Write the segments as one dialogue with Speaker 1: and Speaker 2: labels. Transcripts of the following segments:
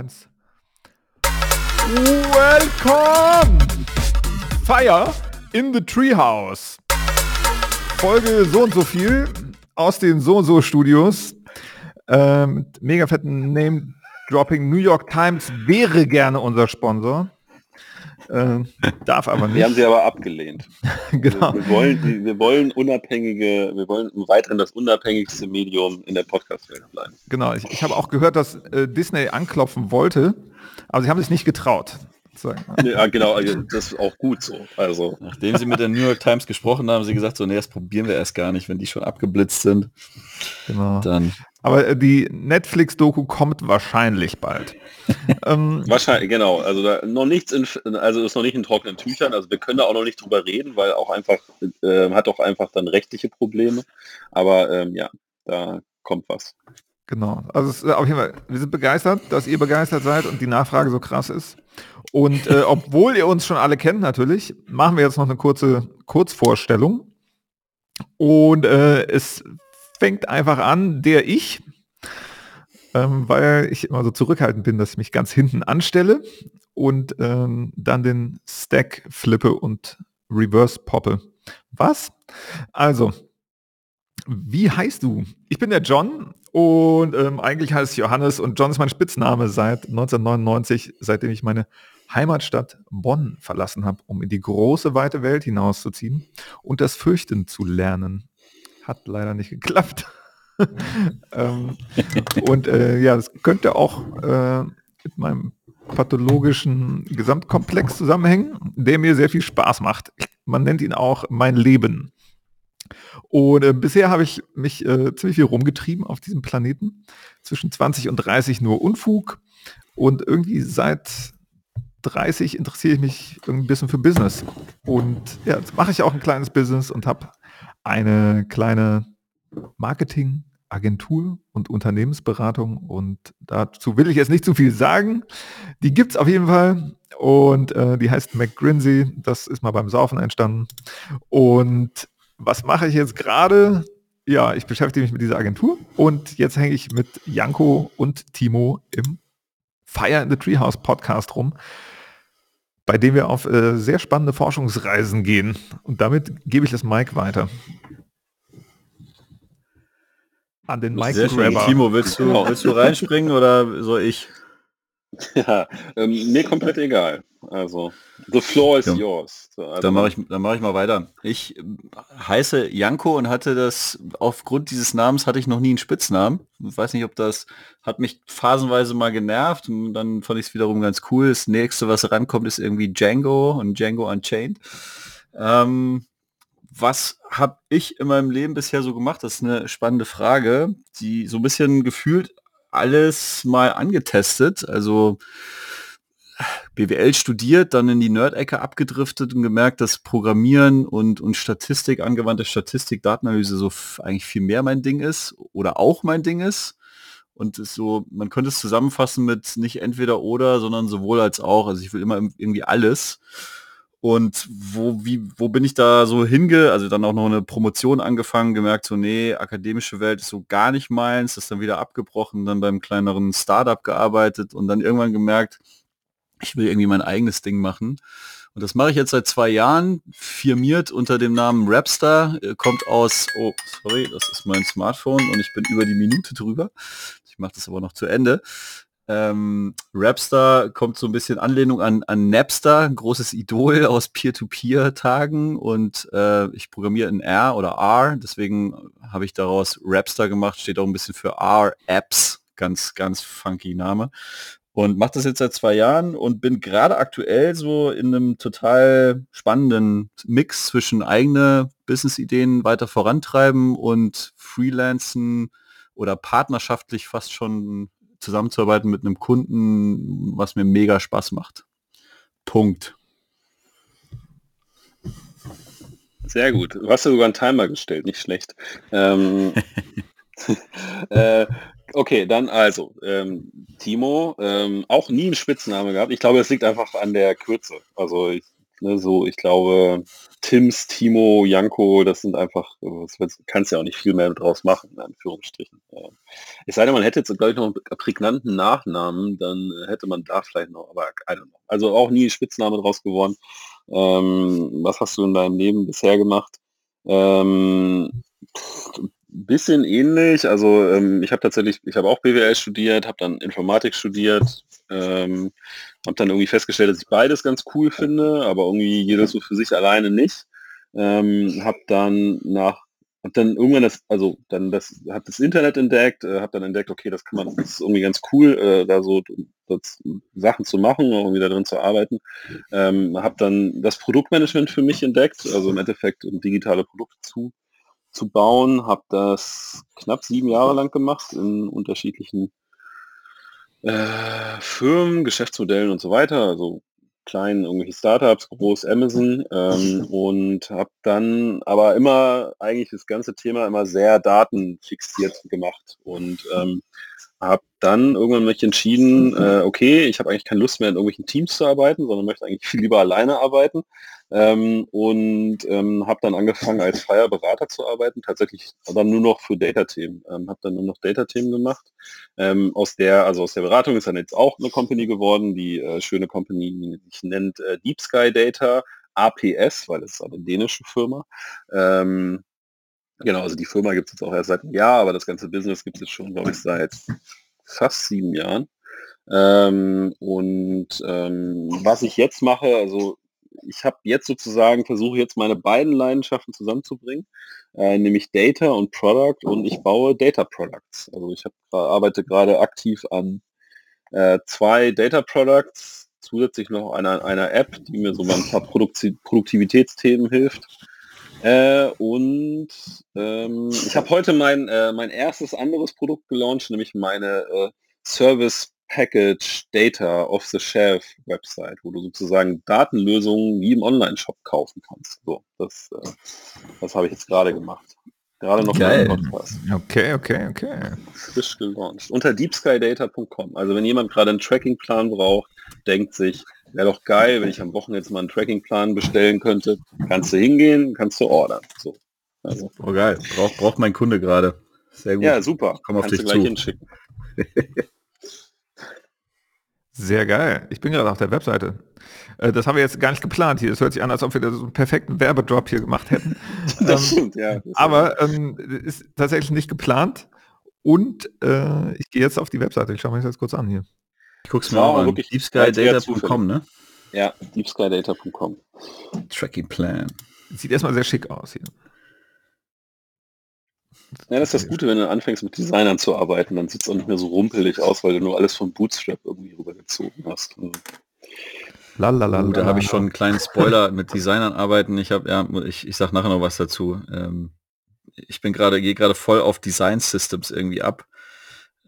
Speaker 1: eins. Welcome! Fire in the Treehouse. Folge so und so viel aus den so und so Studios. Ähm, mega fetten Name Dropping. New York Times wäre gerne unser Sponsor. Äh, darf aber nicht.
Speaker 2: Wir haben sie aber abgelehnt.
Speaker 1: genau.
Speaker 2: Wir, wir, wollen, wir wollen unabhängige, wir wollen weiterhin das unabhängigste Medium in der Podcast-Welt bleiben.
Speaker 1: Genau, ich, ich habe auch gehört, dass äh, Disney anklopfen wollte, aber sie haben sich nicht getraut.
Speaker 2: Ja, genau, also das ist auch gut so. Also.
Speaker 3: Nachdem sie mit der New York Times gesprochen haben, haben sie gesagt, so, nee, das probieren wir erst gar nicht, wenn die schon abgeblitzt sind.
Speaker 1: Genau. Dann. Aber äh, die Netflix-Doku kommt wahrscheinlich bald.
Speaker 2: ähm, wahrscheinlich, genau. Also da noch nichts in, also ist noch nicht in trockenen Tüchern. Also wir können da auch noch nicht drüber reden, weil auch einfach, äh, hat auch einfach dann rechtliche Probleme. Aber ähm, ja, da kommt was.
Speaker 1: Genau. Also es, auf jeden Fall, wir sind begeistert, dass ihr begeistert seid und die Nachfrage so krass ist. Und äh, obwohl ihr uns schon alle kennt natürlich, machen wir jetzt noch eine kurze Kurzvorstellung. Und äh, es fängt einfach an, der ich, ähm, weil ich immer so zurückhaltend bin, dass ich mich ganz hinten anstelle und ähm, dann den Stack flippe und Reverse poppe. Was? Also, wie heißt du? Ich bin der John und ähm, eigentlich heiße ich Johannes und John ist mein Spitzname seit 1999, seitdem ich meine Heimatstadt Bonn verlassen habe, um in die große weite Welt hinauszuziehen und das Fürchten zu lernen. Hat leider nicht geklappt. ähm, und äh, ja, das könnte auch äh, mit meinem pathologischen Gesamtkomplex zusammenhängen, der mir sehr viel Spaß macht. Man nennt ihn auch mein Leben. Und äh, bisher habe ich mich äh, ziemlich viel rumgetrieben auf diesem Planeten. Zwischen 20 und 30 nur Unfug. Und irgendwie seit 30 interessiere ich mich ein bisschen für Business. Und ja, jetzt mache ich auch ein kleines Business und habe eine kleine Marketingagentur und Unternehmensberatung. Und dazu will ich jetzt nicht zu viel sagen. Die gibt es auf jeden Fall. Und äh, die heißt McGrinsey. Das ist mal beim Saufen entstanden. Und was mache ich jetzt gerade? Ja, ich beschäftige mich mit dieser Agentur und jetzt hänge ich mit Janko und Timo im Fire in the Treehouse Podcast rum, bei dem wir auf äh, sehr spannende Forschungsreisen gehen. Und damit gebe ich das Mike weiter.
Speaker 3: An den Mike Grabber. Timo, willst du, willst du reinspringen oder soll ich?
Speaker 2: Ja, ähm, mir komplett egal. Also, the floor is ja. yours.
Speaker 3: So, also. Dann mache ich, dann mache ich mal weiter. Ich äh, heiße Janko und hatte das, aufgrund dieses Namens hatte ich noch nie einen Spitznamen. Ich weiß nicht, ob das, hat mich phasenweise mal genervt und dann fand ich es wiederum ganz cool. Das nächste, was rankommt, ist irgendwie Django und Django Unchained. Ähm, was habe ich in meinem Leben bisher so gemacht? Das ist eine spannende Frage, die so ein bisschen gefühlt alles mal angetestet. Also BWL studiert, dann in die Nerd-Ecke abgedriftet und gemerkt, dass Programmieren und, und Statistik, angewandte Statistik, Datenanalyse so eigentlich viel mehr mein Ding ist oder auch mein Ding ist. Und ist so, man könnte es zusammenfassen mit nicht entweder oder, sondern sowohl als auch. Also ich will immer irgendwie alles. Und wo, wie, wo bin ich da so hinge, also dann auch noch eine Promotion angefangen, gemerkt, so, nee, akademische Welt ist so gar nicht meins, das dann wieder abgebrochen, dann beim kleineren Startup gearbeitet und dann irgendwann gemerkt, ich will irgendwie mein eigenes Ding machen. Und das mache ich jetzt seit zwei Jahren, firmiert unter dem Namen Rapstar, äh, kommt aus, oh, sorry, das ist mein Smartphone und ich bin über die Minute drüber. Ich mache das aber noch zu Ende. Ähm, Rapstar kommt so ein bisschen Anlehnung an, an Napster, ein großes Idol aus Peer-to-Peer-Tagen und äh, ich programmiere in R oder R, deswegen habe ich daraus Rapstar gemacht, steht auch ein bisschen für R-Apps, ganz, ganz funky Name. Und mache das jetzt seit zwei Jahren und bin gerade aktuell so in einem total spannenden Mix zwischen eigene Business-Ideen weiter vorantreiben und Freelancen oder partnerschaftlich fast schon zusammenzuarbeiten mit einem Kunden, was mir mega Spaß macht. Punkt.
Speaker 2: Sehr gut. Du hast ja sogar einen Timer gestellt, nicht schlecht. Ähm, äh, Okay, dann also, ähm, Timo, ähm, auch nie einen Spitzname gehabt. Ich glaube, es liegt einfach an der Kürze. Also ich Ne, so, ich glaube, Tims, Timo, Janko, das sind einfach, das kannst ja auch nicht viel mehr draus machen, in Anführungsstrichen. Es sei denn, man hätte jetzt, glaube ich, noch einen prägnanten Nachnamen, dann hätte man da vielleicht noch, aber I don't know. Also auch nie Spitzname draus geworden. Ähm, was hast du in deinem Leben bisher gemacht? Ähm, bisschen ähnlich. Also ähm, ich habe tatsächlich, ich habe auch BWL studiert, habe dann Informatik studiert, ähm, habe dann irgendwie festgestellt, dass ich beides ganz cool finde, aber irgendwie jedes so für sich alleine nicht. Ähm, habe dann nach, habe dann irgendwann das, also dann das, habe das Internet entdeckt, äh, habe dann entdeckt, okay, das kann man, das ist irgendwie ganz cool, äh, da so das, Sachen zu machen, irgendwie da drin zu arbeiten. Ähm, habe dann das Produktmanagement für mich entdeckt, also im Endeffekt digitale Produkte zu zu bauen, habe das knapp sieben Jahre lang gemacht in unterschiedlichen äh, Firmen, Geschäftsmodellen und so weiter, also kleinen irgendwelche Startups, groß Amazon ähm, und habe dann aber immer eigentlich das ganze Thema immer sehr datenfixiert gemacht und ähm, habe dann irgendwann mich entschieden, äh, okay, ich habe eigentlich keine Lust mehr in irgendwelchen Teams zu arbeiten, sondern möchte eigentlich viel lieber alleine arbeiten ähm, und ähm, habe dann angefangen als freier Berater zu arbeiten, tatsächlich aber nur noch für Data-Themen. Ähm, habe dann nur noch Data-Themen gemacht. Ähm, aus der, also aus der Beratung ist dann jetzt auch eine Company geworden, die äh, schöne Company, die sich nennt äh, Deep Sky Data, APS, weil es ist eine dänische Firma. Ähm, genau, also die Firma gibt es jetzt auch erst seit einem Jahr, aber das ganze Business gibt es jetzt schon, glaube ich, seit fast sieben Jahren. Ähm, und ähm, was ich jetzt mache, also ich habe jetzt sozusagen, versuche jetzt meine beiden Leidenschaften zusammenzubringen, äh, nämlich Data und Product und ich baue Data Products. Also ich hab, arbeite gerade aktiv an äh, zwei Data Products, zusätzlich noch einer, einer App, die mir so bei ein paar Produkti Produktivitätsthemen hilft. Äh, und ähm, ich habe heute mein, äh, mein erstes anderes Produkt gelauncht, nämlich meine äh, Service Package Data off the Shelf Website, wo du sozusagen Datenlösungen wie im Online-Shop kaufen kannst. So, das, äh, das habe ich jetzt gerade gemacht. Gerade noch
Speaker 1: Geil. Okay, okay, okay.
Speaker 2: Frisch gelauncht. Unter deepskydata.com. Also wenn jemand gerade einen Tracking-Plan braucht, denkt sich, wäre doch geil, wenn ich am Wochenende jetzt mal einen Tracking-Plan bestellen könnte, kannst du hingehen, kannst du ordern. So.
Speaker 3: Also. Oh geil, braucht braucht mein Kunde gerade.
Speaker 2: Sehr gut. Ja, super.
Speaker 3: Komm auf kannst dich du gleich zu. hinschicken.
Speaker 1: Sehr geil. Ich bin gerade auf der Webseite. Äh, das haben wir jetzt gar nicht geplant hier. Das hört sich an, als ob wir so einen perfekten Werbedrop hier gemacht hätten. das ähm, stimmt, ja. aber ähm, ist tatsächlich nicht geplant. Und äh, ich gehe jetzt auf die Webseite. Ich schaue mir das jetzt kurz an hier.
Speaker 3: Ich gucke es mir auch an. Deepskydata.com, ne?
Speaker 2: Ja, deepskydata.com.
Speaker 3: Tracking Plan.
Speaker 1: Sieht erstmal sehr schick aus hier.
Speaker 2: Ja, das ist das Gute, wenn du anfängst mit Designern zu arbeiten, dann sieht es auch nicht mehr so rumpelig aus, weil du nur alles von Bootstrap irgendwie rübergezogen hast.
Speaker 3: Lalalala. Uh, da habe ich schon einen kleinen Spoiler mit Designern arbeiten. Ich habe, ja, ich, ich sag nachher noch was dazu. Ähm, ich bin gerade, gehe gerade voll auf Design Systems irgendwie ab,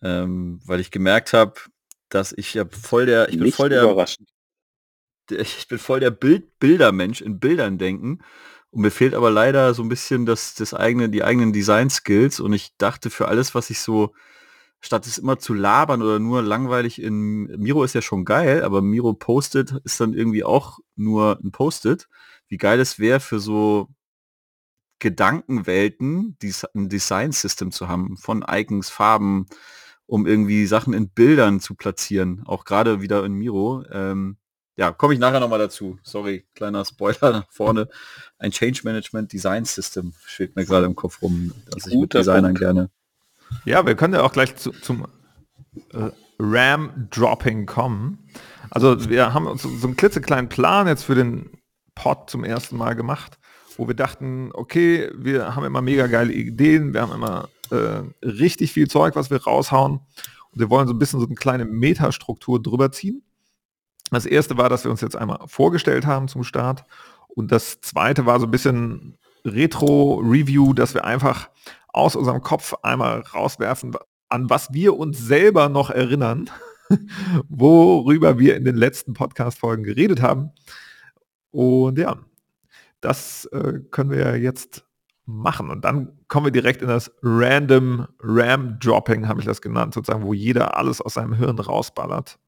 Speaker 3: ähm, weil ich gemerkt habe, dass ich ja voll der, ich bin voll der, ich bin voll der Bild, Bildermensch in Bildern denken und mir fehlt aber leider so ein bisschen das, das eigene, die eigenen Design-Skills. Und ich dachte, für alles, was ich so, statt es immer zu labern oder nur langweilig in Miro ist ja schon geil, aber Miro postet ist dann irgendwie auch nur ein Postet. Wie geil es wäre für so Gedankenwelten, ein Design-System zu haben, von Icons, Farben, um irgendwie Sachen in Bildern zu platzieren. Auch gerade wieder in Miro. Ähm, ja, komme ich nachher nochmal dazu. Sorry, kleiner Spoiler nach vorne. Ein Change Management Design System steht mir gerade im Kopf rum, dass ich mit Designern Punkt. gerne.
Speaker 1: Ja, wir können ja auch gleich zu, zum äh, RAM-Dropping kommen. Also wir haben uns so einen klitzekleinen Plan jetzt für den Pod zum ersten Mal gemacht, wo wir dachten, okay, wir haben immer mega geile Ideen, wir haben immer äh, richtig viel Zeug, was wir raushauen. Und wir wollen so ein bisschen so eine kleine Metastruktur drüber ziehen. Das erste war, dass wir uns jetzt einmal vorgestellt haben zum Start. Und das zweite war so ein bisschen Retro-Review, dass wir einfach aus unserem Kopf einmal rauswerfen, an was wir uns selber noch erinnern, worüber wir in den letzten Podcast-Folgen geredet haben. Und ja, das äh, können wir jetzt machen. Und dann kommen wir direkt in das Random Ram Dropping, habe ich das genannt, sozusagen, wo jeder alles aus seinem Hirn rausballert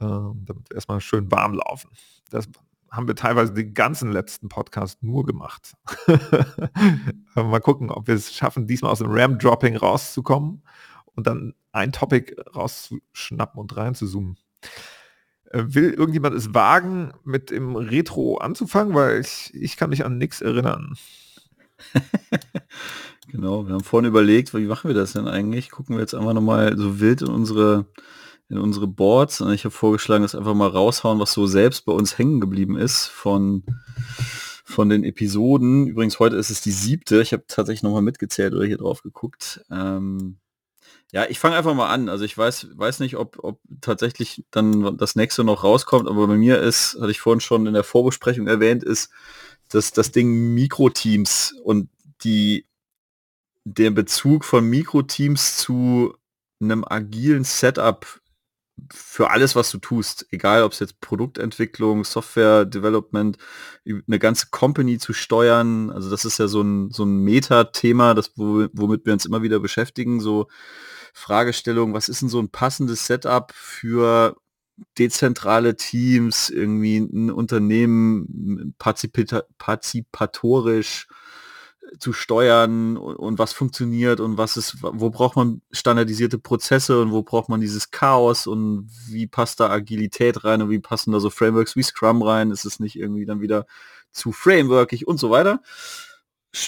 Speaker 1: ähm, damit wir erstmal schön warm laufen. Das haben wir teilweise den ganzen letzten Podcast nur gemacht. mal gucken, ob wir es schaffen, diesmal aus dem RAM-Dropping rauszukommen und dann ein Topic rauszuschnappen und reinzuzoomen. Äh, will irgendjemand es wagen, mit dem Retro anzufangen? Weil ich, ich kann mich an nichts erinnern.
Speaker 3: genau, wir haben vorhin überlegt, wie machen wir das denn eigentlich? Gucken wir jetzt einfach nochmal so wild in unsere in unsere Boards und ich habe vorgeschlagen, das einfach mal raushauen, was so selbst bei uns hängen geblieben ist von, von den Episoden. Übrigens, heute ist es die siebte. Ich habe tatsächlich nochmal mitgezählt oder hier drauf geguckt. Ähm, ja, ich fange einfach mal an. Also ich weiß, weiß nicht, ob, ob tatsächlich dann das nächste noch rauskommt, aber bei mir ist, hatte ich vorhin schon in der Vorbesprechung erwähnt, ist dass das Ding Mikroteams und die der Bezug von Mikroteams zu einem agilen Setup für alles, was du tust, egal ob es jetzt Produktentwicklung, Software Development, eine ganze Company zu steuern, also das ist ja so ein, so ein Meta-Thema, das, womit wir uns immer wieder beschäftigen, so Fragestellung, was ist denn so ein passendes Setup für dezentrale Teams, irgendwie ein Unternehmen partizipatorisch zu steuern und, und, was funktioniert und was ist, wo braucht man standardisierte Prozesse und wo braucht man dieses Chaos und wie passt da Agilität rein und wie passen da so Frameworks wie Scrum rein? Ist es nicht irgendwie dann wieder zu frameworkig und so weiter?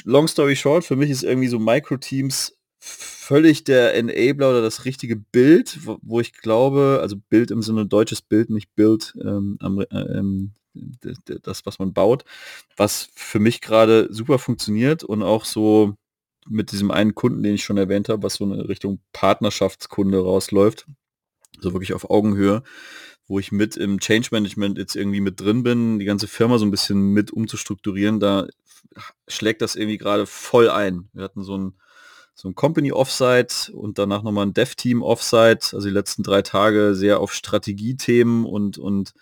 Speaker 3: Long story short, für mich ist irgendwie so Micro-Teams völlig der Enabler oder das richtige Bild, wo, wo, ich glaube, also Bild im Sinne deutsches Bild, nicht Bild ähm, äh, ähm, das, was man baut, was für mich gerade super funktioniert und auch so mit diesem einen Kunden, den ich schon erwähnt habe, was so eine Richtung Partnerschaftskunde rausläuft, so wirklich auf Augenhöhe, wo ich mit im Change Management jetzt irgendwie mit drin bin, die ganze Firma so ein bisschen mit umzustrukturieren, da schlägt das irgendwie gerade voll ein. Wir hatten so ein so ein Company Offsite und danach nochmal ein Dev Team Offsite, also die letzten drei Tage sehr auf Strategiethemen und, und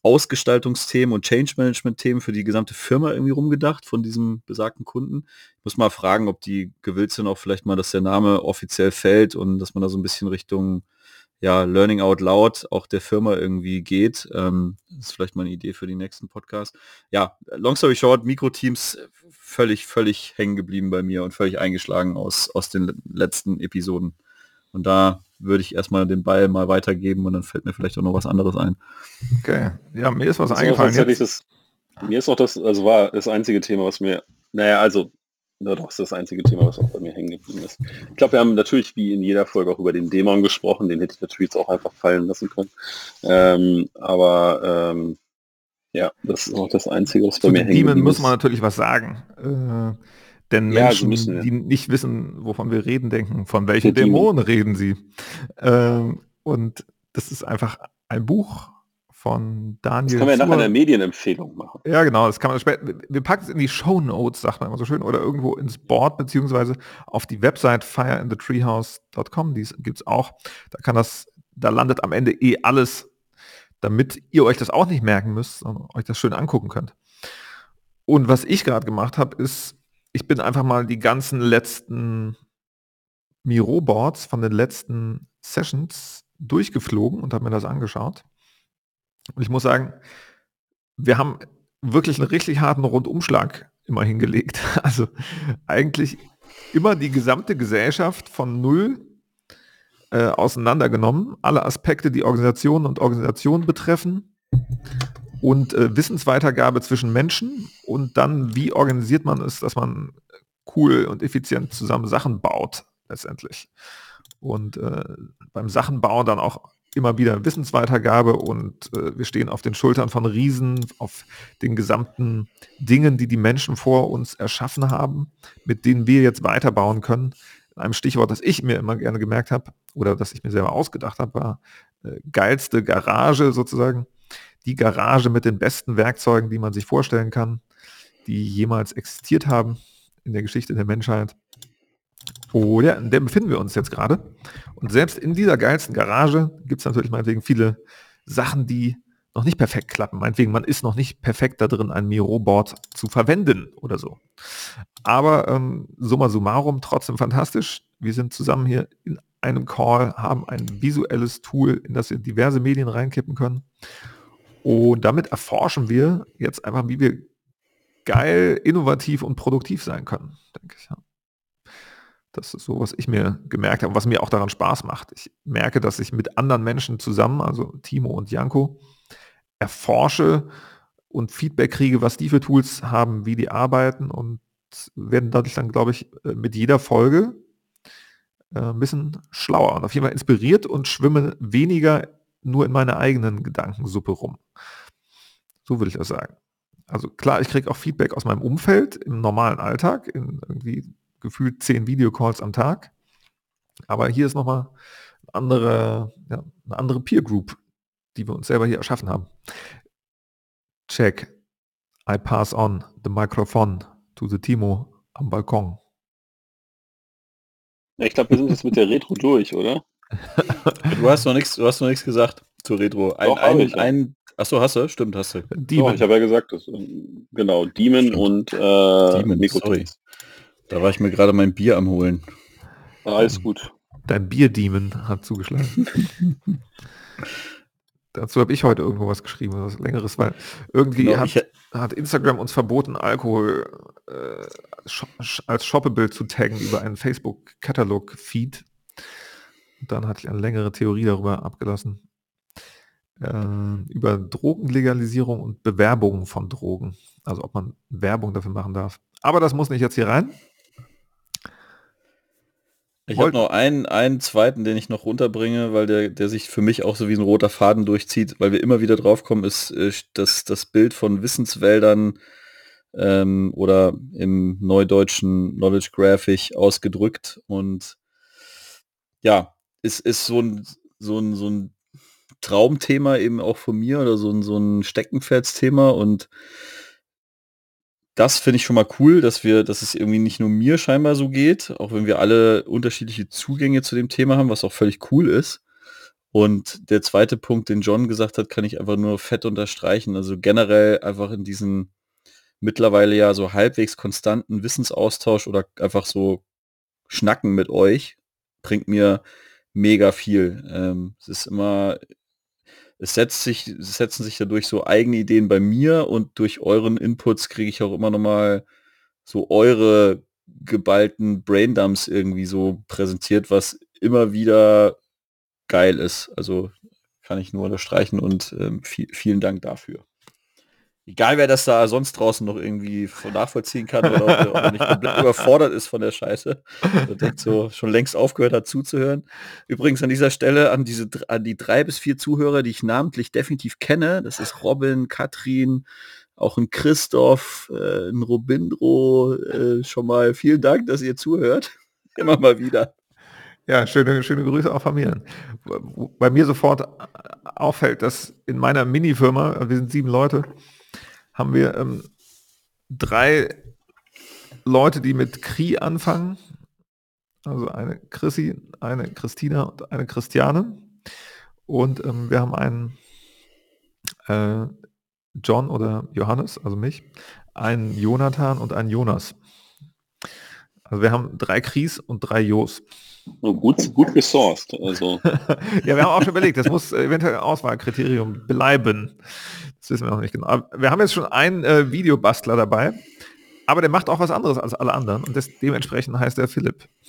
Speaker 3: Ausgestaltungsthemen und Change Management-Themen für die gesamte Firma irgendwie rumgedacht von diesem besagten Kunden. Ich muss mal fragen, ob die gewillt sind, auch vielleicht mal, dass der Name offiziell fällt und dass man da so ein bisschen Richtung ja, Learning Out Loud auch der Firma irgendwie geht. Ähm, das ist vielleicht mal eine Idee für die nächsten Podcast. Ja, long story short, Mikroteams völlig, völlig hängen geblieben bei mir und völlig eingeschlagen aus, aus den letzten Episoden. Und da würde ich erstmal den Ball mal weitergeben und dann fällt mir vielleicht auch noch was anderes ein.
Speaker 1: Okay, ja, mir ist was das eingefallen.
Speaker 2: Ist das, mir ist auch das, also war das einzige Thema, was mir, naja, also, na doch, ist das einzige Thema, was auch bei mir hängen geblieben ist. Ich glaube, wir haben natürlich wie in jeder Folge auch über den Dämon gesprochen, den hätte ich natürlich jetzt auch einfach fallen lassen können. Ähm, aber ähm, ja, das ist auch das Einzige, was bei Zu mir hängen
Speaker 1: geblieben ist. muss man natürlich was sagen. Äh, denn ja, Menschen, müssen, ja. die nicht wissen, wovon wir reden, denken, von welchen Dämonen reden sie. Ähm, und das ist einfach ein Buch von Daniel. Das
Speaker 2: können wir nach einer Medienempfehlung machen.
Speaker 1: Ja, genau. Das kann man später. Wir packen es in die Show Notes, sagt man immer so schön, oder irgendwo ins Board, beziehungsweise auf die Website fireinthetreehouse.com. Die gibt es auch. Da kann das, da landet am Ende eh alles, damit ihr euch das auch nicht merken müsst, sondern euch das schön angucken könnt. Und was ich gerade gemacht habe, ist ich bin einfach mal die ganzen letzten Miro-Boards von den letzten Sessions durchgeflogen und habe mir das angeschaut. Und ich muss sagen, wir haben wirklich einen richtig harten Rundumschlag immer hingelegt. Also eigentlich immer die gesamte Gesellschaft von null äh, auseinandergenommen, alle Aspekte, die Organisation und Organisation betreffen und äh, Wissensweitergabe zwischen Menschen und dann, wie organisiert man es, dass man cool und effizient zusammen Sachen baut, letztendlich. Und äh, beim Sachenbauen dann auch immer wieder Wissensweitergabe und äh, wir stehen auf den Schultern von Riesen, auf den gesamten Dingen, die die Menschen vor uns erschaffen haben, mit denen wir jetzt weiterbauen können. In einem Stichwort, das ich mir immer gerne gemerkt habe oder das ich mir selber ausgedacht habe, war äh, geilste Garage sozusagen die Garage mit den besten Werkzeugen, die man sich vorstellen kann, die jemals existiert haben in der Geschichte der Menschheit. Oh, ja, in der befinden wir uns jetzt gerade. Und selbst in dieser geilsten Garage gibt es natürlich meinetwegen viele Sachen, die noch nicht perfekt klappen. Meinetwegen, man ist noch nicht perfekt da drin, ein Miro-Board zu verwenden oder so. Aber ähm, summa summarum trotzdem fantastisch. Wir sind zusammen hier in einem Call, haben ein visuelles Tool, in das wir diverse Medien reinkippen können Und damit erforschen wir jetzt einfach, wie wir geil, innovativ und produktiv sein können, denke ich. Ja. Das ist so, was ich mir gemerkt habe, was mir auch daran Spaß macht. Ich merke, dass ich mit anderen Menschen zusammen, also Timo und Janko, erforsche und Feedback kriege, was die für Tools haben, wie die arbeiten und werden dadurch dann, glaube ich, äh, mit jeder Folge äh, ein bisschen schlauer und auf jeden Fall inspiriert und schwimme weniger nur in meiner eigenen Gedankensuppe rum. So würde ich das sagen. Also klar, ich kriege auch Feedback aus meinem Umfeld im normalen Alltag, in irgendwie gefühlt zehn Videocalls am Tag. Aber hier ist nochmal eine andere, ja, eine andere Peer Group, die wir uns selber hier erschaffen haben. Check. I pass on the microphone to the Timo am Balkon.
Speaker 2: Ich glaube, wir sind jetzt mit der Retro durch, oder?
Speaker 3: du hast noch nichts, du hast noch nichts gesagt zur Retro. Ein, Doch, ein, ich, ein, achso, hast du? Stimmt, hast du.
Speaker 2: Demon. Doch, ich habe ja gesagt, das, genau, Demon Stimmt. und äh, Demon,
Speaker 3: sorry. Da war ich mir gerade mein Bier am holen.
Speaker 2: Alles gut.
Speaker 1: Dein Bier-Demon hat zugeschlagen. Dazu habe ich heute irgendwo was geschrieben, was längeres, weil irgendwie genau, hat, hat, Instagram uns verboten, Alkohol äh, als Shoppable zu taggen über einen Facebook-Katalog-Feed. Dann hatte ich eine längere Theorie darüber abgelassen. Äh, über Drogenlegalisierung und Bewerbung von Drogen. Also ob man Werbung dafür machen darf. Aber das muss nicht jetzt hier rein.
Speaker 3: Ich habe noch einen, einen zweiten, den ich noch runterbringe, weil der, der sich für mich auch so wie ein roter Faden durchzieht, weil wir immer wieder drauf kommen, ist äh, das, das Bild von Wissenswäldern ähm, oder im neudeutschen Knowledge Graphic ausgedrückt. Und ja, es ist so ein, so ein, so ein Traumthema eben auch von mir oder so ein, so ein Steckenpferdthema und das finde ich schon mal cool, dass wir, dass es irgendwie nicht nur mir scheinbar so geht, auch wenn wir alle unterschiedliche Zugänge zu dem Thema haben, was auch völlig cool ist. Und der zweite Punkt, den John gesagt hat, kann ich einfach nur fett unterstreichen. Also generell einfach in diesen mittlerweile ja so halbwegs konstanten Wissensaustausch oder einfach so Schnacken mit euch bringt mir mega viel. Ähm, es ist immer es setzt sich, es setzen sich dadurch so eigene Ideen bei mir und durch euren Inputs kriege ich auch immer noch mal so eure geballten Braindumps irgendwie so präsentiert, was immer wieder geil ist. Also kann ich nur unterstreichen und ähm, viel, vielen Dank dafür. Egal, wer das da sonst draußen noch irgendwie nachvollziehen kann oder ob er nicht komplett überfordert ist von der Scheiße. Oder denkt so, schon längst aufgehört hat zuzuhören. Übrigens an dieser Stelle an diese an die drei bis vier Zuhörer, die ich namentlich definitiv kenne. Das ist Robin, Katrin, auch ein Christoph, äh, ein Robindro. Äh, schon mal vielen Dank, dass ihr zuhört. Immer mal wieder.
Speaker 1: Ja, schöne, schöne Grüße auch von mir. Bei mir sofort auffällt, dass in meiner Mini-Firma, wir sind sieben Leute, haben wir ähm, drei Leute, die mit Kri anfangen. Also eine Chrissy, eine Christina und eine Christiane. Und ähm, wir haben einen äh, John oder Johannes, also mich, einen Jonathan und einen Jonas. Also wir haben drei Kris und drei Jos.
Speaker 2: gut, gut gesourced. Also.
Speaker 1: ja, wir haben auch schon überlegt, das muss eventuell Auswahlkriterium bleiben. Wissen wir noch nicht genau. Aber wir haben jetzt schon einen äh, Videobastler dabei, aber der macht auch was anderes als alle anderen und das, dementsprechend heißt er Philipp.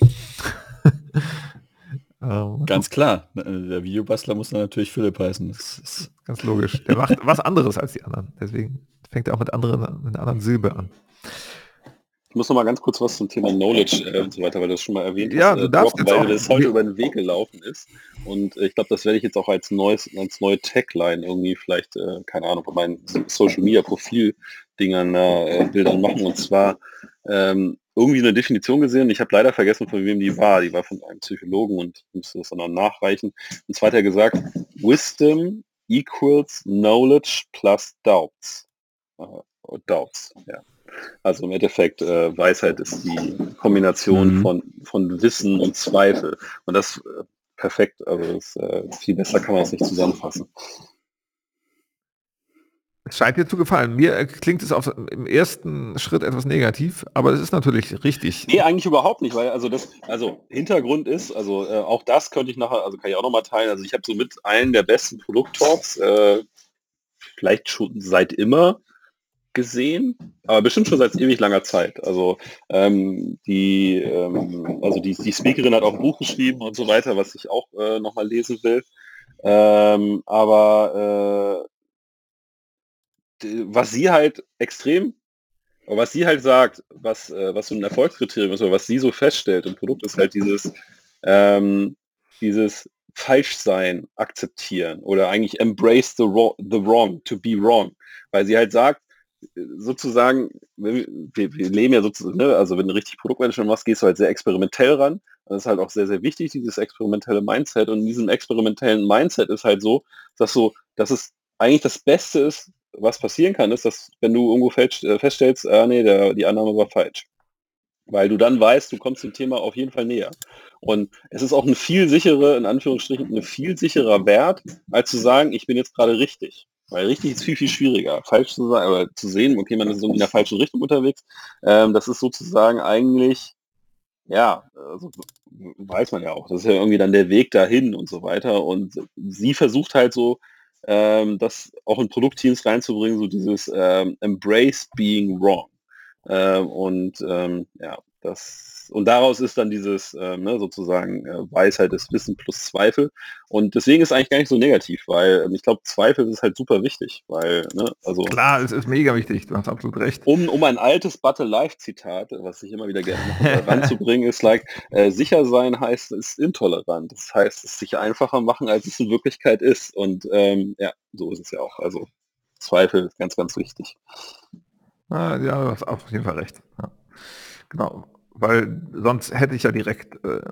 Speaker 3: ähm, Ganz klar, der Videobastler muss dann natürlich Philipp heißen. Das ist
Speaker 1: ganz logisch. Der macht was anderes als die anderen. Deswegen fängt er auch mit, anderen, mit einer anderen Silbe an.
Speaker 2: Ich muss noch mal ganz kurz was zum Thema Knowledge äh, und so weiter, weil du das schon mal erwähnt
Speaker 1: ja, hast, du äh, darfst droppen,
Speaker 2: weil das heute über den Weg gelaufen ist. Und äh, ich glaube, das werde ich jetzt auch als neues, als neue Tagline irgendwie vielleicht, äh, keine Ahnung, bei meinen Social Media Profil Dingern, äh, Bildern machen. Und zwar ähm, irgendwie eine Definition gesehen. Ich habe leider vergessen, von wem die war. Die war von einem Psychologen und musste das dann nachreichen. Und zwar hat er gesagt, Wisdom equals Knowledge plus Doubts. Uh, doubts, ja. Also im Endeffekt, äh, Weisheit ist die Kombination mhm. von, von Wissen und Zweifel. Und das äh, perfekt, also das, äh, viel besser kann man es nicht zusammenfassen.
Speaker 1: Es scheint dir zu gefallen. Mir äh, klingt es auf, im ersten Schritt etwas negativ, aber es ist natürlich richtig.
Speaker 2: Nee, eigentlich überhaupt nicht, weil also das, also Hintergrund ist, also äh, auch das könnte ich nachher, also kann ich auch noch mal teilen. Also ich habe so mit einen der besten Produkttalks äh, vielleicht schon seit immer gesehen, aber bestimmt schon seit ewig langer Zeit. Also ähm, die, ähm, also die, die Speakerin hat auch ein Buch geschrieben und so weiter, was ich auch äh, nochmal lesen will. Ähm, aber äh, was sie halt extrem, was sie halt sagt, was, äh, was so ein Erfolgskriterium ist oder was sie so feststellt im Produkt, ist halt dieses, ähm, dieses Falschsein akzeptieren oder eigentlich embrace the the wrong, to be wrong. Weil sie halt sagt, sozusagen, wir, wir leben ja sozusagen, ne, also wenn du richtig Produktmanagement machst, gehst du halt sehr experimentell ran. Das ist halt auch sehr, sehr wichtig, dieses experimentelle Mindset. Und in diesem experimentellen Mindset ist halt so, dass so, dass es eigentlich das Beste ist, was passieren kann, ist, dass wenn du irgendwo äh, feststellst, ah nee, der, die Annahme war falsch. Weil du dann weißt, du kommst dem Thema auf jeden Fall näher. Und es ist auch eine viel sichere, in Anführungsstrichen, eine viel sicherer Wert, als zu sagen, ich bin jetzt gerade richtig. Weil richtig ist viel, viel schwieriger. Falsch zu sein, aber zu sehen, okay, man ist in der falschen Richtung unterwegs. Ähm, das ist sozusagen eigentlich, ja, also, weiß man ja auch. Das ist ja irgendwie dann der Weg dahin und so weiter. Und sie versucht halt so, ähm, das auch in Produktteams reinzubringen, so dieses ähm, Embrace being wrong. Ähm, und ähm, ja, das und daraus ist dann dieses äh, ne, sozusagen äh, Weisheit des Wissen plus Zweifel. Und deswegen ist es eigentlich gar nicht so negativ, weil äh, ich glaube, Zweifel ist halt super wichtig, weil, ne, also.
Speaker 1: Klar, es ist mega wichtig, du hast absolut recht.
Speaker 2: Um, um ein altes Battle Life Zitat, was ich immer wieder gerne mache, ranzubringen, ist like, äh, sicher sein heißt, es ist intolerant. Das heißt, es sich einfacher machen, als es in Wirklichkeit ist. Und ähm, ja, so ist es ja auch. Also Zweifel ist ganz, ganz wichtig.
Speaker 1: Ah, ja, du hast auf jeden Fall recht. Ja. Genau weil sonst hätte ich ja direkt, äh,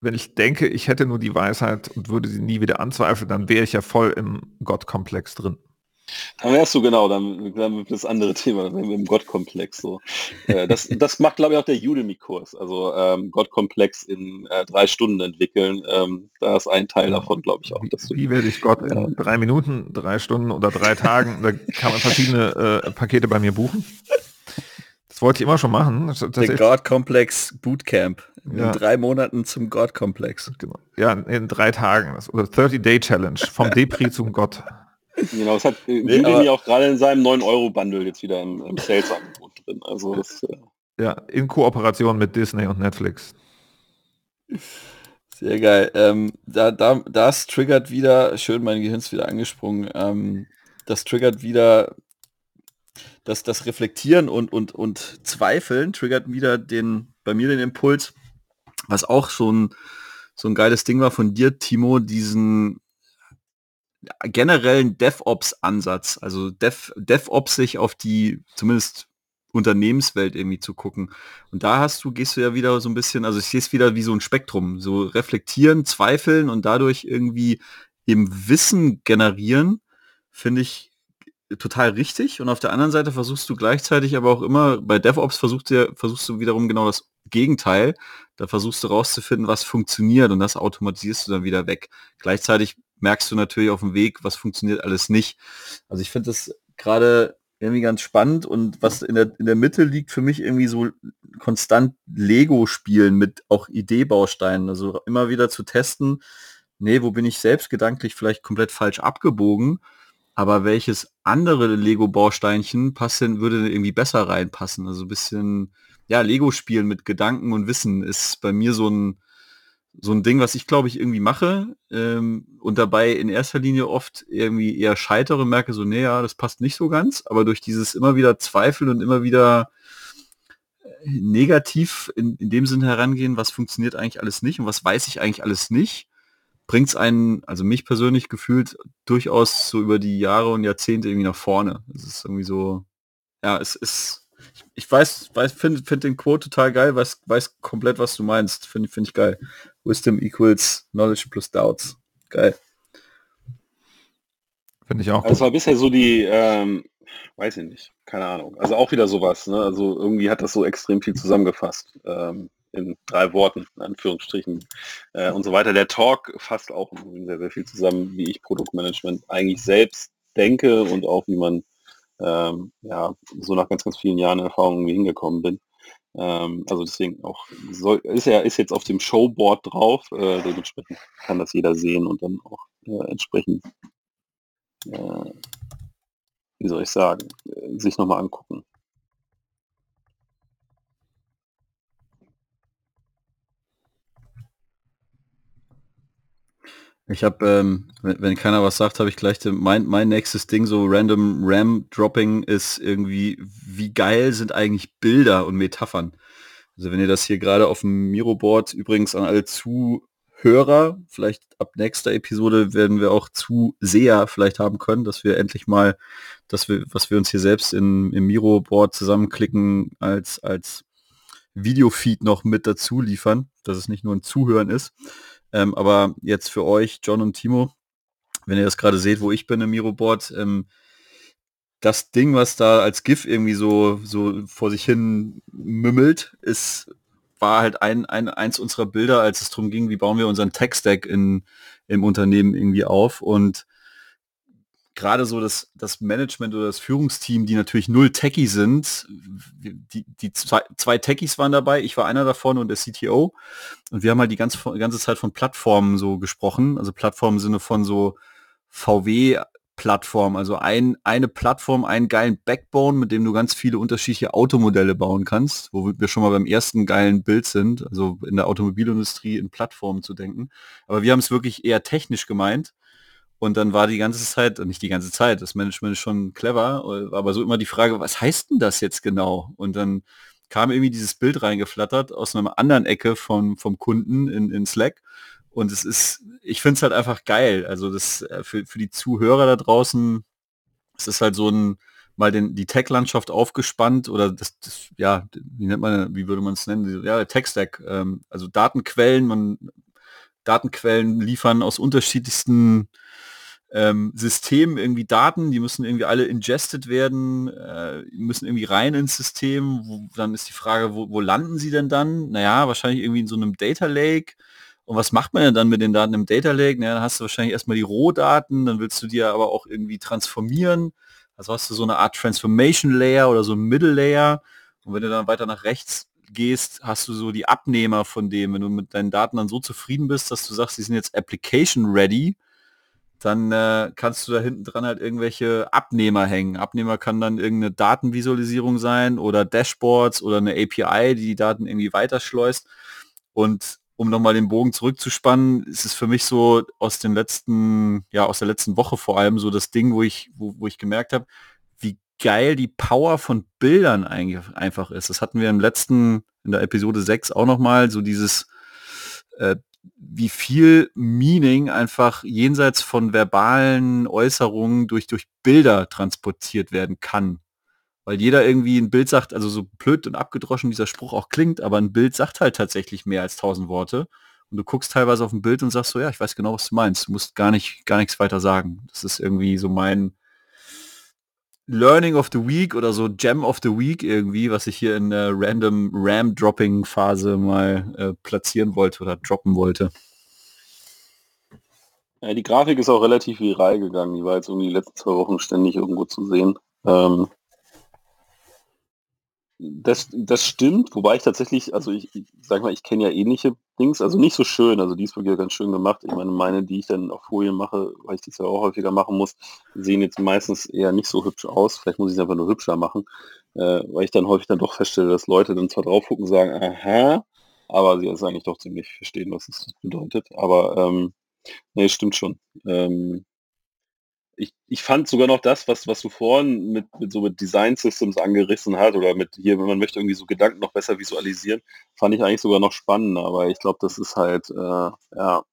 Speaker 1: wenn ich denke, ich hätte nur die Weisheit und würde sie nie wieder anzweifeln, dann wäre ich ja voll im Gottkomplex drin.
Speaker 2: Dann wärst du genau, dann, dann das andere Thema, dann im Gottkomplex. So. Äh, das, das macht, glaube ich, auch der Udemy-Kurs. Also ähm, Gottkomplex in äh, drei Stunden entwickeln. Ähm, da ist ein Teil davon, glaube ich, auch.
Speaker 1: Wie, wie werde ich Gott in drei Minuten, drei Stunden oder drei Tagen? Da kann man verschiedene äh, Pakete bei mir buchen wollte ich immer schon machen.
Speaker 3: Der God Complex Bootcamp. In ja. drei Monaten zum God Komplex.
Speaker 1: Genau. Ja, in drei Tagen. Oder 30-Day Challenge. Vom Depri zum Gott.
Speaker 2: Genau, das hat nee, Udemy auch gerade in seinem 9-Euro-Bundle jetzt wieder im, im Sales-Angebot drin. Also das,
Speaker 1: äh ja, in Kooperation mit Disney und Netflix.
Speaker 3: Sehr geil. Ähm, da, da, das triggert wieder, schön, mein Gehirn ist wieder angesprungen, ähm, das triggert wieder das, das Reflektieren und, und, und Zweifeln triggert wieder den, bei mir den Impuls, was auch so ein, so ein geiles Ding war von dir, Timo, diesen generellen DevOps-Ansatz, also Dev, DevOps sich auf die zumindest Unternehmenswelt irgendwie zu gucken. Und da hast du, gehst du ja wieder so ein bisschen, also ich sehe es wieder wie so ein Spektrum, so reflektieren, zweifeln und dadurch irgendwie eben Wissen generieren, finde ich total richtig und auf der anderen Seite versuchst du gleichzeitig aber auch immer, bei DevOps versuchst du, versuchst du wiederum genau das Gegenteil. Da versuchst du rauszufinden, was funktioniert und das automatisierst du dann wieder weg. Gleichzeitig merkst du natürlich auf dem Weg, was funktioniert alles nicht. Also ich finde das gerade irgendwie ganz spannend und was in der, in der Mitte liegt für mich irgendwie so konstant Lego spielen mit auch Ideebausteinen. Also immer wieder zu testen, nee, wo bin ich selbst gedanklich vielleicht komplett falsch abgebogen aber welches andere Lego-Bausteinchen passt denn, würde irgendwie besser reinpassen? Also ein bisschen, ja, Lego-Spielen mit Gedanken und Wissen ist bei mir so ein, so ein Ding, was ich glaube ich irgendwie mache ähm, und dabei in erster Linie oft irgendwie eher scheitere, merke so, nee, ja, das passt nicht so ganz, aber durch dieses immer wieder Zweifeln und immer wieder äh, negativ in, in dem Sinn herangehen, was funktioniert eigentlich alles nicht und was weiß ich eigentlich alles nicht, bringt es einen, also mich persönlich gefühlt, durchaus so über die Jahre und Jahrzehnte irgendwie nach vorne. Es ist irgendwie so, ja, es ist, ich weiß, weiß finde find den Quote total geil, weiß, weiß komplett, was du meinst. Finde find ich geil. Wisdom equals Knowledge plus Doubts. Geil.
Speaker 2: Finde ich auch. Das war bisher so die, ähm, weiß ich nicht, keine Ahnung. Also auch wieder sowas, ne? Also irgendwie hat das so extrem viel zusammengefasst. Ähm, in drei Worten, in Anführungsstrichen äh, und so weiter. Der Talk fasst auch sehr, sehr viel zusammen, wie ich Produktmanagement eigentlich selbst denke und auch wie man ähm, ja so nach ganz, ganz vielen Jahren Erfahrung irgendwie hingekommen bin. Ähm, also deswegen auch soll, ist er ist jetzt auf dem Showboard drauf, äh, dementsprechend kann das jeder sehen und dann auch äh, entsprechend äh, wie soll ich sagen, äh, sich nochmal angucken.
Speaker 3: Ich habe, ähm, wenn, wenn, keiner was sagt, habe ich gleich mein, mein nächstes Ding, so random RAM-Dropping ist irgendwie, wie geil sind eigentlich Bilder und Metaphern. Also wenn ihr das hier gerade auf dem Miro-Board übrigens an alle Zuhörer, vielleicht ab nächster Episode werden wir auch Zuseher vielleicht haben können, dass wir endlich mal, dass wir, was wir uns hier selbst in, im Miro-Board zusammenklicken, als, als Videofeed noch mit dazu liefern, dass es nicht nur ein Zuhören ist. Ähm, aber jetzt für euch, John und Timo, wenn ihr das gerade seht, wo ich bin im Miro-Board, ähm, das Ding, was da als GIF irgendwie so, so vor sich hin mümmelt, ist, war halt ein, ein, eins unserer Bilder, als es darum ging, wie bauen wir unseren Tech-Stack in, im Unternehmen irgendwie auf. Und gerade so das, das Management oder das Führungsteam, die natürlich null Techie sind, die, die zwei, zwei Techies waren dabei, ich war einer davon und der CTO. Und wir haben halt die ganze, ganze Zeit von Plattformen so gesprochen, also Plattformen im Sinne von so VW Plattform, also ein, eine Plattform, einen geilen Backbone, mit dem du ganz viele unterschiedliche Automodelle bauen kannst, wo wir schon mal beim ersten geilen Bild sind, also in der Automobilindustrie in Plattformen zu denken. Aber wir haben es wirklich eher technisch gemeint und dann war die ganze Zeit, nicht die ganze Zeit, das Management ist schon clever, aber so immer die Frage, was heißt denn das jetzt genau? Und dann kam irgendwie dieses Bild reingeflattert aus einer anderen Ecke vom, vom Kunden in, in Slack. Und es ist, ich finde es halt einfach geil. Also das äh, für, für die Zuhörer da draußen, es ist halt so ein, mal den, die Tech-Landschaft aufgespannt oder das, das, ja, wie nennt man, wie würde man es nennen? Ja, Tech-Stack, ähm, also Datenquellen, man Datenquellen liefern aus unterschiedlichsten ähm, System irgendwie Daten, die müssen irgendwie alle ingested werden, äh, müssen irgendwie rein ins System. Wo, dann ist die Frage, wo, wo landen sie denn dann? Naja, wahrscheinlich irgendwie in so einem Data Lake. Und was macht man denn dann mit den Daten im Data Lake? Naja, dann hast du wahrscheinlich erstmal die Rohdaten, dann willst du die aber auch irgendwie transformieren. Also hast du so eine Art Transformation Layer oder so ein Middle Layer. Und wenn du dann weiter nach rechts gehst, hast du so die Abnehmer von dem, wenn du mit deinen Daten dann so zufrieden bist, dass du sagst, die sind jetzt application ready, dann äh, kannst du da hinten dran halt irgendwelche Abnehmer hängen. Abnehmer kann dann irgendeine Datenvisualisierung sein oder Dashboards oder eine API, die die Daten irgendwie weiterschleust. Und um nochmal den Bogen zurückzuspannen, ist es für mich so aus den letzten, ja, aus der letzten Woche vor allem so das Ding, wo ich, wo, wo ich gemerkt habe, wie geil die Power von Bildern eigentlich einfach ist. Das hatten wir im letzten, in der Episode 6 auch nochmal, so dieses äh, wie viel Meaning einfach jenseits von verbalen Äußerungen durch, durch Bilder transportiert werden kann. Weil jeder irgendwie ein Bild sagt, also so blöd und abgedroschen dieser Spruch auch klingt, aber ein Bild sagt halt tatsächlich mehr als tausend Worte. Und du guckst teilweise auf ein Bild und sagst so, ja, ich weiß genau, was du meinst. Du musst gar nicht, gar nichts weiter sagen. Das ist irgendwie so mein, Learning of the Week oder so Gem of the Week irgendwie, was ich hier in der random Ram-Dropping-Phase mal äh, platzieren wollte oder droppen wollte.
Speaker 2: Ja, die Grafik ist auch relativ viral gegangen. Die war jetzt irgendwie die letzten zwei Wochen ständig irgendwo zu sehen. Ähm, das, das stimmt, wobei ich tatsächlich, also ich, ich sag mal, ich kenne ja ähnliche Dings, also nicht so schön, also die ist wirklich ganz schön gemacht. Ich meine, meine, die ich dann auf Folien mache, weil ich das ja auch häufiger machen muss, sehen jetzt meistens eher nicht so hübsch aus. Vielleicht muss ich es einfach nur hübscher machen, äh, weil ich dann häufig dann doch feststelle, dass Leute dann zwar drauf gucken sagen, aha, aber sie es eigentlich doch ziemlich verstehen, was es bedeutet. Aber ähm, nee, stimmt schon. Ähm, ich, ich fand sogar noch das, was, was du vorhin mit, mit so mit Design Systems angerissen hat oder mit hier, wenn man möchte irgendwie so Gedanken noch besser visualisieren, fand ich eigentlich sogar noch spannender, aber ich glaube, das ist halt äh, ja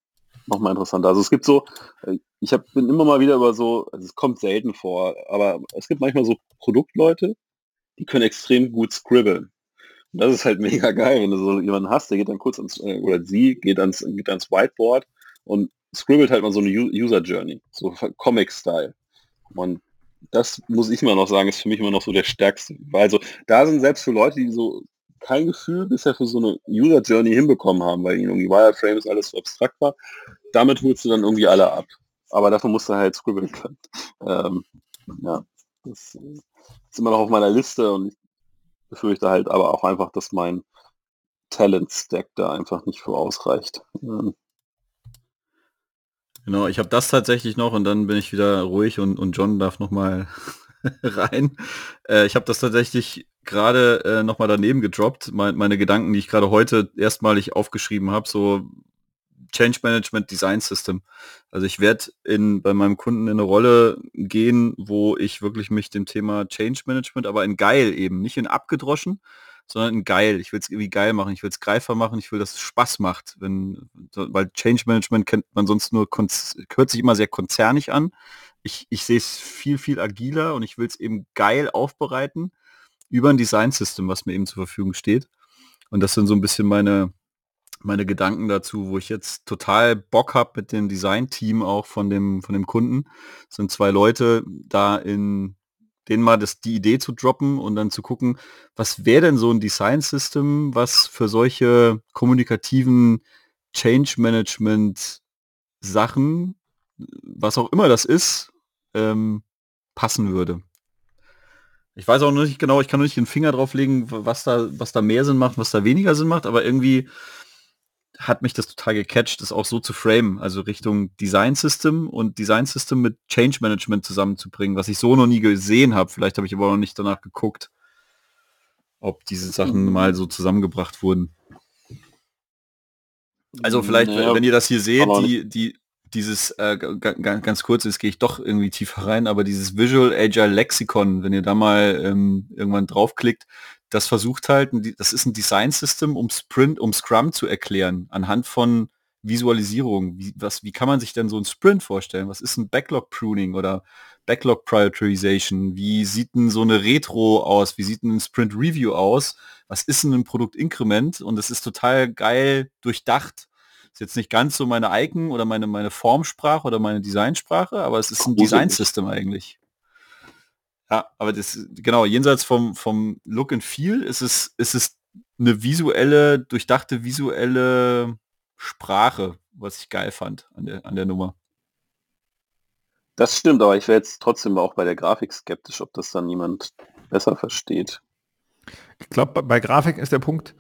Speaker 2: nochmal interessanter. Also es gibt so, äh, ich hab, bin immer mal wieder über so, also es kommt selten vor, aber es gibt manchmal so Produktleute, die können extrem gut scribbeln. Und das ist halt mega geil, wenn du so jemanden hast, der geht dann kurz ans, äh, oder sie geht ans, geht ans Whiteboard und scribbelt halt mal so eine User Journey, so Comic-Style. Und das muss ich immer noch sagen, ist für mich immer noch so der stärkste. Also da sind selbst für Leute, die so kein Gefühl bisher für so eine User Journey hinbekommen haben, weil ihnen irgendwie Wireframes alles so abstrakt war, damit holst du dann irgendwie alle ab. Aber dafür musst du halt scribbeln können. Ähm, ja, das ist immer noch auf meiner Liste und ich befürchte halt aber auch einfach, dass mein Talent-Stack da einfach nicht für ausreicht. Ähm,
Speaker 3: Genau, ich habe das tatsächlich noch und dann bin ich wieder ruhig und, und John darf noch mal rein. Äh, ich habe das tatsächlich gerade äh, nochmal daneben gedroppt, mein, meine Gedanken, die ich gerade heute erstmalig aufgeschrieben habe, so Change Management Design System. Also ich werde bei meinem Kunden in eine Rolle gehen, wo ich wirklich mich dem Thema Change Management, aber in geil eben, nicht in abgedroschen, sondern geil. Ich will es irgendwie geil machen, ich will es greifer machen, ich will, dass es Spaß macht. Wenn, weil Change Management kennt man sonst nur, hört sich immer sehr konzernig an. Ich, ich sehe es viel, viel agiler und ich will es eben geil aufbereiten über ein Design System, was mir eben zur Verfügung steht. Und das sind so ein bisschen meine, meine Gedanken dazu, wo ich jetzt total Bock habe mit dem Design-Team auch von dem, von dem Kunden. Das sind zwei Leute da in denen mal das, die Idee zu droppen und dann zu gucken, was wäre denn so ein Design-System, was für solche kommunikativen Change-Management-Sachen, was auch immer das ist, ähm, passen würde. Ich weiß auch noch nicht genau, ich kann noch nicht den Finger drauf legen, was da, was da mehr Sinn macht, was da weniger Sinn macht, aber irgendwie hat mich das total gecatcht, das auch so zu framen, also Richtung Design System und Design System mit Change Management zusammenzubringen, was ich so noch nie gesehen habe. Vielleicht habe ich aber noch nicht danach geguckt, ob diese Sachen mhm. mal so zusammengebracht wurden. Also vielleicht, ja, wenn ihr das hier seht, die, die, dieses, äh, ganz kurz, jetzt gehe ich doch irgendwie tiefer rein, aber dieses Visual Agile Lexicon, wenn ihr da mal ähm, irgendwann draufklickt, das versucht halt, das ist ein Design System, um Sprint, um Scrum zu erklären, anhand von Visualisierung. Wie, was, wie kann man sich denn so ein Sprint vorstellen? Was ist ein Backlog Pruning oder Backlog Prioritization? Wie sieht denn so eine Retro aus? Wie sieht ein Sprint Review aus? Was ist denn ein Produkt Increment? Und es ist total geil durchdacht ist jetzt nicht ganz so meine Icon oder meine, meine Formsprache oder meine Designsprache, aber es ist ein Design-System eigentlich. Ja, aber das, genau, jenseits vom, vom Look and Feel ist es, ist es eine visuelle, durchdachte visuelle Sprache, was ich geil fand an der, an der Nummer.
Speaker 2: Das stimmt, aber ich wäre jetzt trotzdem auch bei der Grafik skeptisch, ob das dann niemand besser versteht.
Speaker 1: Ich glaube, bei Grafik ist der Punkt,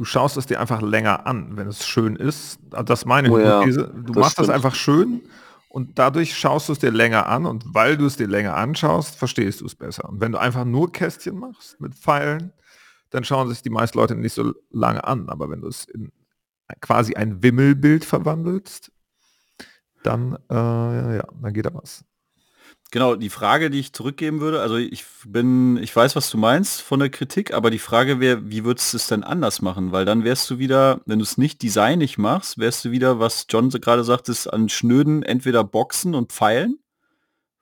Speaker 1: du schaust es dir einfach länger an, wenn es schön ist. Das meine oh, Hypothese. Ja, du machst stimmt. das einfach schön und dadurch schaust du es dir länger an und weil du es dir länger anschaust, verstehst du es besser. Und wenn du einfach nur Kästchen machst mit Pfeilen, dann schauen sich die meisten Leute nicht so lange an. Aber wenn du es in quasi ein Wimmelbild verwandelst, dann, äh, ja, dann geht da was.
Speaker 3: Genau, die Frage, die ich zurückgeben würde, also ich bin, ich weiß, was du meinst von der Kritik, aber die Frage wäre, wie würdest du es denn anders machen? Weil dann wärst du wieder, wenn du es nicht designig machst, wärst du wieder, was John gerade sagt, ist an schnöden entweder Boxen und Pfeilen,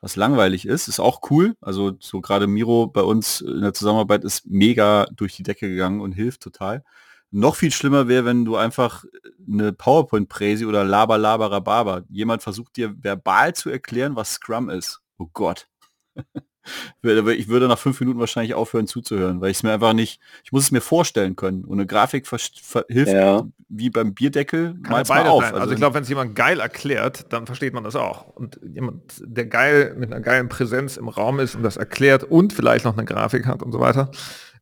Speaker 3: was langweilig ist, ist auch cool. Also so gerade Miro bei uns in der Zusammenarbeit ist mega durch die Decke gegangen und hilft total. Noch viel schlimmer wäre, wenn du einfach eine PowerPoint-Präsi oder Laber, Laber, Rhabarber, jemand versucht dir verbal zu erklären, was Scrum ist oh Gott. ich würde nach fünf Minuten wahrscheinlich aufhören zuzuhören, weil ich es mir einfach nicht, ich muss es mir vorstellen können. Und eine Grafik hilft ja. wie beim Bierdeckel
Speaker 1: mal auf. Also, also, ich glaube, wenn es jemand geil erklärt, dann versteht man das auch. Und jemand, der geil mit einer geilen Präsenz im Raum ist und das erklärt und vielleicht noch eine Grafik hat und so weiter,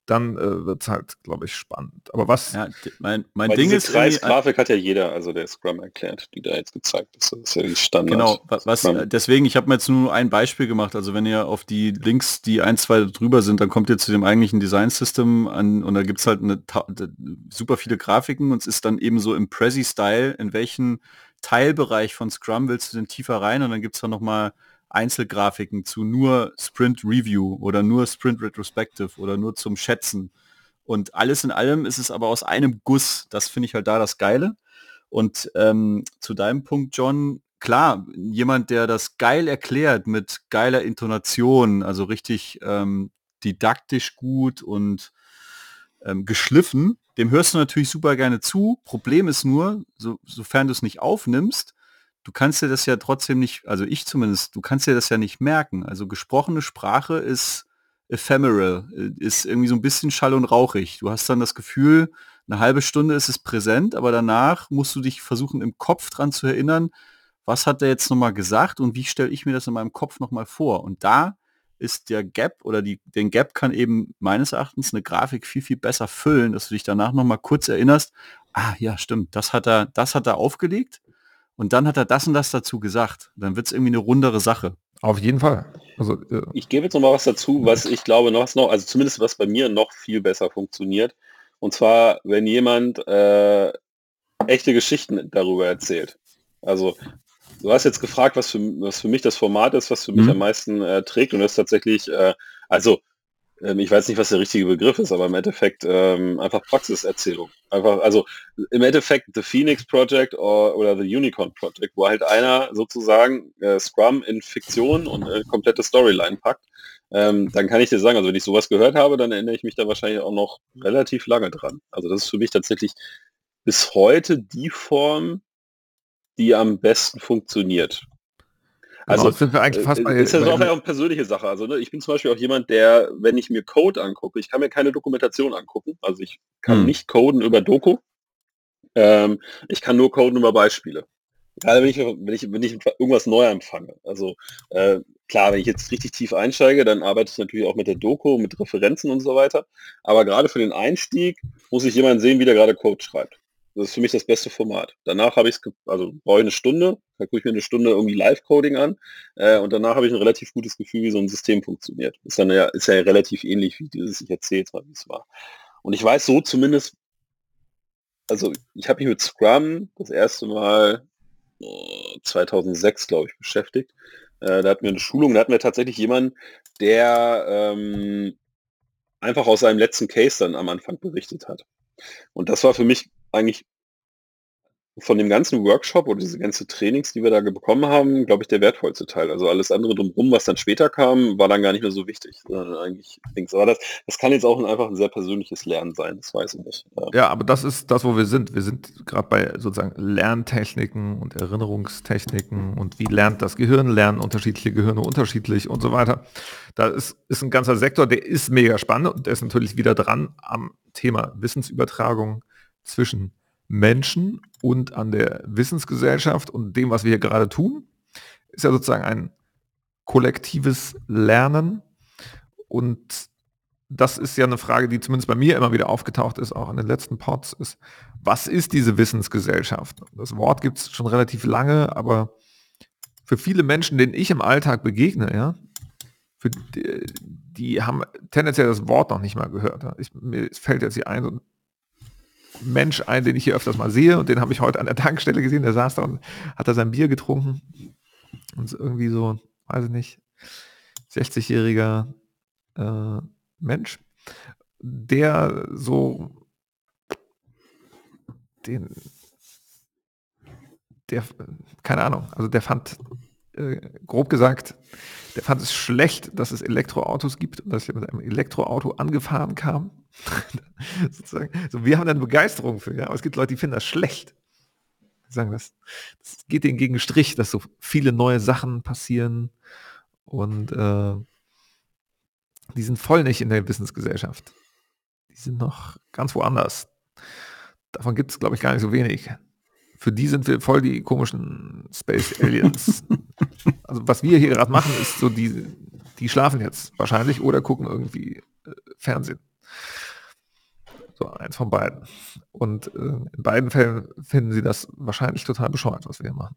Speaker 1: dann äh, wird es halt, glaube ich, spannend. Aber was... Ja,
Speaker 3: mein, mein Ding ist...
Speaker 2: Kreisgrafik hat ja jeder, also der Scrum erklärt, die da jetzt gezeigt ist. Das ist ja die Standard.
Speaker 3: Genau, was, deswegen, ich habe mir jetzt nur ein Beispiel gemacht. Also wenn ihr auf die Links, die ein, zwei drüber sind, dann kommt ihr zu dem eigentlichen Design-System an und da gibt es halt eine, super viele Grafiken und es ist dann eben so im Prezi-Style, in welchen Teilbereich von Scrum willst du denn tiefer rein und dann gibt es dann nochmal Einzelgrafiken zu nur Sprint Review oder nur Sprint Retrospective oder nur zum Schätzen. Und alles in allem ist es aber aus einem Guss. Das finde ich halt da das Geile. Und ähm, zu deinem Punkt, John, klar, jemand, der das geil erklärt mit geiler Intonation, also richtig ähm, didaktisch gut und ähm, geschliffen, dem hörst du natürlich super gerne zu. Problem ist nur, so, sofern du es nicht aufnimmst, du kannst dir das ja trotzdem nicht, also ich zumindest, du kannst dir das ja nicht merken. Also gesprochene Sprache ist ephemeral, ist irgendwie so ein bisschen schall und rauchig. Du hast dann das Gefühl, eine halbe Stunde ist es präsent, aber danach musst du dich versuchen, im Kopf dran zu erinnern, was hat der jetzt nochmal gesagt und wie stelle ich mir das in meinem Kopf nochmal vor. Und da ist der Gap oder die, den Gap kann eben meines Erachtens eine Grafik viel, viel besser füllen, dass du dich danach nochmal kurz erinnerst, ah ja, stimmt, das hat er, das hat er aufgelegt und dann hat er das und das dazu gesagt. Dann wird es irgendwie eine rundere Sache.
Speaker 1: Auf jeden Fall.
Speaker 2: Also, äh, ich gebe jetzt noch mal was dazu, was ich glaube noch, noch, also zumindest was bei mir noch viel besser funktioniert. Und zwar, wenn jemand äh, echte Geschichten darüber erzählt. Also du hast jetzt gefragt, was für, was für mich das Format ist, was für mich mhm. am meisten äh, trägt. Und das ist tatsächlich, äh, also ich weiß nicht, was der richtige Begriff ist, aber im Endeffekt ähm, einfach Praxiserzählung. Einfach, also im Endeffekt The Phoenix Project or, oder The Unicorn Project, wo halt einer sozusagen äh, Scrum in Fiktion und äh, komplette Storyline packt. Ähm, dann kann ich dir sagen, also wenn ich sowas gehört habe, dann erinnere ich mich da wahrscheinlich auch noch relativ lange dran. Also das ist für mich tatsächlich bis heute die Form, die am besten funktioniert.
Speaker 1: Also genau, sind wir eigentlich fast
Speaker 2: äh, bei, ist ja bei, auch eine persönliche Sache. Also ne, ich bin zum Beispiel auch jemand, der, wenn ich mir Code angucke, ich kann mir keine Dokumentation angucken. Also ich kann hm. nicht coden über Doku. Ähm, ich kann nur coden über Beispiele. Gerade wenn ich, wenn ich, wenn ich irgendwas neu empfange. Also äh, klar, wenn ich jetzt richtig tief einsteige, dann arbeite ich natürlich auch mit der Doku, mit Referenzen und so weiter. Aber gerade für den Einstieg muss ich jemanden sehen, wie der gerade Code schreibt. Das ist für mich das beste Format. Danach habe ich es, also brauche ich eine Stunde, da gucke ich mir eine Stunde irgendwie Live-Coding an äh, und danach habe ich ein relativ gutes Gefühl, wie so ein System funktioniert. Ist dann ja, ist ja relativ ähnlich wie dieses, ich erzähle jetzt mal, wie es war. Und ich weiß so zumindest, also ich habe mich mit Scrum das erste Mal oh, 2006, glaube ich, beschäftigt. Äh, da hatten wir eine Schulung, da hatten wir tatsächlich jemanden, der ähm, einfach aus seinem letzten Case dann am Anfang berichtet hat. Und das war für mich eigentlich von dem ganzen Workshop oder diese ganze Trainings, die wir da bekommen haben, glaube ich, der wertvollste Teil. Also alles andere drumherum, was dann später kam, war dann gar nicht mehr so wichtig. Sondern eigentlich Dings. Aber das, das kann jetzt auch ein, einfach ein sehr persönliches Lernen sein, das weiß ich nicht.
Speaker 1: Ja. ja, aber das ist das, wo wir sind. Wir sind gerade bei sozusagen Lerntechniken und Erinnerungstechniken und wie lernt das Gehirn, lernen unterschiedliche Gehirne unterschiedlich und so weiter. Da ist, ist ein ganzer Sektor, der ist mega spannend und der ist natürlich wieder dran am Thema Wissensübertragung zwischen Menschen und an der Wissensgesellschaft und dem, was wir hier gerade tun, ist ja sozusagen ein kollektives Lernen. Und das ist ja eine Frage, die zumindest bei mir immer wieder aufgetaucht ist, auch in den letzten Pods, ist, was ist diese Wissensgesellschaft? Das Wort gibt es schon relativ lange, aber für viele Menschen, denen ich im Alltag begegne, ja, für die, die haben tendenziell das Wort noch nicht mal gehört. Ich, mir fällt jetzt hier ein, so ein Mensch ein, den ich hier öfters mal sehe und den habe ich heute an der Tankstelle gesehen, der saß da und hat da sein Bier getrunken. Und irgendwie so, weiß ich nicht, 60-jähriger äh, Mensch, der so den, der, keine Ahnung, also der fand, äh, grob gesagt, der fand es schlecht, dass es Elektroautos gibt und dass er mit einem Elektroauto angefahren kam Sozusagen. So, wir haben eine Begeisterung für, ja, aber es gibt Leute, die finden das schlecht. Die sagen, das, das geht denen gegen Strich, dass so viele neue Sachen passieren und äh, die sind voll nicht in der Wissensgesellschaft. Die sind noch ganz woanders. Davon gibt es, glaube ich, gar nicht so wenig. Für die sind wir voll die komischen Space Aliens. also was wir hier gerade machen, ist so, die, die schlafen jetzt wahrscheinlich oder gucken irgendwie äh, Fernsehen. So eins von beiden. Und äh, in beiden Fällen finden sie das wahrscheinlich total bescheuert, was wir hier machen.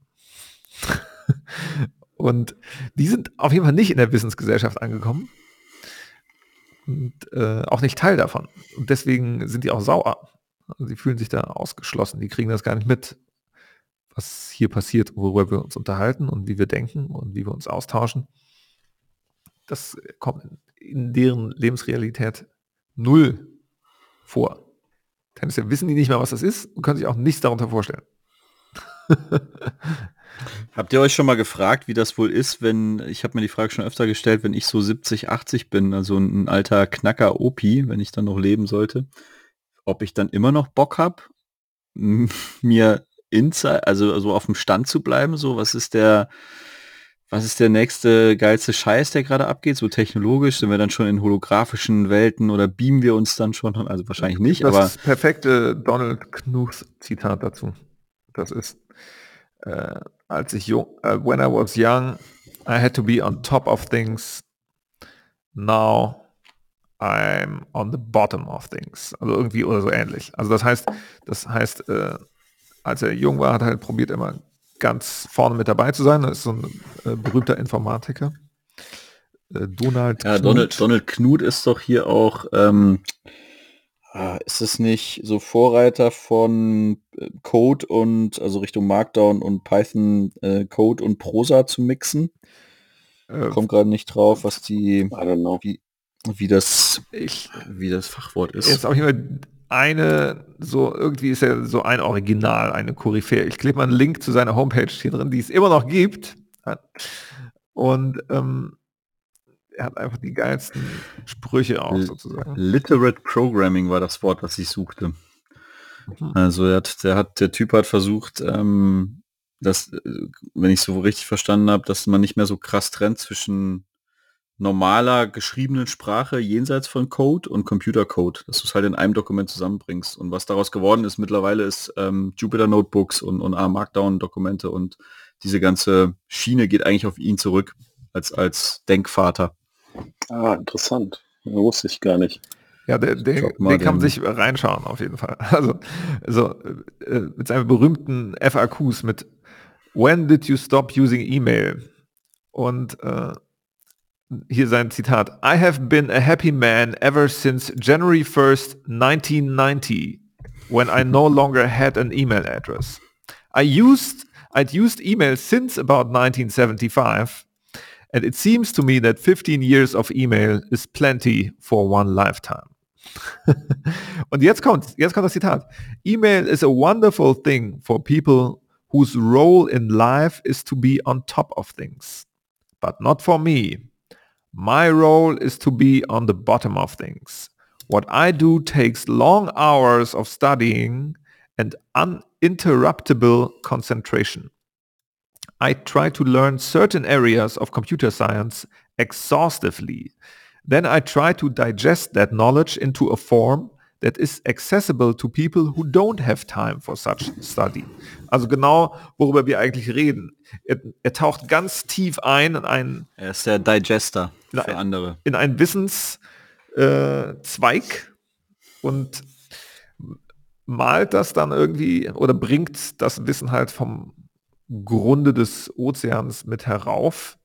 Speaker 1: und die sind auf jeden Fall nicht in der Wissensgesellschaft angekommen. Und äh, auch nicht Teil davon. Und deswegen sind die auch sauer. Also sie fühlen sich da ausgeschlossen. Die kriegen das gar nicht mit, was hier passiert, worüber wir uns unterhalten und wie wir denken und wie wir uns austauschen. Das kommt in deren Lebensrealität null vor. Tendenziell wissen die nicht mehr, was das ist und können sich auch nichts darunter vorstellen.
Speaker 3: Habt ihr euch schon mal gefragt, wie das wohl ist, wenn, ich habe mir die Frage schon öfter gestellt, wenn ich so 70, 80 bin, also ein alter Knacker Opi, wenn ich dann noch leben sollte, ob ich dann immer noch Bock habe, mir inside, also, also auf dem Stand zu bleiben, so, was ist der, was ist der nächste geilste Scheiß, der gerade abgeht? So technologisch sind wir dann schon in holographischen Welten oder beamen wir uns dann schon? Also wahrscheinlich nicht,
Speaker 1: das
Speaker 3: aber.
Speaker 1: Das perfekte Donald Knuth Zitat dazu. Das ist, äh, als ich jung, uh, when I was young, I had to be on top of things. Now I'm on the bottom of things. Also irgendwie oder so ähnlich. Also das heißt, das heißt, äh, als er jung war, hat er halt probiert immer ganz vorne mit dabei zu sein. Das ist so ein äh, berühmter Informatiker.
Speaker 3: Äh, Donald ja, Knut. Donald, Donald Knut ist doch hier auch, ähm, ah, ist es nicht so Vorreiter von äh, Code und, also Richtung Markdown und Python äh, Code und Prosa zu mixen? Äh, Kommt gerade nicht drauf, was die, wie, wie das, ich, wie das Fachwort ist.
Speaker 1: Ist auch immer eine, so irgendwie ist er so ein Original, eine Koryphäe. Ich klebe mal einen Link zu seiner Homepage hier drin, die es immer noch gibt. Und ähm, er hat einfach die geilsten Sprüche auch sozusagen.
Speaker 3: Literate Programming war das Wort, was ich suchte. Mhm. Also er hat, der hat, der Typ hat versucht, ähm, dass, äh, wenn ich so richtig verstanden habe, dass man nicht mehr so krass trennt zwischen normaler geschriebenen Sprache jenseits von Code und Computercode, dass du es halt in einem Dokument zusammenbringst. Und was daraus geworden ist mittlerweile ist ähm, Jupyter Notebooks und, und Markdown-Dokumente und diese ganze Schiene geht eigentlich auf ihn zurück als, als Denkvater.
Speaker 2: Ah, interessant. Das wusste ich gar nicht.
Speaker 1: Ja, der, der, der kann man sich reinschauen auf jeden Fall. Also, also äh, mit seinen berühmten FAQs mit When did you stop using email? Und äh, hier sein Zitat. I have been a happy man ever since January 1st, 1990, when I no longer had an email address. I used I'd used email since about 1975, and it seems to me that 15 years of email is plenty for one lifetime. Und jetzt kommt, jetzt kommt das Zitat. Email is a wonderful thing for people whose role in life is to be on top of things, but not for me. My role is to be on the bottom of things. What I do takes long hours of studying and uninterruptible concentration. I try to learn certain areas of computer science exhaustively. Then I try to digest that knowledge into a form that is accessible to people who don't have time for such study. Also genau, worüber wir eigentlich reden. Er, er taucht ganz tief ein in einen...
Speaker 3: Er ist der Digester für ein, andere.
Speaker 1: In einen Wissenszweig äh, und malt das dann irgendwie oder bringt das Wissen halt vom Grunde des Ozeans mit herauf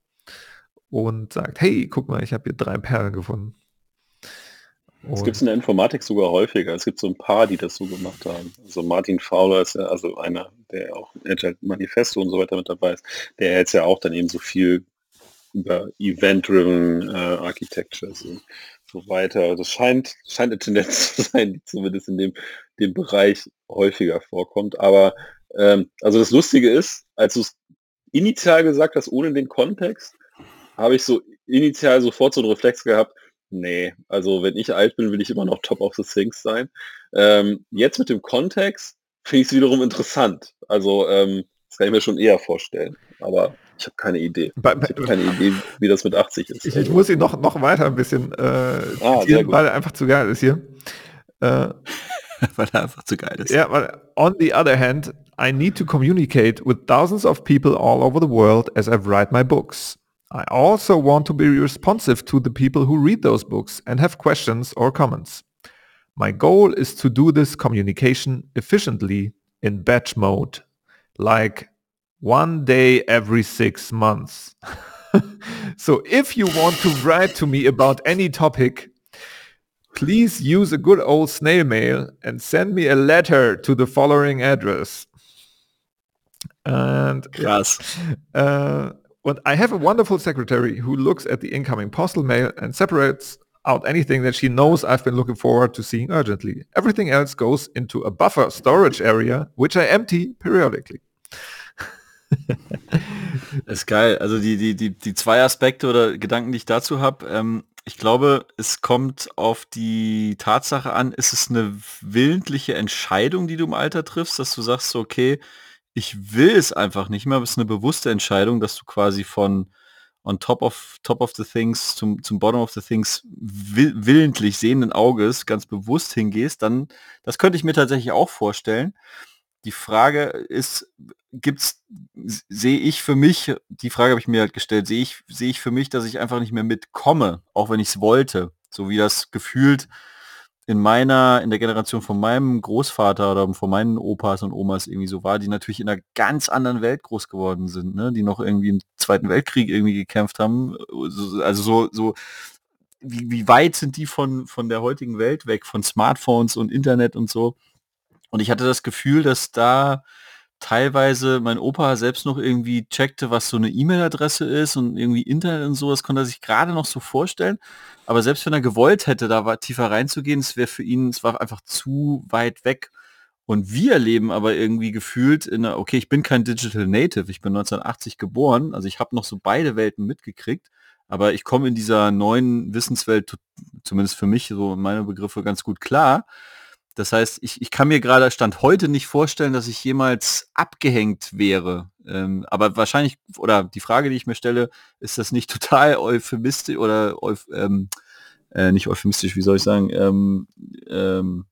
Speaker 1: und sagt, hey, guck mal, ich habe hier drei Perlen gefunden.
Speaker 2: Es gibt es in der Informatik sogar häufiger. Es gibt so ein paar, die das so gemacht haben. Also Martin Fowler ist ja also einer, der auch Agile Manifesto und so weiter mit dabei ist, der jetzt ja auch dann eben so viel über Event-Driven äh, Architecture so, so weiter. Das scheint, scheint eine Tendenz zu sein, die zumindest in dem, dem Bereich häufiger vorkommt. Aber ähm, also das Lustige ist, als du es initial gesagt hast, ohne den Kontext, habe ich so initial sofort so einen Reflex gehabt, Nee, also wenn ich alt bin, will ich immer noch Top of the Things sein. Ähm, jetzt mit dem Kontext finde ich es wiederum interessant. Also ähm, das kann ich mir schon eher vorstellen. Aber ich habe keine Idee. ich habe keine Idee, wie das mit 80 ist.
Speaker 1: Ich, ich muss ihn noch, noch weiter ein bisschen äh, ah, zitieren, weil er einfach zu geil ist hier. Äh,
Speaker 3: weil er einfach zu geil ist.
Speaker 1: Ja, weil on the other hand, I need to communicate with thousands of people all over the world as I write my books. I also want to be responsive to the people who read those books and have questions or comments. My goal is to do this communication efficiently in batch mode, like one day every six months. so if you want to write to me about any topic, please use a good old snail mail and send me a letter to the following address. And
Speaker 3: yes,
Speaker 1: uh, But I have a wonderful secretary who looks at the incoming postal mail and separates out anything that she knows I've been looking forward to seeing urgently. Everything else goes into a buffer storage area, which I empty periodically.
Speaker 3: das ist geil. Also die, die, die, die zwei Aspekte oder Gedanken, die ich dazu habe, ähm, ich glaube, es kommt auf die Tatsache an, ist es eine willentliche Entscheidung, die du im Alter triffst, dass du sagst, okay, ich will es einfach nicht mehr, es ist eine bewusste Entscheidung, dass du quasi von on top of top of the things zum, zum bottom of the things will, willentlich sehenden Auges ganz bewusst hingehst, dann das könnte ich mir tatsächlich auch vorstellen. Die Frage ist, gibt's sehe ich für mich, die Frage habe ich mir halt gestellt, sehe ich sehe ich für mich, dass ich einfach nicht mehr mitkomme, auch wenn ich es wollte, so wie das gefühlt in meiner, in der Generation von meinem Großvater oder von meinen Opas und Omas irgendwie so war, die natürlich in einer ganz anderen Welt groß geworden sind, ne? die noch irgendwie im Zweiten Weltkrieg irgendwie gekämpft haben. Also so, so wie, wie weit sind die von, von der heutigen Welt weg, von Smartphones und Internet und so. Und ich hatte das Gefühl, dass da teilweise mein Opa selbst noch irgendwie checkte, was so eine E-Mail-Adresse ist und irgendwie Internet und so, das konnte er sich gerade noch so vorstellen. Aber selbst wenn er gewollt hätte, da tiefer reinzugehen, es wäre für ihn, es war einfach zu weit weg. Und wir leben aber irgendwie gefühlt in einer, okay, ich bin kein Digital Native, ich bin 1980 geboren, also ich habe noch so beide Welten mitgekriegt, aber ich komme in dieser neuen Wissenswelt, zumindest für mich, so meine Begriffe, ganz gut klar. Das heißt, ich, ich kann mir gerade Stand heute nicht vorstellen, dass ich jemals abgehängt wäre. Ähm, aber wahrscheinlich, oder die Frage, die ich mir stelle, ist das nicht total euphemistisch oder euph, ähm, äh, nicht euphemistisch, wie soll ich sagen? Ähm, ähm,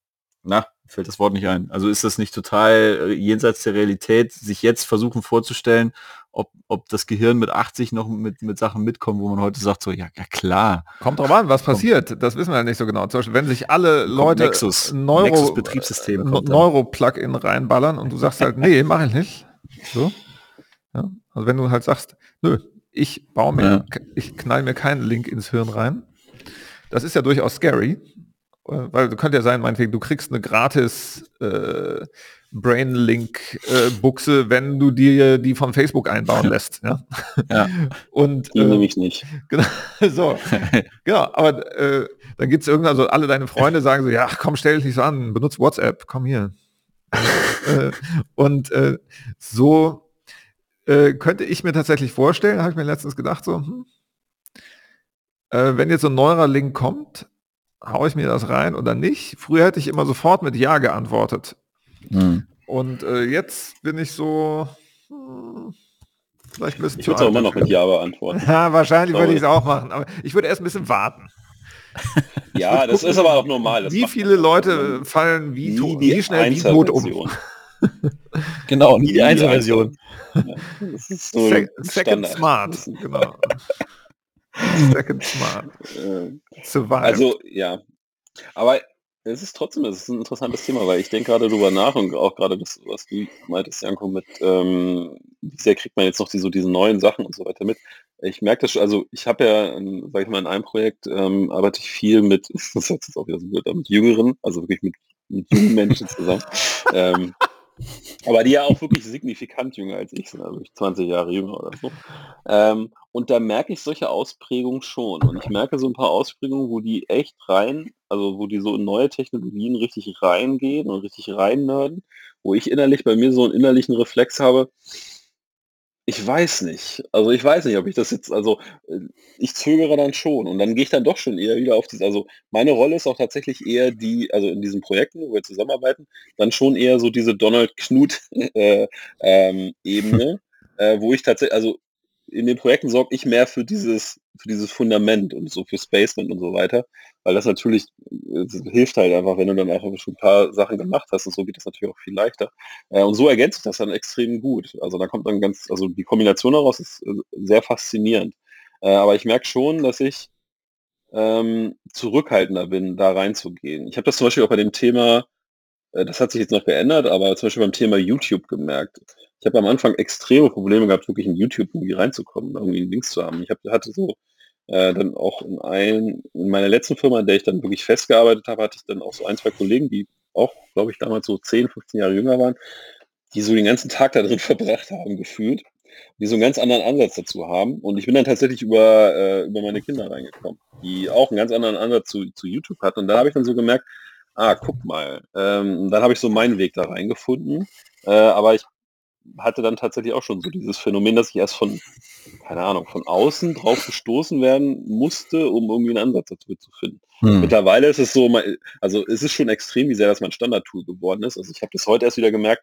Speaker 3: na, fällt das Wort nicht ein. Also ist das nicht total äh, jenseits der Realität, sich jetzt versuchen vorzustellen, ob, ob das Gehirn mit 80 noch mit, mit Sachen mitkommt, wo man heute sagt, so, ja, ja klar.
Speaker 1: Kommt drauf an, was passiert. Das wissen wir ja nicht so genau. Zum Beispiel, wenn sich alle Leute
Speaker 3: Nexus,
Speaker 1: Neuro,
Speaker 3: Nexus Betriebssystem
Speaker 1: Neuro-Plugin reinballern und du sagst halt, nee, mache ich nicht. So. Ja. Also wenn du halt sagst, nö, ich baue mir, ja. ich knall mir keinen Link ins Hirn rein. Das ist ja durchaus scary, weil du könnte ja sein, meinetwegen, du kriegst eine gratis äh, Brainlink-Buchse, äh, wenn du dir die von Facebook einbauen lässt. Ja.
Speaker 2: ja.
Speaker 1: Und
Speaker 2: die äh, nehme ich nicht.
Speaker 1: Genau, so. genau, aber äh, dann gibt es irgendwann so, alle deine Freunde sagen so, ja, komm, stell dich nicht so an, benutzt WhatsApp, komm hier. äh, und äh, so äh, könnte ich mir tatsächlich vorstellen, habe ich mir letztens gedacht, so, hm, wenn jetzt so ein neuer Link kommt, haue ich mir das rein oder nicht? Früher hätte ich immer sofort mit Ja geantwortet. Mhm. Und äh, jetzt bin ich so, hm, vielleicht ein bisschen
Speaker 2: Ich würde auch immer noch mit Ja beantworten.
Speaker 1: Ja, wahrscheinlich würde ich es auch machen, aber ich würde erst ein bisschen warten.
Speaker 2: ja, das gucken, ist aber auch normal.
Speaker 1: Das wie viele Leute fallen wie, wie, wie schnell wie tot um?
Speaker 3: genau, nie die Einzelversion.
Speaker 1: Ja, so Se Second Smart, genau.
Speaker 2: Second Smart. Survive. Also, ja. Aber es ist trotzdem, es ist ein interessantes Thema, weil ich denke gerade darüber nach und auch gerade das, was du meintest, Janko, mit ähm, wie sehr kriegt man jetzt noch die, so diese neuen Sachen und so weiter mit. Ich merke das schon, also ich habe ja, sag ich mal, in einem Projekt ähm, arbeite ich viel mit, das ist jetzt auch wieder so blöd, mit Jüngeren, also wirklich mit, mit jungen Menschen zusammen. ähm, aber die ja auch wirklich signifikant jünger als ich sind, also 20 Jahre jünger oder so. Ähm, und da merke ich solche Ausprägungen schon. Und ich merke so ein paar Ausprägungen, wo die echt rein, also wo die so in neue Technologien richtig reingehen und richtig rein nerden, wo ich innerlich bei mir so einen innerlichen Reflex habe, ich weiß nicht. Also ich weiß nicht, ob ich das jetzt, also äh, ich zögere dann schon und dann gehe ich dann doch schon eher wieder auf diese, also meine Rolle ist auch tatsächlich eher die, also in diesen Projekten, wo wir zusammenarbeiten, dann schon eher so diese Donald Knut äh, ähm, Ebene, äh, wo ich tatsächlich, also in den Projekten sorge ich mehr für dieses, für dieses Fundament und so für Spacement und so weiter, weil das natürlich das hilft halt einfach, wenn du dann einfach schon ein paar Sachen gemacht hast und so geht das natürlich auch viel leichter. Äh, und so ergänzt sich das dann extrem gut. Also da kommt dann ganz, also die Kombination daraus ist äh, sehr faszinierend. Äh, aber ich merke schon, dass ich ähm, zurückhaltender bin, da reinzugehen. Ich habe das zum Beispiel auch bei dem Thema, äh, das hat sich jetzt noch geändert, aber zum Beispiel beim Thema YouTube gemerkt ich habe am Anfang extreme Probleme gehabt, wirklich in YouTube irgendwie reinzukommen, irgendwie Links zu haben. Ich hab, hatte so äh, dann auch in, ein, in meiner letzten Firma, in der ich dann wirklich festgearbeitet habe, hatte ich dann auch so ein, zwei Kollegen, die auch, glaube ich, damals so 10, 15 Jahre jünger waren, die so den ganzen Tag da drin verbracht haben, gefühlt, die so einen ganz anderen Ansatz dazu haben. Und ich bin dann tatsächlich über, äh, über meine Kinder reingekommen, die auch einen ganz anderen Ansatz zu, zu YouTube hatten. Und da habe ich dann so gemerkt, ah, guck mal, ähm, dann habe ich so meinen Weg da reingefunden. Äh, aber ich hatte dann tatsächlich auch schon so dieses Phänomen, dass ich erst von, keine Ahnung, von außen drauf gestoßen werden musste, um irgendwie einen Ansatz dazu zu finden. Hm. Mittlerweile ist es so, also es ist schon extrem, wie sehr das mein Standardtool geworden ist. Also ich habe das heute erst wieder gemerkt,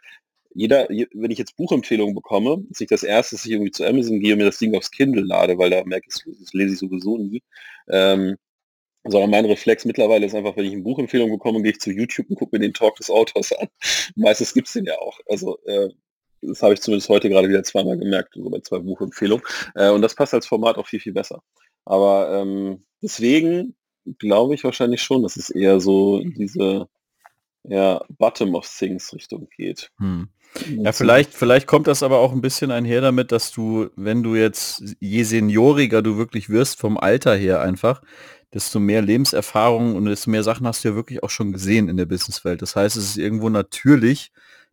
Speaker 2: jeder, wenn ich jetzt Buchempfehlungen bekomme, ist nicht das erste, dass ich irgendwie zu Amazon gehe und mir das Ding aufs Kindle lade, weil da merke ich, das lese ich sowieso nie. Ähm, sondern mein Reflex mittlerweile ist einfach, wenn ich eine Buchempfehlung bekomme, gehe ich zu YouTube und gucke mir den Talk des Autors an. Meistens gibt es den ja auch. Also äh, das habe ich zumindest heute gerade wieder zweimal gemerkt, so bei zwei Buchempfehlungen. Äh, und das passt als Format auch viel, viel besser. Aber ähm, deswegen glaube ich wahrscheinlich schon, dass es eher so diese ja, Bottom of Things Richtung geht.
Speaker 3: Hm. Ja, vielleicht, vielleicht kommt das aber auch ein bisschen einher damit, dass du, wenn du jetzt, je senioriger du wirklich wirst vom Alter her einfach, desto mehr Lebenserfahrung und desto mehr Sachen hast du ja wirklich auch schon gesehen in der Businesswelt. Das heißt, es ist irgendwo natürlich,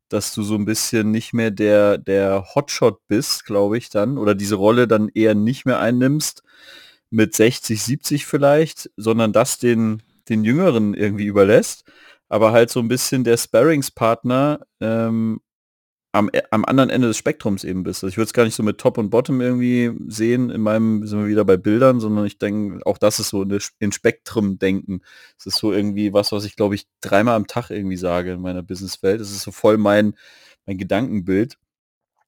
Speaker 3: dass du so ein bisschen nicht mehr der, der Hotshot bist, glaube ich, dann, oder diese Rolle dann eher nicht mehr einnimmst mit 60, 70 vielleicht, sondern das den, den Jüngeren irgendwie überlässt, aber halt so ein bisschen der Sparringspartner ähm, am, äh, am anderen Ende des Spektrums eben bist. Also ich würde es gar nicht so mit Top und Bottom irgendwie sehen in meinem, sind wir wieder bei Bildern, sondern ich denke, auch das ist so in, in Spektrum denken. Es ist so irgendwie was, was ich glaube ich dreimal am Tag irgendwie sage in meiner Businesswelt. Es ist so voll mein, mein Gedankenbild.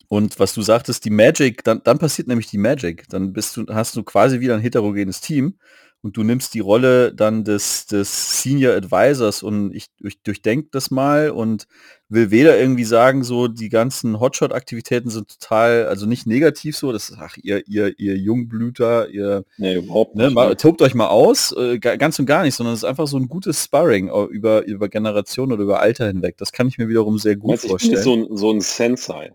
Speaker 3: Und was du sagtest, die Magic, dann, dann passiert nämlich die Magic. Dann bist du, hast du quasi wieder ein heterogenes Team und du nimmst die Rolle dann des, des Senior Advisors und ich, ich durchdenke das mal und will weder irgendwie sagen, so die ganzen Hotshot-Aktivitäten sind total, also nicht negativ so, das ist, ach, ihr, ihr, ihr Jungblüter, ihr
Speaker 2: nee, überhaupt
Speaker 3: ne, nicht, ne, mal, tobt euch mal aus, äh, ganz und gar nicht, sondern es ist einfach so ein gutes Sparring über, über Generationen oder über Alter hinweg. Das kann ich mir wiederum sehr gut Meinst, vorstellen.
Speaker 2: so ein, so ein Sensei.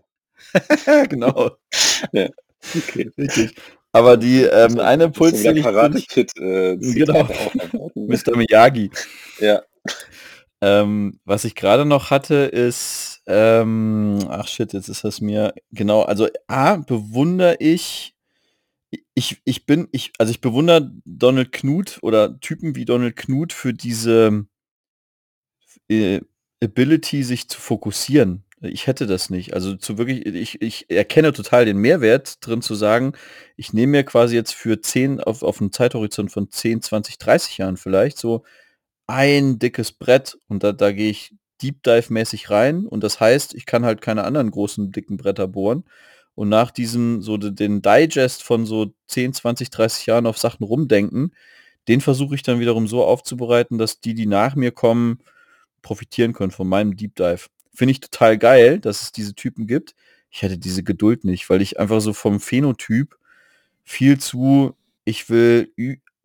Speaker 3: genau. ja. Okay. Richtig. Aber die ähm, eine Puls,
Speaker 2: die Karate Kid, äh,
Speaker 3: genau, Mr. Miyagi.
Speaker 2: Ja.
Speaker 3: Ähm, was ich gerade noch hatte, ist, ähm, ach shit, jetzt ist das mir, genau, also A, bewundere ich, ich, ich bin, ich, also ich bewundere Donald Knuth oder Typen wie Donald Knuth für diese äh, Ability, sich zu fokussieren. Ich hätte das nicht. Also zu wirklich, ich, ich erkenne total den Mehrwert drin zu sagen, ich nehme mir quasi jetzt für 10, auf, auf einen Zeithorizont von 10, 20, 30 Jahren vielleicht so ein dickes Brett und da, da gehe ich Deep Dive-mäßig rein und das heißt, ich kann halt keine anderen großen, dicken Bretter bohren. Und nach diesem, so den Digest von so 10, 20, 30 Jahren auf Sachen rumdenken, den versuche ich dann wiederum so aufzubereiten, dass die, die nach mir kommen, profitieren können von meinem Deep Dive. Finde ich total geil, dass es diese Typen gibt. Ich hätte diese Geduld nicht, weil ich einfach so vom Phänotyp viel zu, ich will,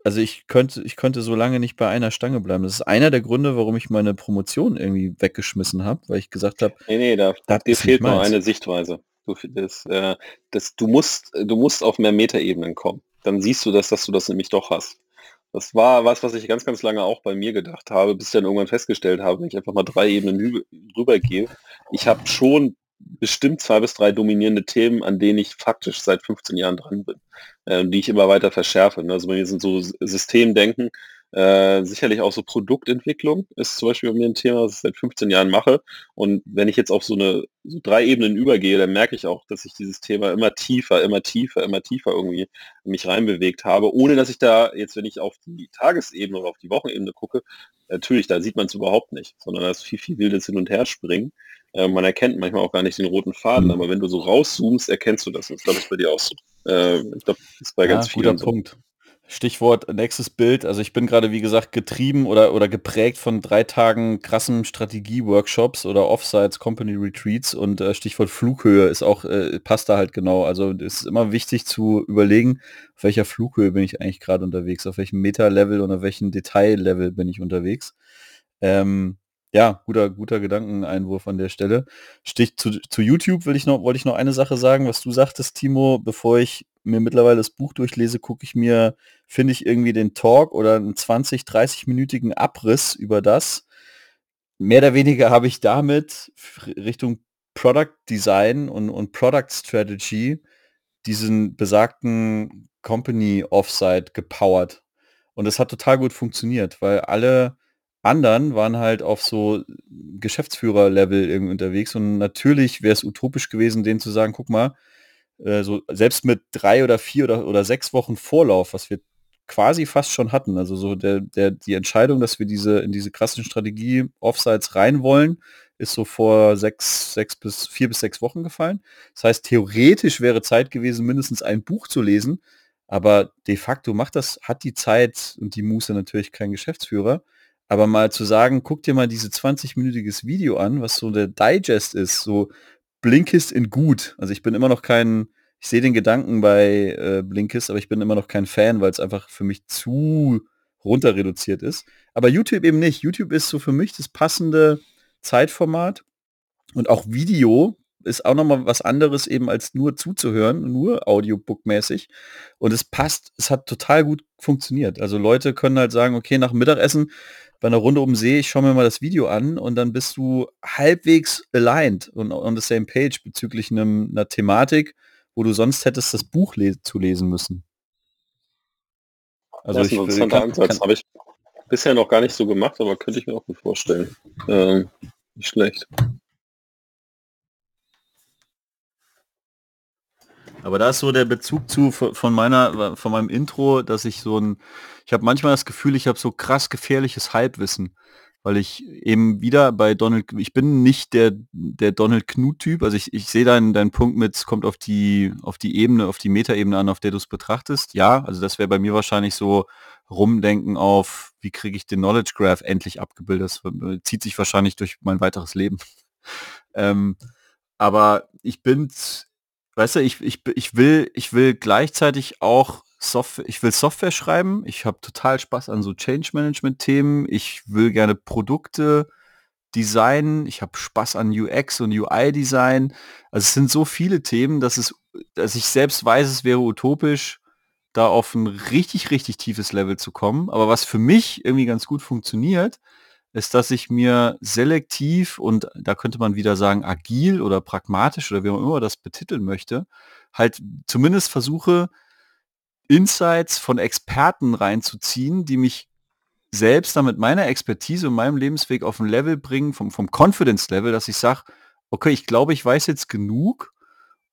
Speaker 3: also ich könnte, ich könnte so lange nicht bei einer Stange bleiben. Das ist einer der Gründe, warum ich meine Promotion irgendwie weggeschmissen habe, weil ich gesagt habe,
Speaker 2: nee, nee, da, dir fehlt noch eine Sichtweise. Du, das, äh, das, du, musst, du musst auf mehr Metaebenen kommen. Dann siehst du das, dass du das nämlich doch hast. Das war was, was ich ganz, ganz lange auch bei mir gedacht habe, bis ich dann irgendwann festgestellt habe, wenn ich einfach mal drei Ebenen rübergehe. Ich habe schon bestimmt zwei bis drei dominierende Themen, an denen ich faktisch seit 15 Jahren dran bin, äh, die ich immer weiter verschärfe. Also bei mir sind so Systemdenken, äh, sicherlich auch so Produktentwicklung ist zum Beispiel bei mir ein Thema, was ich seit 15 Jahren mache. Und wenn ich jetzt auf so eine so drei Ebenen übergehe, dann merke ich auch, dass ich dieses Thema immer tiefer, immer tiefer, immer tiefer irgendwie mich reinbewegt habe, ohne dass ich da jetzt, wenn ich auf die Tagesebene oder auf die Wochenebene gucke, natürlich, da sieht man es überhaupt nicht, sondern da ist viel, viel wildes Hin und Her springen. Äh, man erkennt manchmal auch gar nicht den roten Faden, aber wenn du so rauszoomst, erkennst du das. das glaube ich bei dir auch so. Äh, ich glaube, das ist bei ja, ganz vielen
Speaker 3: guter so. Punkt. Stichwort nächstes Bild. Also ich bin gerade, wie gesagt, getrieben oder, oder geprägt von drei Tagen krassen Strategie-Workshops oder Offsites, Company Retreats und äh, Stichwort Flughöhe ist auch, äh, passt da halt genau. Also es ist immer wichtig zu überlegen, auf welcher Flughöhe bin ich eigentlich gerade unterwegs, auf welchem Meta-Level und auf welchem Detail-Level bin ich unterwegs. Ähm, ja, guter, guter Gedankeneinwurf an der Stelle. Stich zu, zu YouTube will ich noch, wollte ich noch eine Sache sagen, was du sagtest, Timo, bevor ich mir mittlerweile das Buch durchlese, gucke ich mir, finde ich irgendwie den Talk oder einen 20, 30-minütigen Abriss über das. Mehr oder weniger habe ich damit Richtung Product Design und, und Product Strategy diesen besagten Company Offsite gepowert. Und es hat total gut funktioniert, weil alle anderen waren halt auf so Geschäftsführer-Level irgendwie unterwegs und natürlich wäre es utopisch gewesen, denen zu sagen, guck mal, äh, so selbst mit drei oder vier oder, oder sechs Wochen Vorlauf, was wir quasi fast schon hatten, also so der, der, die Entscheidung, dass wir diese in diese krassen Strategie Offsites rein wollen, ist so vor sechs, sechs bis vier bis sechs Wochen gefallen. Das heißt, theoretisch wäre Zeit gewesen, mindestens ein Buch zu lesen, aber de facto macht das, hat die Zeit und die Muße natürlich kein Geschäftsführer. Aber mal zu sagen, guck dir mal diese 20-minütiges Video an, was so der Digest ist, so Blinkist in gut. Also ich bin immer noch kein, ich sehe den Gedanken bei äh, Blinkist, aber ich bin immer noch kein Fan, weil es einfach für mich zu runter reduziert ist. Aber YouTube eben nicht. YouTube ist so für mich das passende Zeitformat und auch Video ist auch nochmal was anderes eben als nur zuzuhören, nur Audiobook-mäßig. Und es passt, es hat total gut funktioniert. Also Leute können halt sagen, okay, nach Mittagessen bei einer Runde um See, ich schaue mir mal das Video an und dann bist du halbwegs aligned und on the same page bezüglich einem, einer Thematik, wo du sonst hättest das Buch le zu lesen müssen.
Speaker 2: Also das ist ein interessanter Ansatz. Habe ich bisher noch gar nicht so gemacht, aber könnte ich mir auch gut vorstellen. Ähm, nicht schlecht.
Speaker 3: Aber da ist so der Bezug zu von meiner, von meinem Intro, dass ich so ein, ich habe manchmal das Gefühl, ich habe so krass gefährliches Halbwissen, weil ich eben wieder bei Donald, ich bin nicht der, der Donald Knut-Typ, also ich, ich sehe deinen, deinen Punkt mit, es kommt auf die, auf die Ebene, auf die Metaebene an, auf der du es betrachtest. Ja, also das wäre bei mir wahrscheinlich so rumdenken auf, wie kriege ich den Knowledge Graph endlich abgebildet. Das zieht sich wahrscheinlich durch mein weiteres Leben. ähm, aber ich bin weißt du, ich, ich, ich, will, ich will gleichzeitig auch Software, ich will Software schreiben, ich habe total Spaß an so Change Management Themen, ich will gerne Produkte designen, ich habe Spaß an UX und UI Design. Also es sind so viele Themen, dass es, dass ich selbst weiß, es wäre utopisch, da auf ein richtig, richtig tiefes Level zu kommen. Aber was für mich irgendwie ganz gut funktioniert, ist, dass ich mir selektiv und da könnte man wieder sagen agil oder pragmatisch oder wie man immer das betiteln möchte, halt zumindest versuche, Insights von Experten reinzuziehen, die mich selbst damit meiner Expertise und meinem Lebensweg auf ein Level bringen, vom, vom Confidence-Level, dass ich sage, okay, ich glaube, ich weiß jetzt genug,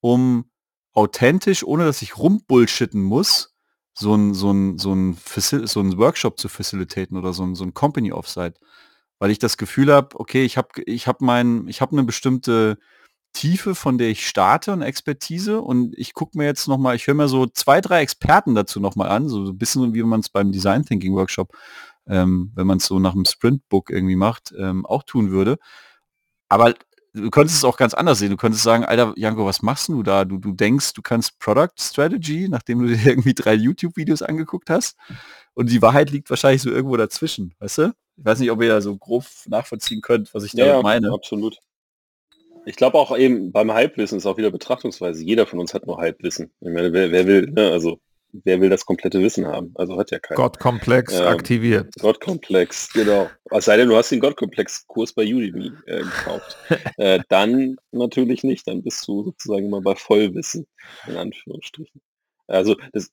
Speaker 3: um authentisch, ohne dass ich rumbullshitten muss, so ein, so ein, so ein, so ein Workshop zu facilitaten oder so ein, so ein Company Offsite weil ich das Gefühl habe, okay, ich habe ich hab mein, ich habe eine bestimmte Tiefe, von der ich starte und Expertise und ich gucke mir jetzt noch mal, ich höre mir so zwei, drei Experten dazu noch mal an, so ein bisschen wie man es beim Design Thinking Workshop, ähm, wenn man es so nach einem Sprintbook irgendwie macht, ähm, auch tun würde. Aber du könntest es auch ganz anders sehen. Du könntest sagen, Alter, Janko, was machst du da? Du, du denkst, du kannst Product Strategy, nachdem du dir irgendwie drei YouTube-Videos angeguckt hast. Und die Wahrheit liegt wahrscheinlich so irgendwo dazwischen, weißt du? Ich weiß nicht, ob ihr da so grob nachvollziehen könnt, was ich da ja, meine.
Speaker 2: Absolut. Ich glaube auch eben beim Halbwissen ist auch wieder Betrachtungsweise. Jeder von uns hat nur Halbwissen. Ich meine, wer, wer will, ne, also wer will das komplette Wissen haben? Also hat ja keiner.
Speaker 1: Gottkomplex ähm, aktiviert.
Speaker 2: Gottkomplex, genau. Es sei denn, du hast den Gottkomplex-Kurs bei Udemy äh, gekauft. äh, dann natürlich nicht. Dann bist du sozusagen immer bei Vollwissen, in Anführungsstrichen. Also das,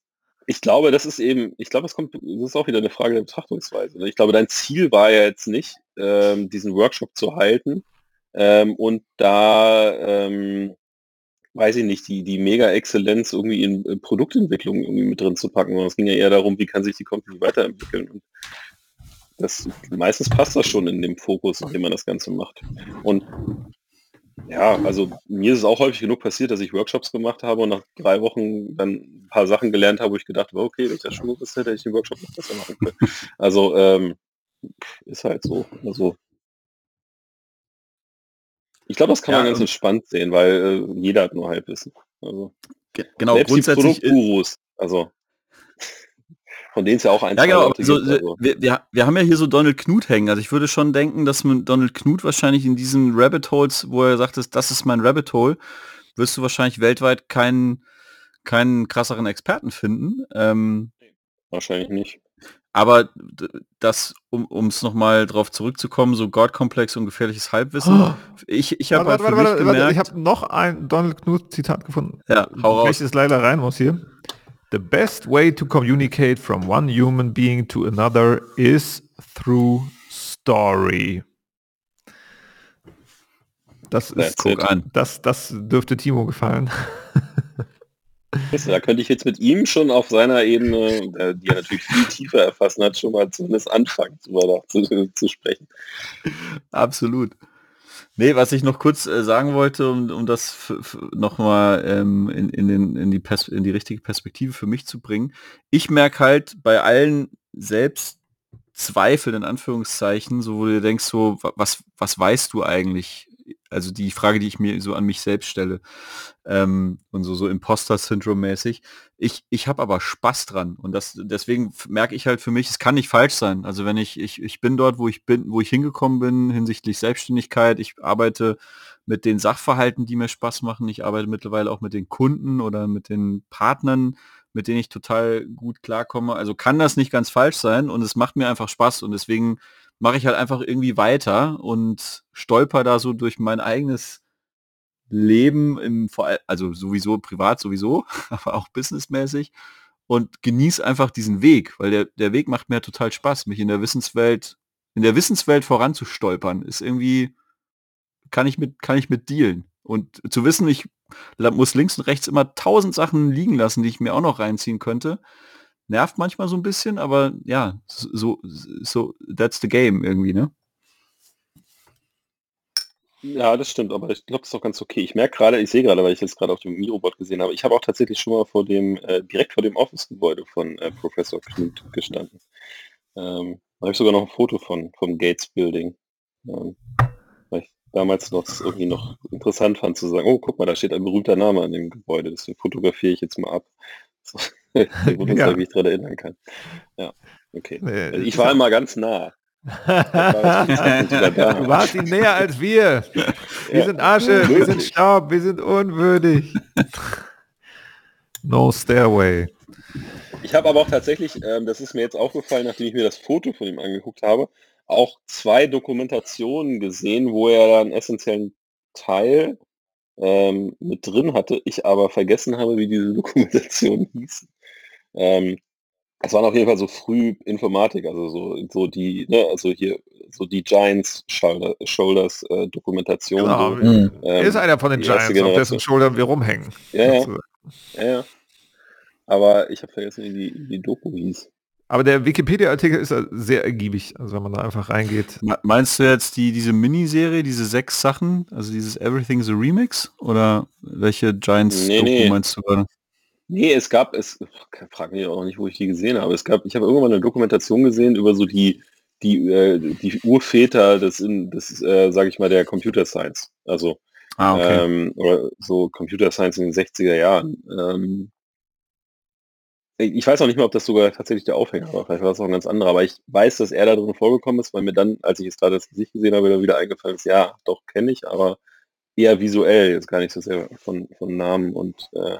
Speaker 2: ich glaube, das ist eben, ich glaube, es kommt, das ist auch wieder eine Frage der Betrachtungsweise. Ne? Ich glaube, dein Ziel war ja jetzt nicht, ähm, diesen Workshop zu halten ähm, und da, ähm, weiß ich nicht, die, die Mega-Exzellenz irgendwie in, in, Produktentwicklung irgendwie mit drin zu packen, sondern es ging ja eher darum, wie kann sich die Company weiterentwickeln. Und das, meistens passt das schon in dem Fokus, in dem man das Ganze macht. Und ja, also mir ist es auch häufig genug passiert, dass ich Workshops gemacht habe und nach drei Wochen dann ein paar Sachen gelernt habe, wo ich gedacht habe, okay, wenn ich das schon gewusst hätte, hätte ich den Workshop noch besser machen können. Also ähm, ist halt so. Also ich glaube, das kann ja, man ganz entspannt sehen, weil äh, jeder hat nur Halbwissen. Also,
Speaker 3: genau, grundsätzlich
Speaker 2: die Produktgurus, also von denen es ja auch ein
Speaker 3: Ja, genau. So, also. wir, wir, wir haben ja hier so Donald Knut hängen. Also ich würde schon denken, dass man Donald Knut wahrscheinlich in diesen Rabbit Holes, wo er sagt, das ist mein Rabbit Hole, wirst du wahrscheinlich weltweit keinen, keinen krasseren Experten finden. Ähm,
Speaker 2: wahrscheinlich nicht.
Speaker 3: Aber das, um es nochmal drauf zurückzukommen, so Godkomplex und gefährliches Halbwissen. Oh. Ich, ich habe halt warte, warte,
Speaker 1: warte, Ich habe noch ein Donald Knut Zitat gefunden. Ja, hau raus. Welches leider rein muss hier. The best way to communicate from one human being to another is through story. Das ist an. Das, das dürfte Timo gefallen.
Speaker 2: Da könnte ich jetzt mit ihm schon auf seiner Ebene, die er natürlich viel tiefer erfassen hat, schon mal zumindest anfangen, zu, zu sprechen.
Speaker 3: Absolut. Nee, was ich noch kurz äh, sagen wollte, um, um das nochmal ähm, in, in, in, die in die richtige Perspektive für mich zu bringen. Ich merke halt bei allen Selbstzweifeln, in Anführungszeichen, so wo du denkst, so, was, was weißt du eigentlich? Also die Frage, die ich mir so an mich selbst stelle ähm, und so so Imposter-Syndrom-mäßig. Ich, ich habe aber Spaß dran und das deswegen merke ich halt für mich, es kann nicht falsch sein. Also wenn ich, ich, ich bin dort, wo ich bin, wo ich hingekommen bin hinsichtlich Selbstständigkeit, ich arbeite mit den Sachverhalten, die mir Spaß machen. Ich arbeite mittlerweile auch mit den Kunden oder mit den Partnern, mit denen ich total gut klarkomme. Also kann das nicht ganz falsch sein und es macht mir einfach Spaß und deswegen mache ich halt einfach irgendwie weiter und stolper da so durch mein eigenes Leben im also sowieso privat sowieso, aber auch businessmäßig und genieße einfach diesen Weg, weil der, der Weg macht mir total Spaß, mich in der Wissenswelt, in der Wissenswelt voranzustolpern, ist irgendwie, kann ich mit, kann ich mit dealen. Und zu wissen, ich muss links und rechts immer tausend Sachen liegen lassen, die ich mir auch noch reinziehen könnte, nervt manchmal so ein bisschen, aber ja, so, so, that's the game irgendwie, ne?
Speaker 2: Ja, das stimmt, aber ich glaube, das ist doch ganz okay. Ich merke gerade, ich sehe gerade, weil ich jetzt gerade auf dem Mirobot gesehen habe, ich habe auch tatsächlich schon mal vor dem, äh, direkt vor dem Office-Gebäude von äh, Professor Knut gestanden. Ähm, da habe ich sogar noch ein Foto von, vom Gates Building. Ähm, weil ich damals noch irgendwie noch interessant fand zu sagen, oh, guck mal, da steht ein berühmter Name an dem Gebäude, deswegen fotografiere ich jetzt mal ab. So, wo ja. ich mich daran erinnern kann. Ja, okay. Nee, also ich war immer ganz nah.
Speaker 1: du warst ihn näher als wir. Wir ja. sind Asche, wir sind Staub, wir sind unwürdig. No Stairway.
Speaker 2: Ich habe aber auch tatsächlich, ähm, das ist mir jetzt aufgefallen, nachdem ich mir das Foto von ihm angeguckt habe, auch zwei Dokumentationen gesehen, wo er einen essentiellen Teil ähm, mit drin hatte, ich aber vergessen habe, wie diese Dokumentation hieß. Ähm, es waren auf jeden Fall so früh Informatik, also so, so die, ne, also hier, so die Giants Shoulder, Shoulders äh, Dokumentation. Genau. So,
Speaker 1: mhm. ähm, ist einer von den Giants, auf dessen Schultern wir rumhängen.
Speaker 2: Ja, ja. ja, Aber ich habe vergessen, wie die, wie die Doku hieß.
Speaker 1: Aber der Wikipedia-Artikel ist sehr ergiebig, also wenn man da einfach reingeht.
Speaker 3: Meinst du jetzt die, diese Miniserie, diese sechs Sachen, also dieses Everything's a Remix? Oder welche Giants
Speaker 2: nee, nee.
Speaker 3: meinst du gerade?
Speaker 2: Nee, es gab, es frag mich auch nicht, wo ich die gesehen habe. Es gab, ich habe irgendwann eine Dokumentation gesehen über so die, die, äh, die Urväter des, des äh, sage ich mal, der Computer Science. Also ah, okay. ähm, oder so Computer Science in den 60er Jahren. Ähm, ich weiß auch nicht mehr, ob das sogar tatsächlich der Aufhänger war, vielleicht war es auch ein ganz anderer, aber ich weiß, dass er da drin vorgekommen ist, weil mir dann, als ich es gerade das Gesicht gesehen habe, wieder eingefallen ist, ja, doch kenne ich, aber eher visuell, jetzt gar nicht so sehr von, von Namen und äh,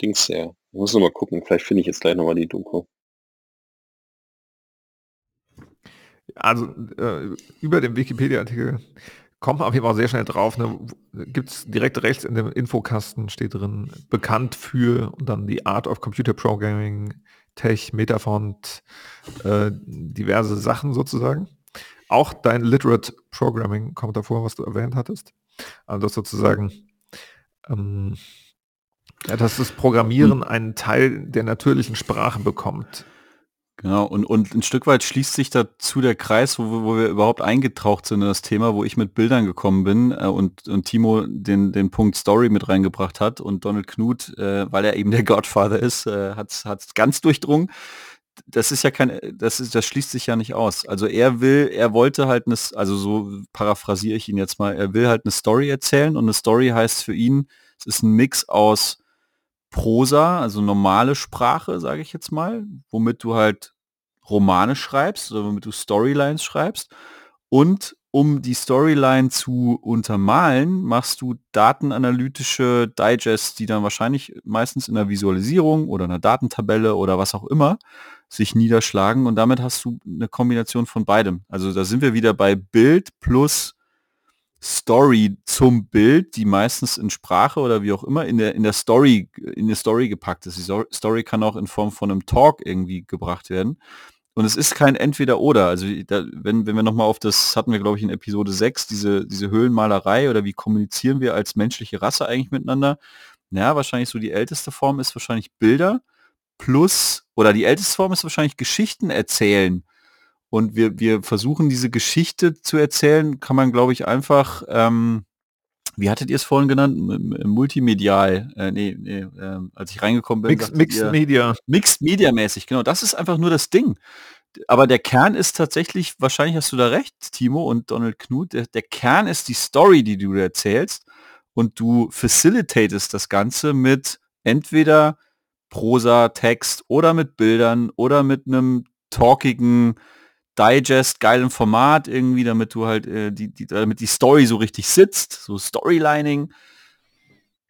Speaker 2: Dings her. Ich muss noch mal gucken, vielleicht finde ich jetzt gleich nochmal die Doku.
Speaker 1: Also äh, über den Wikipedia-Artikel kommt man auf jeden Fall sehr schnell drauf. Ne? Gibt es direkt rechts in dem Infokasten steht drin, bekannt für und dann die Art of Computer Programming, Tech, Metafont, äh, diverse Sachen sozusagen. Auch dein Literate Programming kommt davor, was du erwähnt hattest. Also das sozusagen, ähm, ja, dass das Programmieren einen Teil der natürlichen Sprache bekommt.
Speaker 3: Genau, und, und ein Stück weit schließt sich dazu der Kreis, wo, wo wir überhaupt eingetaucht sind in das Thema, wo ich mit Bildern gekommen bin äh, und, und Timo den, den Punkt Story mit reingebracht hat und Donald Knut, äh, weil er eben der Godfather ist, äh, hat es ganz durchdrungen. Das ist ja kein, das ist, das schließt sich ja nicht aus. Also er will, er wollte halt eine, also so paraphrasiere ich ihn jetzt mal, er will halt eine Story erzählen und eine Story heißt für ihn, es ist ein Mix aus Prosa, also normale Sprache, sage ich jetzt mal, womit du halt Romane schreibst oder womit du Storylines schreibst. Und um die Storyline zu untermalen, machst du datenanalytische Digests, die dann wahrscheinlich meistens in einer Visualisierung oder einer Datentabelle oder was auch immer sich niederschlagen. Und damit hast du eine Kombination von beidem. Also da sind wir wieder bei Bild plus Story zum Bild, die meistens in Sprache oder wie auch immer in der, in der Story, in der Story gepackt ist. Die Story kann auch in Form von einem Talk irgendwie gebracht werden. Und es ist kein Entweder-Oder. Also da, wenn, wenn wir nochmal auf das, hatten wir glaube ich in Episode 6, diese, diese Höhlenmalerei oder wie kommunizieren wir als menschliche Rasse eigentlich miteinander. Naja, wahrscheinlich so die älteste Form ist wahrscheinlich Bilder plus, oder die älteste Form ist wahrscheinlich Geschichten erzählen und wir, wir versuchen diese Geschichte zu erzählen, kann man, glaube ich, einfach, ähm, wie hattet ihr es vorhin genannt? Multimedial, äh, nee, nee äh, als ich reingekommen bin.
Speaker 1: Mixed, Mixed ihr, Media.
Speaker 3: Mixed Media mäßig, genau. Das ist einfach nur das Ding. aber der Kern ist tatsächlich, wahrscheinlich hast du da recht, Timo und Donald Knut, der, der Kern ist die Story, die du erzählst und du facilitatest das Ganze mit entweder Prosa, Text oder mit Bildern oder mit einem talkigen Digest, geilen Format irgendwie, damit du halt äh, die, die, damit die Story so richtig sitzt, so Storylining.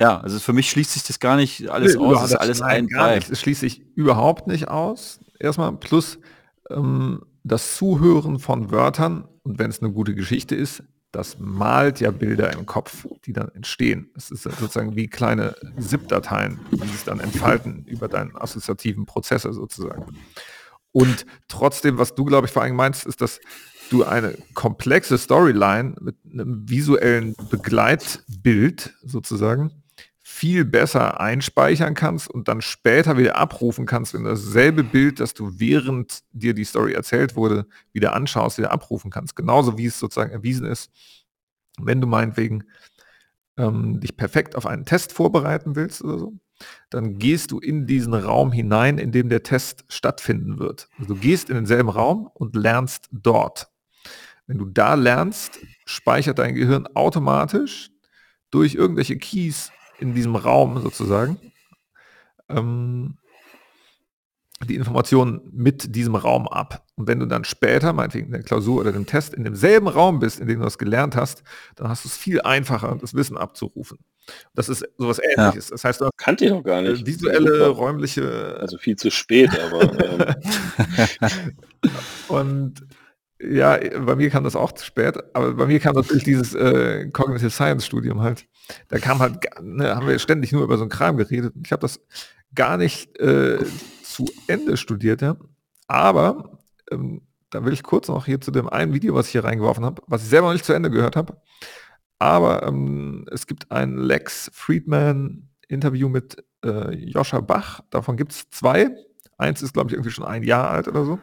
Speaker 3: Ja, also für mich schließt sich das gar nicht alles nee, aus,
Speaker 1: ist alles ein nicht. Es schließt sich überhaupt nicht aus. Erstmal plus ähm, das Zuhören von Wörtern und wenn es eine gute Geschichte ist, das malt ja Bilder im Kopf, die dann entstehen. Es ist sozusagen wie kleine ZIP-Dateien, die sich dann entfalten über deinen assoziativen Prozesse sozusagen. Und trotzdem, was du, glaube ich, vor allem meinst, ist, dass du eine komplexe Storyline mit einem visuellen Begleitbild sozusagen viel besser einspeichern kannst und dann später wieder abrufen kannst, wenn dasselbe Bild, das du während dir die Story erzählt wurde, wieder anschaust, wieder abrufen kannst. Genauso wie es sozusagen erwiesen ist, wenn du meinetwegen ähm, dich perfekt auf einen Test vorbereiten willst oder so, dann gehst du in diesen Raum hinein, in dem der Test stattfinden wird. Also du gehst in denselben Raum und lernst dort. Wenn du da lernst, speichert dein Gehirn automatisch durch irgendwelche Keys in diesem Raum sozusagen ähm, die Informationen mit diesem Raum ab. Und wenn du dann später, meinetwegen in der Klausur oder dem Test, in demselben Raum bist, in dem du das gelernt hast, dann hast du es viel einfacher, das Wissen abzurufen. Das ist sowas ähnliches. Ja. Das heißt, du
Speaker 2: kannte ich noch gar nicht.
Speaker 1: Visuelle, räumliche.
Speaker 2: Also viel zu spät, aber. Ähm.
Speaker 1: und ja, bei mir kam das auch zu spät, aber bei mir kam natürlich dieses äh, Cognitive Science Studium halt. Da kam halt, ne, haben wir ständig nur über so einen Kram geredet. Ich habe das gar nicht äh, zu Ende studiert, ja. Aber ähm, da will ich kurz noch hier zu dem einen Video, was ich hier reingeworfen habe, was ich selber noch nicht zu Ende gehört habe. Aber ähm, es gibt ein Lex Friedman Interview mit äh, Joscha Bach. Davon gibt es zwei. Eins ist, glaube ich, irgendwie schon ein Jahr alt oder so.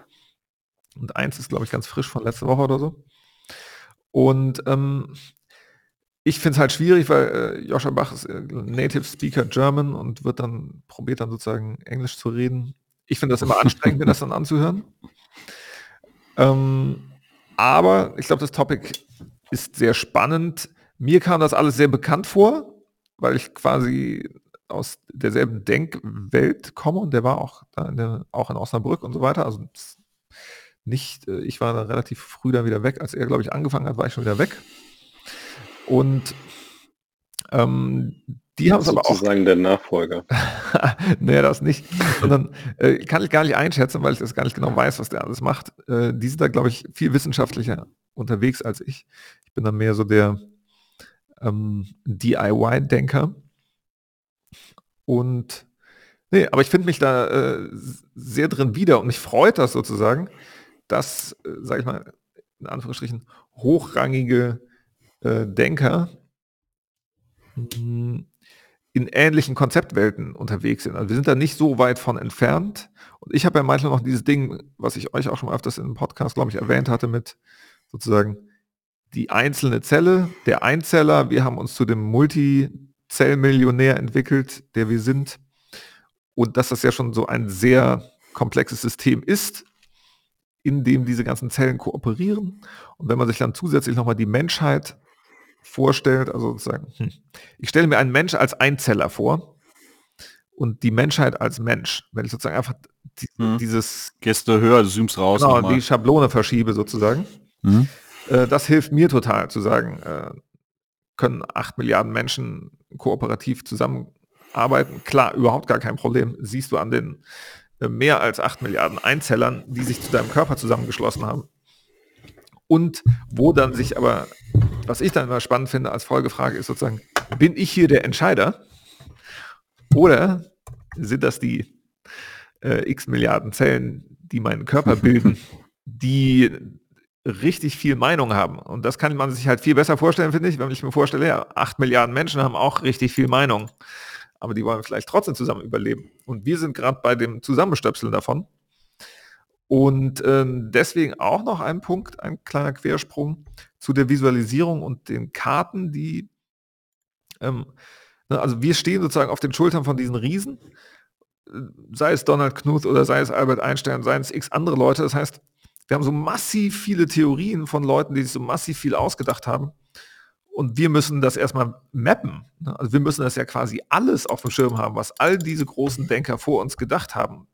Speaker 1: Und eins ist, glaube ich, ganz frisch von letzter Woche oder so. Und ähm, ich finde es halt schwierig, weil äh, Joscha Bach ist äh, Native Speaker German und wird dann, probiert dann sozusagen Englisch zu reden. Ich finde das immer anstrengend, mir das dann anzuhören. Ähm, aber ich glaube, das Topic ist sehr spannend. Mir kam das alles sehr bekannt vor, weil ich quasi aus derselben Denkwelt komme und der war auch, da in der, auch in Osnabrück und so weiter. Also nicht, äh, ich war da relativ früh dann wieder weg. Als er, glaube ich, angefangen hat, war ich schon wieder weg. Und ähm, die haben es aber auch.
Speaker 2: Sozusagen der Nachfolger.
Speaker 1: naja, das nicht. Sondern äh, kann ich gar nicht einschätzen, weil ich das gar nicht genau weiß, was der alles macht. Äh, die sind da, glaube ich, viel wissenschaftlicher unterwegs als ich. Ich bin da mehr so der ähm, DIY-Denker. Und nee, aber ich finde mich da äh, sehr drin wieder und mich freut das sozusagen, dass, äh, sage ich mal, in Anführungsstrichen, hochrangige äh, Denker hm, in ähnlichen Konzeptwelten unterwegs sind. Also wir sind da nicht so weit von entfernt. Und ich habe ja manchmal noch dieses Ding, was ich euch auch schon mal öfters im Podcast, glaube ich, erwähnt hatte, mit sozusagen die einzelne Zelle, der Einzeller. Wir haben uns zu dem Multizellmillionär entwickelt, der wir sind. Und dass das ja schon so ein sehr komplexes System ist, in dem diese ganzen Zellen kooperieren. Und wenn man sich dann zusätzlich nochmal die Menschheit vorstellt, also sozusagen, hm, ich stelle mir einen Mensch als Einzeller vor und die Menschheit als Mensch. Wenn ich sozusagen einfach die, mhm. dieses
Speaker 3: Gäste höher, du zoomst raus.
Speaker 1: Genau, die Schablone verschiebe sozusagen. Mhm. Äh, das hilft mir total zu sagen, äh, können acht Milliarden Menschen kooperativ zusammenarbeiten. Klar, überhaupt gar kein Problem. Siehst du an den äh, mehr als 8 Milliarden Einzellern, die sich zu deinem Körper zusammengeschlossen haben. Und wo dann sich aber, was ich dann immer spannend finde als Folgefrage ist sozusagen, bin ich hier der Entscheider? Oder sind das die äh, x Milliarden Zellen, die meinen Körper bilden, die richtig viel Meinung haben. Und das kann man sich halt viel besser vorstellen, finde ich, wenn ich mir vorstelle, ja, 8 Milliarden Menschen haben auch richtig viel Meinung aber die wollen vielleicht trotzdem zusammen überleben. Und wir sind gerade bei dem Zusammenstöpseln davon. Und ähm, deswegen auch noch ein Punkt, ein kleiner Quersprung zu der Visualisierung und den Karten, die, ähm, ne, also wir stehen sozusagen auf den Schultern von diesen Riesen, sei es Donald Knuth oder sei es Albert Einstein, seien es x andere Leute. Das heißt, Wir haben so massiv viele Theorien von Leuten, die sich so massiv viel ausgedacht haben. Und wir müssen das erstmal mappen. Ne? Also wir müssen das ja quasi alles auf dem Schirm haben, was all diese großen Denker vor uns gedacht haben.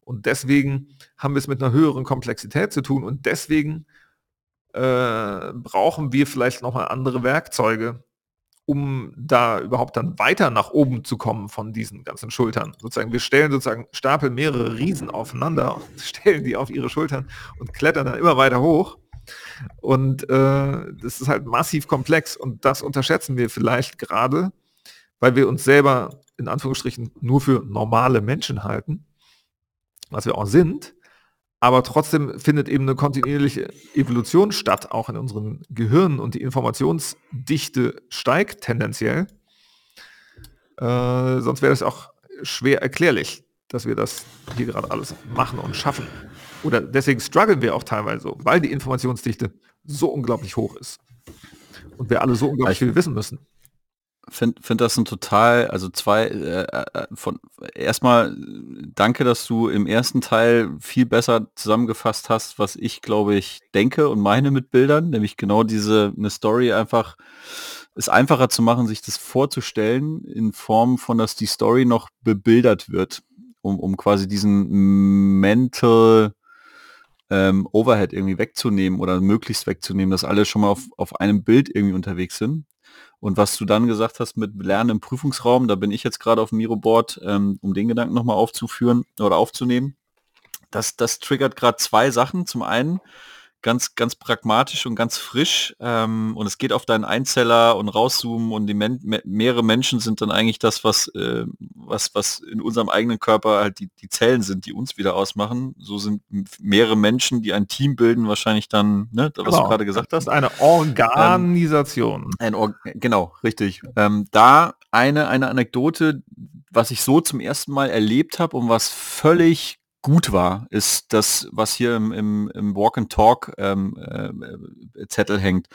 Speaker 1: Und deswegen haben wir es mit einer höheren Komplexität zu tun. Und deswegen äh, brauchen wir vielleicht nochmal andere Werkzeuge, um da überhaupt dann weiter nach oben zu kommen von diesen ganzen Schultern. Sozusagen, wir stellen sozusagen, stapeln mehrere Riesen aufeinander, stellen die auf ihre Schultern und klettern dann immer weiter hoch. Und äh, das ist halt massiv komplex und das unterschätzen wir vielleicht gerade, weil wir uns selber in Anführungsstrichen nur für normale Menschen halten, was wir auch sind, aber trotzdem findet eben eine kontinuierliche Evolution statt, auch in unseren Gehirnen und die Informationsdichte steigt tendenziell. Äh, sonst wäre es auch schwer erklärlich, dass wir das hier gerade alles machen und schaffen. Oder deswegen strugglen wir auch teilweise so, weil die Informationsdichte so unglaublich hoch ist. Und wir alle so unglaublich viel wissen müssen
Speaker 3: finde find das ein total, also zwei, äh, äh, von erstmal danke, dass du im ersten Teil viel besser zusammengefasst hast, was ich glaube ich denke und meine mit Bildern, nämlich genau diese, eine Story einfach, ist einfacher zu machen, sich das vorzustellen, in Form von, dass die Story noch bebildert wird, um, um quasi diesen mental ähm, Overhead irgendwie wegzunehmen oder möglichst wegzunehmen, dass alle schon mal auf, auf einem Bild irgendwie unterwegs sind. Und was du dann gesagt hast mit Lernen im Prüfungsraum, da bin ich jetzt gerade auf dem Miro-Board, ähm, um den Gedanken nochmal aufzuführen oder aufzunehmen. Das, das triggert gerade zwei Sachen. Zum einen ganz, ganz pragmatisch und ganz frisch. Ähm, und es geht auf deinen Einzeller und rauszoomen und die Men mehrere Menschen sind dann eigentlich das, was, äh, was, was in unserem eigenen Körper halt die, die Zellen sind, die uns wieder ausmachen. So sind mehrere Menschen, die ein Team bilden, wahrscheinlich dann, ne, was genau. du gerade gesagt hast.
Speaker 1: Eine Organisation.
Speaker 3: Ähm, ein Or genau, richtig. Ähm, da eine, eine Anekdote, was ich so zum ersten Mal erlebt habe und was völlig gut war, ist das, was hier im, im, im Walk and Talk ähm, äh, Zettel hängt.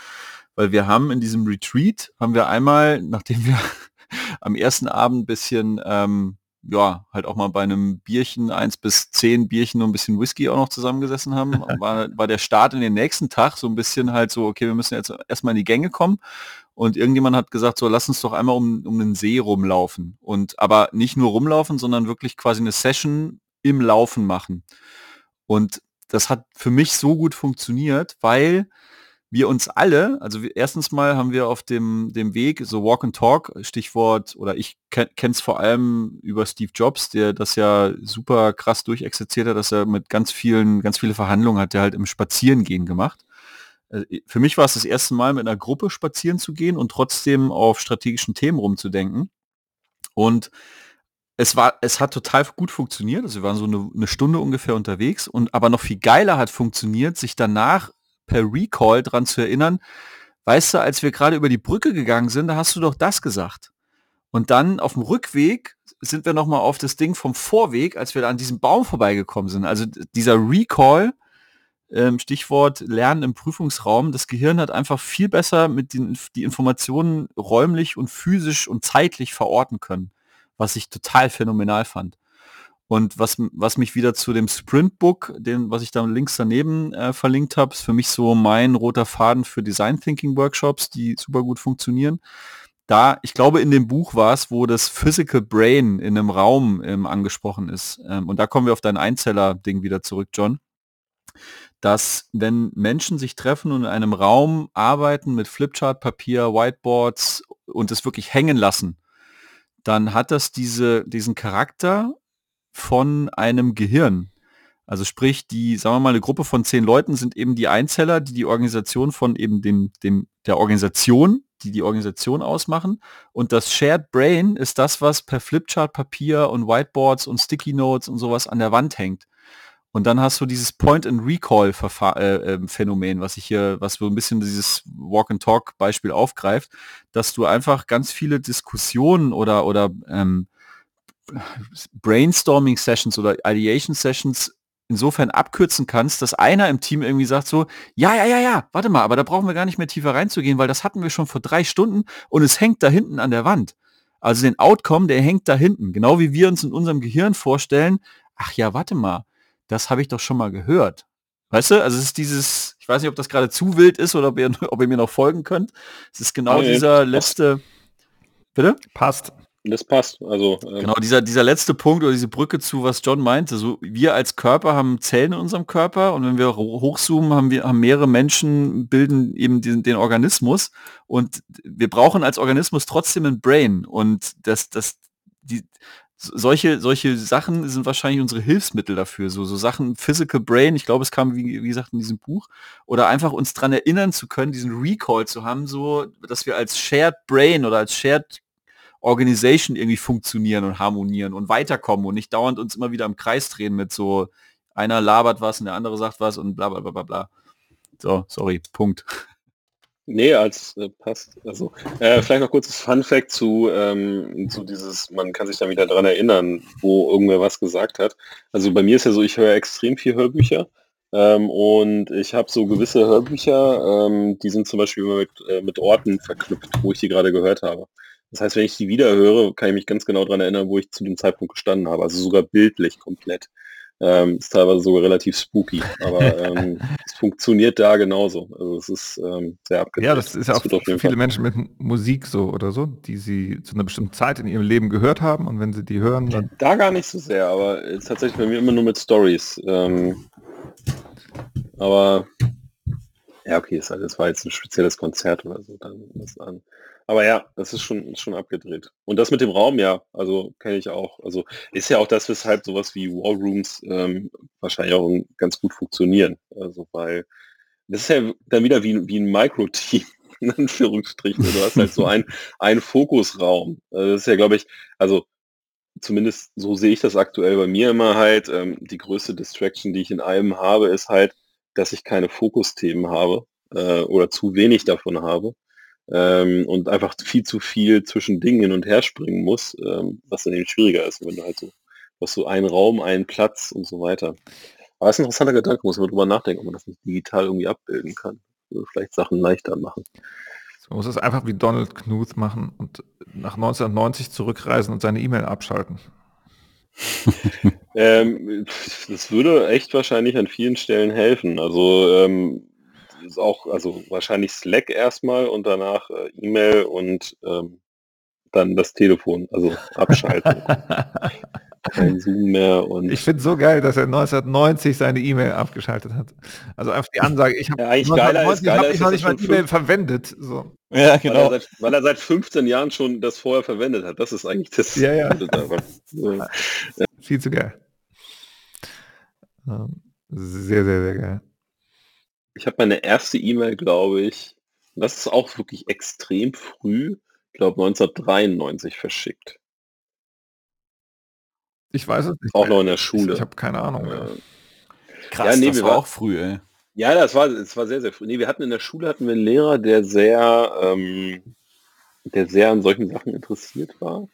Speaker 3: Weil wir haben in diesem Retreat, haben wir einmal, nachdem wir am ersten Abend bisschen, ähm, ja, halt auch mal bei einem Bierchen, eins bis zehn Bierchen und ein bisschen Whisky auch noch zusammengesessen haben, war, war der Start in den nächsten Tag so ein bisschen halt so, okay, wir müssen jetzt erstmal in die Gänge kommen. Und irgendjemand hat gesagt, so lass uns doch einmal um, um den See rumlaufen. Und aber nicht nur rumlaufen, sondern wirklich quasi eine Session im Laufen machen. Und das hat für mich so gut funktioniert, weil wir uns alle, also wir, erstens mal haben wir auf dem, dem Weg, so Walk and Talk, Stichwort, oder ich kenne es vor allem über Steve Jobs, der das ja super krass durchexerziert hat, dass er mit ganz vielen, ganz viele Verhandlungen hat, der halt im Spazierengehen gemacht. Äh, für mich war es das erste Mal, mit einer Gruppe spazieren zu gehen und trotzdem auf strategischen Themen rumzudenken. Und es war, es hat total gut funktioniert. Also wir waren so eine, eine, Stunde ungefähr unterwegs und aber noch viel geiler hat funktioniert, sich danach per Recall dran zu erinnern, weißt du, als wir gerade über die Brücke gegangen sind, da hast du doch das gesagt. Und dann auf dem Rückweg sind wir nochmal auf das Ding vom Vorweg, als wir an diesem Baum vorbeigekommen sind. Also dieser Recall, ähm, Stichwort Lernen im Prüfungsraum, das Gehirn hat einfach viel besser mit den die Informationen räumlich und physisch und zeitlich verorten können was ich total phänomenal fand. Und was, was mich wieder zu dem Sprintbook, den, was ich da links daneben äh, verlinkt habe, ist für mich so mein roter Faden für Design Thinking Workshops, die super gut funktionieren. Da, ich glaube, in dem Buch war es, wo das Physical Brain in einem Raum ähm, angesprochen ist. Ähm, und da kommen wir auf dein Einzeller-Ding wieder zurück, John. Dass wenn Menschen sich treffen und in einem Raum arbeiten mit Flipchart-Papier, Whiteboards und es wirklich hängen lassen, dann hat das diese, diesen Charakter von einem Gehirn. Also sprich, die, sagen wir mal, eine Gruppe von zehn Leuten sind eben die Einzeller, die die Organisation von eben dem, dem, der Organisation, die die Organisation ausmachen. Und das Shared Brain ist das, was per Flipchart-Papier und Whiteboards und Sticky Notes und sowas an der Wand hängt. Und dann hast du dieses Point-and-Recall-Phänomen, äh, äh, was ich hier, was so ein bisschen dieses Walk-and-Talk-Beispiel aufgreift, dass du einfach ganz viele Diskussionen oder, oder ähm, Brainstorming-Sessions oder Ideation-Sessions insofern abkürzen kannst, dass einer im Team irgendwie sagt so, ja, ja, ja, ja, warte mal, aber da brauchen wir gar nicht mehr tiefer reinzugehen, weil das hatten wir schon vor drei Stunden und es hängt da hinten an der Wand. Also den Outcome, der hängt da hinten. Genau wie wir uns in unserem Gehirn vorstellen, ach ja, warte mal, das habe ich doch schon mal gehört. Weißt du, also es ist dieses, ich weiß nicht, ob das gerade zu wild ist oder ob ihr, ob ihr mir noch folgen könnt. Es ist genau okay. dieser letzte.
Speaker 1: Bitte? Passt.
Speaker 2: Das passt. Also
Speaker 3: ähm genau dieser dieser letzte Punkt oder diese Brücke zu was John meinte. So wir als Körper haben Zellen in unserem Körper und wenn wir hochzoomen, haben wir haben mehrere Menschen bilden eben den, den Organismus und wir brauchen als Organismus trotzdem ein Brain und das das die solche, solche Sachen sind wahrscheinlich unsere Hilfsmittel dafür. So, so Sachen, Physical Brain, ich glaube, es kam, wie, wie gesagt, in diesem Buch. Oder einfach uns daran erinnern zu können, diesen Recall zu haben, so, dass wir als Shared Brain oder als Shared Organization irgendwie funktionieren und harmonieren und weiterkommen und nicht dauernd uns immer wieder im Kreis drehen mit so, einer labert was und der andere sagt was und bla bla bla bla bla. So, sorry, Punkt.
Speaker 2: Nee, als äh, passt. Also äh, vielleicht noch kurzes Fun Fact zu, ähm, zu dieses, man kann sich dann wieder daran erinnern, wo irgendwer was gesagt hat. Also bei mir ist ja so, ich höre extrem viel Hörbücher ähm, und ich habe so gewisse Hörbücher, ähm, die sind zum Beispiel immer mit, äh, mit Orten verknüpft, wo ich die gerade gehört habe. Das heißt, wenn ich die wieder höre, kann ich mich ganz genau daran erinnern, wo ich zu dem Zeitpunkt gestanden habe. Also sogar bildlich komplett. Ähm, ist teilweise sogar relativ spooky, aber ähm, es funktioniert da genauso. Also es ist ähm, sehr
Speaker 1: abgedreht. Ja, das ist ja auch für viele Fall. Menschen mit Musik so oder so, die sie zu einer bestimmten Zeit in ihrem Leben gehört haben und wenn sie die hören, dann...
Speaker 2: Da gar nicht so sehr, aber tatsächlich bei mir immer nur mit Stories. Ähm, aber ja, okay, es war jetzt ein spezielles Konzert oder so, dann das an. Aber ja, das ist schon, schon abgedreht. Und das mit dem Raum, ja, also kenne ich auch. Also ist ja auch das, weshalb sowas wie Wallrooms ähm, wahrscheinlich auch ganz gut funktionieren. Also weil das ist ja dann wieder wie, wie ein Micro-Team, in Anführungsstrichen. Du hast halt so ein, ein Fokusraum. Also das ist ja, glaube ich, also zumindest so sehe ich das aktuell bei mir immer halt. Ähm, die größte Distraction, die ich in allem habe, ist halt, dass ich keine Fokusthemen habe äh, oder zu wenig davon habe ähm, und einfach viel zu viel zwischen Dingen hin und her springen muss, ähm, was dann eben schwieriger ist, wenn du halt so, hast so einen Raum, einen Platz und so weiter. Aber es ist ein interessanter Gedanke, muss man drüber nachdenken, ob man das nicht digital irgendwie abbilden kann. Also vielleicht Sachen leichter machen.
Speaker 1: Man muss es einfach wie Donald Knuth machen und nach 1990 zurückreisen und seine E-Mail abschalten.
Speaker 2: ähm, das würde echt wahrscheinlich an vielen Stellen helfen. Also ähm, ist auch, also wahrscheinlich Slack erstmal und danach äh, E-Mail und ähm, dann das Telefon, also abschalten. Kein Zoom mehr und.
Speaker 1: Ich finde so geil, dass er 1990 seine E-Mail abgeschaltet hat. Also einfach die Ansage, ich habe
Speaker 2: ja, eigentlich geiler
Speaker 1: ich noch nicht mal E-Mail verwendet. So.
Speaker 2: Ja, genau. Weil er, seit, weil er, seit, 15 Jahren schon das vorher verwendet hat. Das ist eigentlich das.
Speaker 1: Ja, ja. ja. Viel zu geil. Ähm, sehr, sehr, sehr geil.
Speaker 2: Ich habe meine erste E-Mail, glaube ich, das ist auch wirklich extrem früh, ich glaube 1993 verschickt.
Speaker 1: Ich weiß es nicht.
Speaker 2: Auch noch in der Schule.
Speaker 1: Ich, ich habe keine Ahnung.
Speaker 3: Äh, Krass, ja, nee, das war auch früh, ey.
Speaker 2: Ja, das war, das war sehr, sehr früh. Nee, wir hatten in der Schule hatten wir einen Lehrer, der sehr, ähm, der sehr an solchen Sachen interessiert war.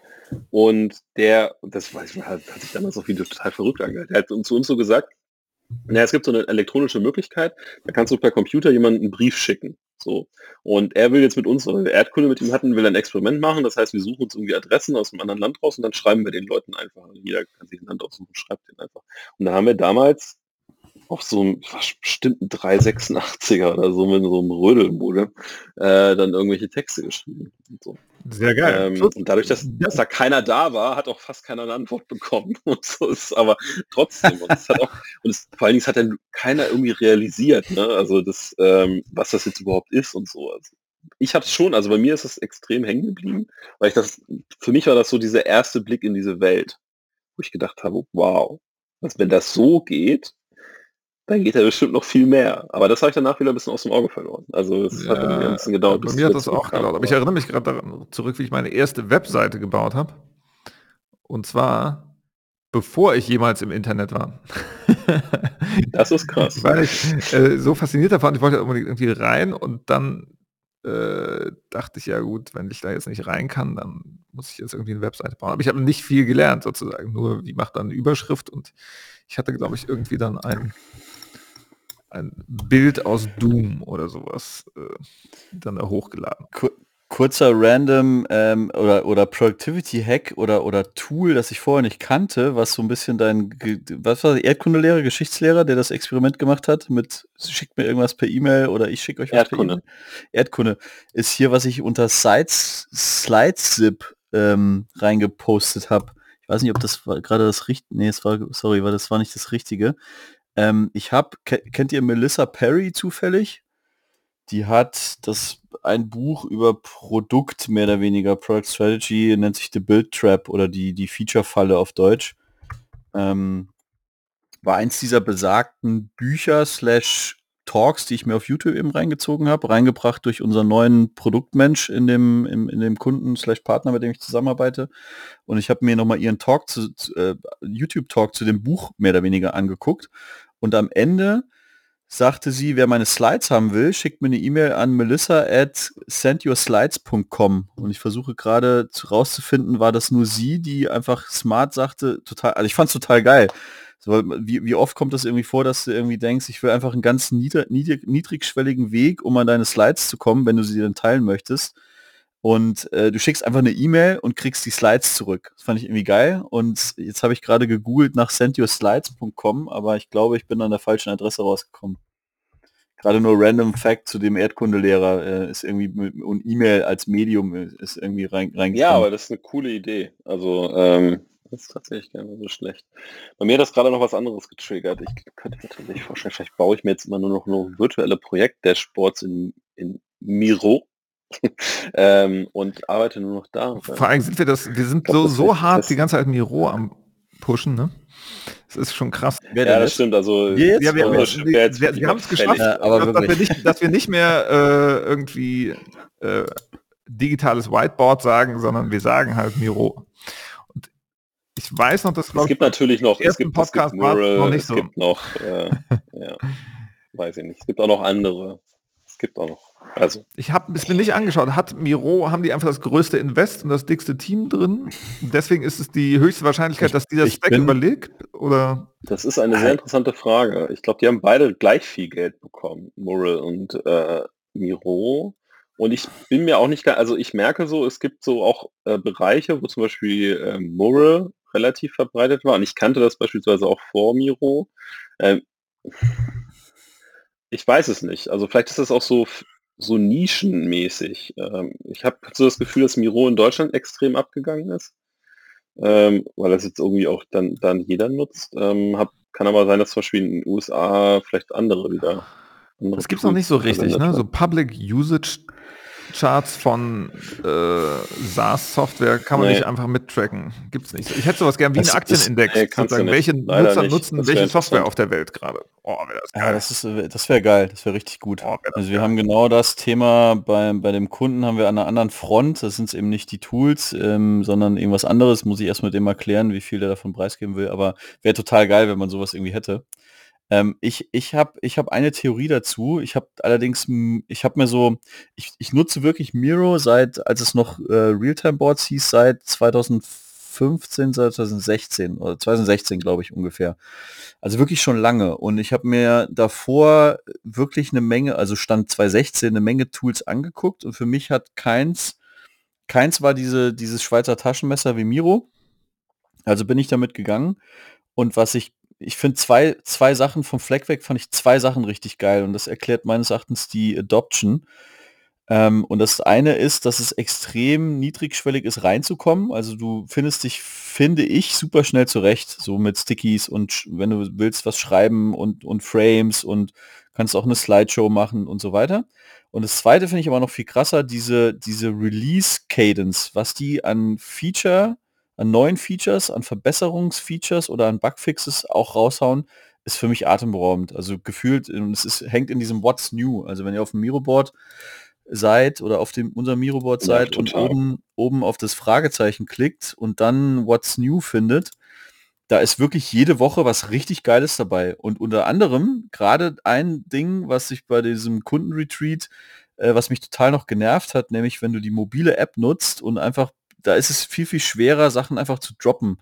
Speaker 2: Und der, das weiß ich, hat, hat sich damals auch wieder total verrückt angehört. Er hat zu uns so gesagt, naja, es gibt so eine elektronische Möglichkeit, da kannst du per Computer jemanden einen Brief schicken. So. Und er will jetzt mit uns, weil wir Erdkunde mit ihm hatten, will ein Experiment machen. Das heißt, wir suchen uns irgendwie Adressen aus einem anderen Land raus und dann schreiben wir den Leuten einfach. Also jeder kann sich ein Land aussuchen, schreibt den einfach. Und da haben wir damals auf so einem bestimmten 386er oder so mit so einem Rödelmodem äh, dann irgendwelche Texte geschrieben. So.
Speaker 1: Sehr geil.
Speaker 2: Ähm, und dadurch, dass, dass, da keiner da war, hat auch fast keiner eine Antwort bekommen. Und so ist aber trotzdem. Und, es hat auch, und es, vor allen Dingen hat dann keiner irgendwie realisiert, ne? also das, ähm, was das jetzt überhaupt ist und so. Also ich habe es schon, also bei mir ist es extrem hängen geblieben, weil ich das, für mich war das so dieser erste Blick in diese Welt, wo ich gedacht habe, wow, also wenn das so geht, dann geht er bestimmt noch viel mehr. Aber das habe ich danach wieder ein bisschen aus dem Auge verloren. Also es ja, hat ein bisschen gedauert.
Speaker 1: Bei mir hat das auch gedauert. Aber ich erinnere mich gerade daran zurück, wie ich meine erste Webseite gebaut habe. Und zwar bevor ich jemals im Internet war.
Speaker 2: Das ist krass.
Speaker 1: Weil ich äh, so fasziniert davon, ich wollte unbedingt irgendwie rein und dann äh, dachte ich, ja gut, wenn ich da jetzt nicht rein kann, dann muss ich jetzt irgendwie eine Webseite bauen. Aber ich habe nicht viel gelernt sozusagen, nur wie macht man eine Überschrift und ich hatte, glaube ich, irgendwie dann ein ein Bild aus Doom oder sowas äh, dann da hochgeladen.
Speaker 3: Kur kurzer random ähm, oder, oder Productivity Hack oder, oder Tool, das ich vorher nicht kannte, was so ein bisschen dein, was war Erdkundelehrer, Geschichtslehrer, der das Experiment gemacht hat mit schickt mir irgendwas per E-Mail oder ich schicke euch was
Speaker 2: Erdkunde.
Speaker 3: per E-Mail. Erdkunde ist hier, was ich unter Sites Slidezip ähm, reingepostet habe. Ich weiß nicht, ob das war gerade das richtige, nee, es war, sorry, weil das war nicht das Richtige. Ähm, ich habe, kennt ihr Melissa Perry zufällig? Die hat das ein Buch über Produkt mehr oder weniger, Product Strategy, nennt sich The Build Trap oder die, die Feature-Falle auf Deutsch. Ähm, war eins dieser besagten Bücher slash Talks, die ich mir auf YouTube eben reingezogen habe, reingebracht durch unseren neuen Produktmensch in dem, im, in dem Kunden slash Partner, mit dem ich zusammenarbeite. Und ich habe mir nochmal ihren Talk zu, zu äh, YouTube-Talk zu dem Buch mehr oder weniger angeguckt. Und am Ende sagte sie, wer meine Slides haben will, schickt mir eine E-Mail an melissa at sendyourslides.com und ich versuche gerade rauszufinden, war das nur sie, die einfach smart sagte, total, also ich fand es total geil. So, wie, wie oft kommt das irgendwie vor, dass du irgendwie denkst, ich will einfach einen ganz niedrig, niedrig, niedrigschwelligen Weg, um an deine Slides zu kommen, wenn du sie dann teilen möchtest. Und äh, du schickst einfach eine E-Mail und kriegst die Slides zurück. Das fand ich irgendwie geil. Und jetzt habe ich gerade gegoogelt nach sendyourslides.com, aber ich glaube, ich bin an der falschen Adresse rausgekommen. Gerade nur Random Fact zu dem Erdkundelehrer äh, ist irgendwie und E-Mail als Medium ist irgendwie rein.
Speaker 2: Ja, aber das ist eine coole Idee. Also ähm, das ist tatsächlich gar nicht so schlecht. Bei mir hat das gerade noch was anderes getriggert. Ich könnte mir tatsächlich vorstellen, vielleicht baue ich mir jetzt immer nur noch nur virtuelle Projekt-Dashboards in, in Miro ähm, und arbeite nur noch da.
Speaker 1: Vor allem sind wir das, wir sind glaub, so, das so hart die ganze Zeit Miro am Pushen, ne? Das ist schon krass.
Speaker 2: Ja, das, das stimmt. Also
Speaker 1: jetzt, ja, wir, wir, wir, wir, wir haben es geschafft, ja, aber dass, dass, wir nicht, dass wir nicht mehr äh, irgendwie äh, digitales Whiteboard sagen, sondern wir sagen halt Miro. Und ich weiß noch, dass
Speaker 2: es gibt natürlich noch
Speaker 1: es gibt, Podcast
Speaker 2: es gibt Mural, noch nicht so. Es gibt noch, äh, ja, weiß ich nicht. Es gibt auch noch andere. Es gibt auch noch also.
Speaker 1: Ich habe es mir nicht angeschaut. Hat Miro, haben die einfach das größte Invest und das dickste Team drin? Deswegen ist es die höchste Wahrscheinlichkeit, dass die das Stack überlegt? Oder?
Speaker 2: Das ist eine sehr interessante Frage. Ich glaube, die haben beide gleich viel Geld bekommen, Moral und äh, Miro. Und ich bin mir auch nicht, also ich merke so, es gibt so auch äh, Bereiche, wo zum Beispiel äh, Moral relativ verbreitet war. Und ich kannte das beispielsweise auch vor Miro. Ähm, ich weiß es nicht. Also vielleicht ist das auch so so nischenmäßig. Ähm, ich habe so das Gefühl, dass Miro in Deutschland extrem abgegangen ist, ähm, weil das jetzt irgendwie auch dann, dann jeder nutzt. Ähm, hab, kann aber sein, dass zum Beispiel in den USA vielleicht andere wieder.
Speaker 1: Andere das gibt es noch nicht so richtig, ne? So Public Usage Charts von äh, SaaS-Software kann man nee. nicht einfach mittracken. Gibt es nicht. Ich hätte sowas gern wie einen Aktienindex. Nee, sozusagen, welche Nutzer nicht. nutzen welche Software auf der Welt gerade.
Speaker 3: Oh, das ja, das, das wäre geil. Das wäre richtig gut. Oh, also wir geil. haben genau das Thema bei, bei dem Kunden haben wir an einer anderen Front. Das sind eben nicht die Tools, ähm, sondern irgendwas anderes. Muss ich erst mit dem erklären, wie viel der davon preisgeben will. Aber wäre total geil, wenn man sowas irgendwie hätte. Ähm, ich ich habe ich hab eine Theorie dazu. Ich habe allerdings, ich habe mir so, ich, ich nutze wirklich Miro seit, als es noch äh, Realtime-Boards hieß, seit 2015, 2016 oder 2016 glaube ich ungefähr. Also wirklich schon lange. Und ich habe mir davor wirklich eine Menge, also stand 2016, eine Menge Tools angeguckt und für mich hat keins, keins war diese, dieses Schweizer Taschenmesser wie Miro. Also bin ich damit gegangen. Und was ich ich finde zwei, zwei Sachen vom Fleck weg, fand ich zwei Sachen richtig geil und das erklärt meines Erachtens die Adoption. Ähm, und das eine ist, dass es extrem niedrigschwellig ist, reinzukommen. Also du findest dich, finde ich, super schnell zurecht, so mit Stickies und wenn du willst, was schreiben und, und Frames und kannst auch eine Slideshow machen und so weiter. Und das zweite finde ich aber noch viel krasser, diese, diese Release-Cadence, was die an Feature an neuen Features, an Verbesserungsfeatures oder an Bugfixes auch raushauen, ist für mich atemberaubend. Also gefühlt, es ist, hängt in diesem What's New. Also wenn ihr auf dem Miroboard seid oder auf dem unser Miroboard seid ja, und oben, oben auf das Fragezeichen klickt und dann What's New findet, da ist wirklich jede Woche was richtig Geiles dabei. Und unter anderem gerade ein Ding, was sich bei diesem Kundenretreat, äh, was mich total noch genervt hat, nämlich wenn du die mobile App nutzt und einfach da ist es viel, viel schwerer, Sachen einfach zu droppen.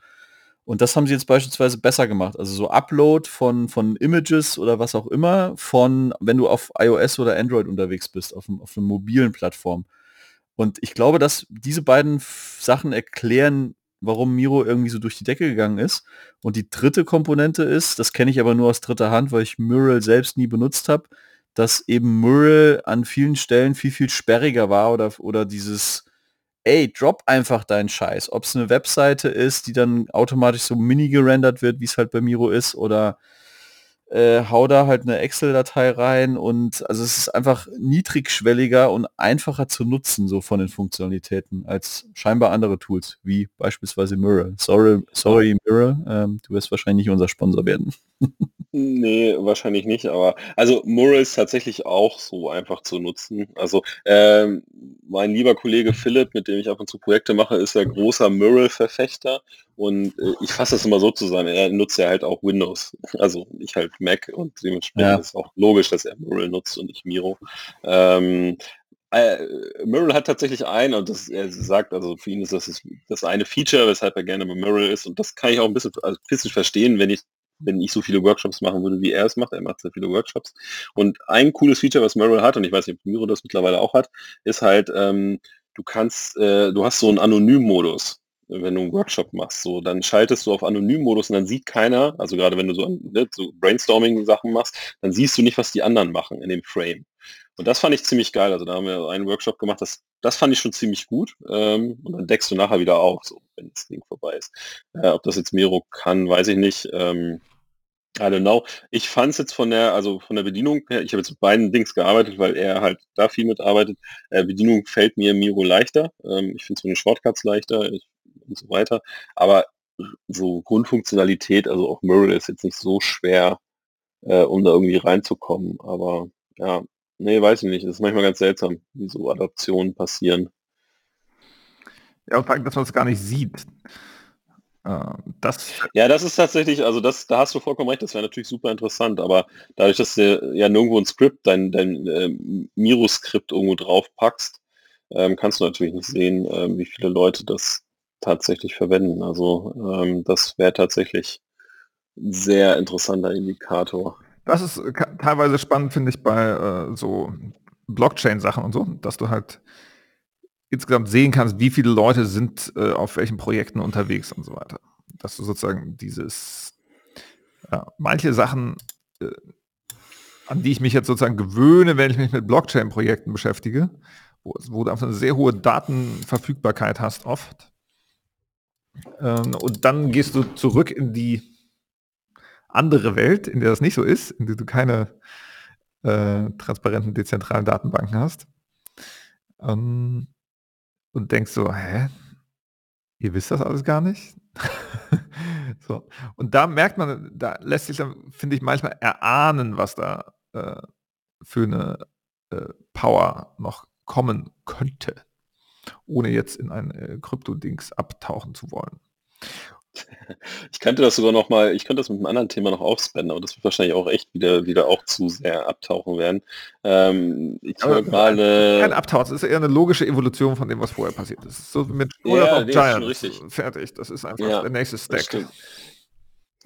Speaker 3: Und das haben sie jetzt beispielsweise besser gemacht. Also so Upload von, von Images oder was auch immer, von, wenn du auf iOS oder Android unterwegs bist, auf, auf einer mobilen Plattform. Und ich glaube, dass diese beiden Sachen erklären, warum Miro irgendwie so durch die Decke gegangen ist. Und die dritte Komponente ist, das kenne ich aber nur aus dritter Hand, weil ich Mural selbst nie benutzt habe, dass eben Mural an vielen Stellen viel, viel sperriger war oder, oder dieses, ey, drop einfach deinen Scheiß. Ob es eine Webseite ist, die dann automatisch so mini gerendert wird, wie es halt bei Miro ist, oder äh, hau da halt eine Excel-Datei rein und also es ist einfach niedrigschwelliger und einfacher zu nutzen, so von den Funktionalitäten, als scheinbar andere Tools, wie beispielsweise Mirror. Sorry, sorry Mirror, ähm, du wirst wahrscheinlich nicht unser Sponsor werden.
Speaker 2: Nee, wahrscheinlich nicht, aber also Mural ist tatsächlich auch so einfach zu nutzen. Also ähm, mein lieber Kollege Philipp, mit dem ich ab und zu Projekte mache, ist ja großer Mural-Verfechter und äh, ich fasse es immer so zusammen, er nutzt ja halt auch Windows, also ich halt Mac und dementsprechend ja. ist auch logisch, dass er Mural nutzt und nicht Miro. Ähm, äh, Mural hat tatsächlich ein, und das er sagt, also für ihn ist das das eine Feature, weshalb er gerne bei Mural ist. Und das kann ich auch ein bisschen, also ein bisschen verstehen, wenn ich wenn ich so viele Workshops machen würde, wie er es macht. Er macht sehr viele Workshops. Und ein cooles Feature, was Merrill hat, und ich weiß nicht, ob Miro das mittlerweile auch hat, ist halt, ähm, du kannst, äh, du hast so einen Anonym-Modus wenn du einen Workshop machst, so, dann schaltest du auf Anonym-Modus und dann sieht keiner, also gerade wenn du so, ne, so Brainstorming-Sachen machst, dann siehst du nicht, was die anderen machen in dem Frame. Und das fand ich ziemlich geil. Also da haben wir einen Workshop gemacht, das, das fand ich schon ziemlich gut. Ähm, und dann deckst du nachher wieder auf, so, wenn das Ding vorbei ist. Äh, ob das jetzt Miro kann, weiß ich nicht. Ähm, I don't know. Ich fand es jetzt von der, also von der Bedienung her, ich habe jetzt mit beiden Dings gearbeitet, weil er halt da viel mitarbeitet. Äh, Bedienung fällt mir Miro leichter. Ähm, ich finde es mit den Shortcuts leichter ich, und so weiter. Aber so Grundfunktionalität, also auch Mural ist jetzt nicht so schwer, äh, um da irgendwie reinzukommen. Aber ja, Nee, weiß ich nicht. Das ist manchmal ganz seltsam, wie so Adaptionen passieren.
Speaker 1: Ja, und vor allem, dass man es gar nicht sieht. Äh, das
Speaker 2: ja, das ist tatsächlich, also das, da hast du vollkommen recht, das wäre natürlich super interessant, aber dadurch, dass du ja nirgendwo ein Skript, dein, dein äh, Miro-Skript irgendwo drauf packst, ähm, kannst du natürlich nicht sehen, äh, wie viele Leute das tatsächlich verwenden. Also ähm, das wäre tatsächlich ein sehr interessanter Indikator.
Speaker 1: Das ist äh, teilweise spannend, finde ich, bei äh, so Blockchain-Sachen und so, dass du halt insgesamt sehen kannst, wie viele Leute sind äh, auf welchen Projekten unterwegs und so weiter. Dass du sozusagen dieses, ja, manche Sachen, äh, an die ich mich jetzt sozusagen gewöhne, wenn ich mich mit Blockchain-Projekten beschäftige, wo, wo, du einfach eine sehr hohe Datenverfügbarkeit hast oft. Ähm, und dann gehst du zurück in die andere Welt, in der das nicht so ist, in der du keine äh, transparenten, dezentralen Datenbanken hast. Ähm, und denkst so, hä? Ihr wisst das alles gar nicht? so. Und da merkt man, da lässt sich dann, finde ich, manchmal erahnen, was da äh, für eine äh, Power noch kommen könnte, ohne jetzt in ein äh, Krypto-Dings abtauchen zu wollen.
Speaker 2: Ich könnte das sogar noch mal ich könnte das mit einem anderen Thema noch aufspannen, aber das wird wahrscheinlich auch echt wieder wieder auch zu sehr abtauchen werden. Ähm, ich höre gerade
Speaker 1: kein Abtauchen, es ist eher eine logische Evolution von dem, was vorher passiert ist. So mit ja, nee, Giants fertig. Das ist einfach ja, der nächste Stack.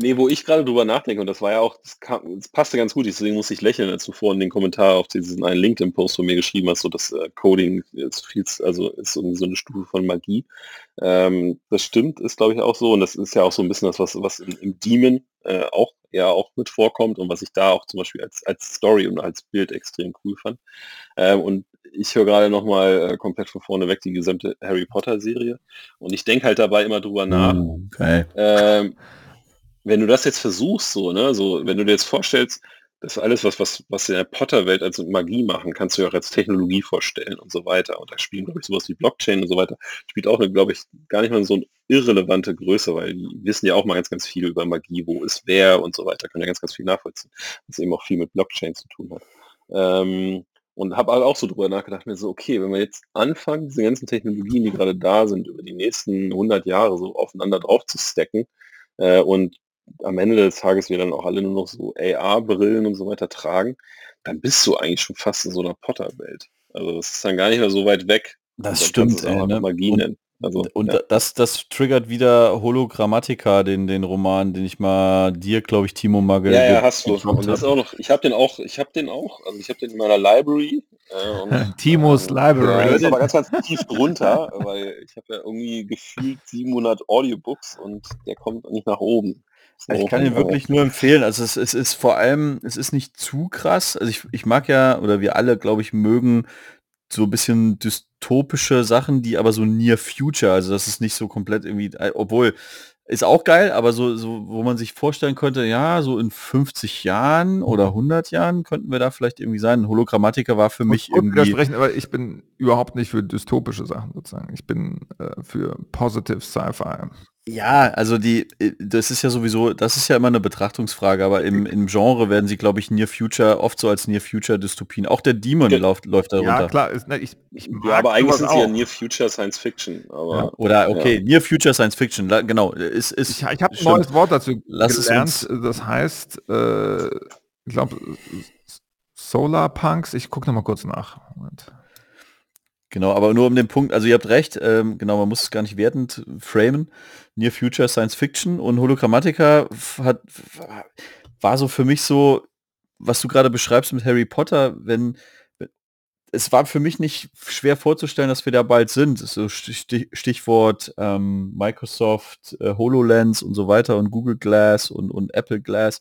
Speaker 2: Nee, wo ich gerade drüber nachdenke, und das war ja auch, das, kam, das passte ganz gut, deswegen muss ich lächeln, als du vorhin den Kommentar auf diesen einen LinkedIn-Post von mir geschrieben hast, so das äh, Coding ist viel, also ist irgendwie so eine Stufe von Magie. Ähm, das stimmt, ist glaube ich auch so, und das ist ja auch so ein bisschen das, was, was im, im Demon äh, auch ja auch mit vorkommt und was ich da auch zum Beispiel als, als Story und als Bild extrem cool fand. Ähm, und ich höre gerade nochmal äh, komplett von vorne weg die gesamte Harry Potter-Serie und ich denke halt dabei immer drüber nach. Okay. Ähm, wenn du das jetzt versuchst, so, ne, so, wenn du dir jetzt vorstellst, das alles, was, was, was in der Potter-Welt als Magie machen, kannst du ja auch als Technologie vorstellen und so weiter. Und da spielen, glaube ich, sowas wie Blockchain und so weiter, spielt auch glaube ich, gar nicht mal so eine irrelevante Größe, weil die wissen ja auch mal ganz, ganz viel über Magie, wo ist wer und so weiter, können ja ganz, ganz viel nachvollziehen, was eben auch viel mit Blockchain zu tun hat. Ähm, und habe auch so drüber nachgedacht, mir so, okay, wenn wir jetzt anfangen, diese ganzen Technologien, die gerade da sind, über die nächsten 100 Jahre so aufeinander drauf zu stacken äh, und am Ende des Tages wir dann auch alle nur noch so AR-Brillen und so weiter tragen, dann bist du eigentlich schon fast in so einer Potter-Welt. Also das ist dann gar nicht mehr so weit weg.
Speaker 3: Das stimmt, ey,
Speaker 2: ne? Magie nennen.
Speaker 3: Also, und ja. das, das triggert wieder Hologrammatica, den, den Roman, den ich mal dir, glaube ich, Timo mal
Speaker 2: Ja, ja, hast du. Und das auch noch, ich habe den auch, ich habe den auch, also ich habe den in meiner Library.
Speaker 1: Äh, und, Timos äh, Library.
Speaker 2: Der ist aber ganz, ganz tief drunter, weil ich habe ja irgendwie gefühlt 700 Audiobooks und der kommt nicht nach oben.
Speaker 3: Ich kann ihn wirklich nur empfehlen. Also es, es, ist vor allem, es ist nicht zu krass. Also ich, ich mag ja, oder wir alle, glaube ich, mögen so ein bisschen dystopische Sachen, die aber so near future, also das ist nicht so komplett irgendwie, äh, obwohl ist auch geil, aber so, so, wo man sich vorstellen könnte, ja, so in 50 Jahren oder 100 Jahren könnten wir da vielleicht irgendwie sein. Hologrammatiker war für mich irgendwie...
Speaker 1: widersprechen, aber ich bin überhaupt nicht für dystopische Sachen sozusagen. Ich bin äh, für positive Sci-Fi.
Speaker 3: Ja, also die, äh, das ist ja sowieso, das ist ja immer eine Betrachtungsfrage, aber im, im Genre werden sie, glaube ich, Near Future oft so als Near Future Dystopien. Auch der Demon ja, läuft, läuft darunter.
Speaker 1: Ja, klar, ist, ne, ich,
Speaker 2: ich ja, aber eigentlich sind sie ja Near Future Science Fiction. Aber, ja.
Speaker 3: Oder okay, ja. Near Future Science Fiction, genau. Ist, ist,
Speaker 1: ich ich habe ein neues Wort dazu Lass gelernt, das heißt, äh, ich glaube, Solar Punks, ich gucke noch mal kurz nach. Moment.
Speaker 3: Genau, aber nur um den Punkt, also ihr habt recht, ähm, genau, man muss es gar nicht wertend framen. Near Future Science Fiction und Hologrammatica hat, war so für mich so, was du gerade beschreibst mit Harry Potter, wenn es war für mich nicht schwer vorzustellen, dass wir da bald sind. So Stichwort ähm, Microsoft, äh, HoloLens und so weiter und Google Glass und, und Apple Glass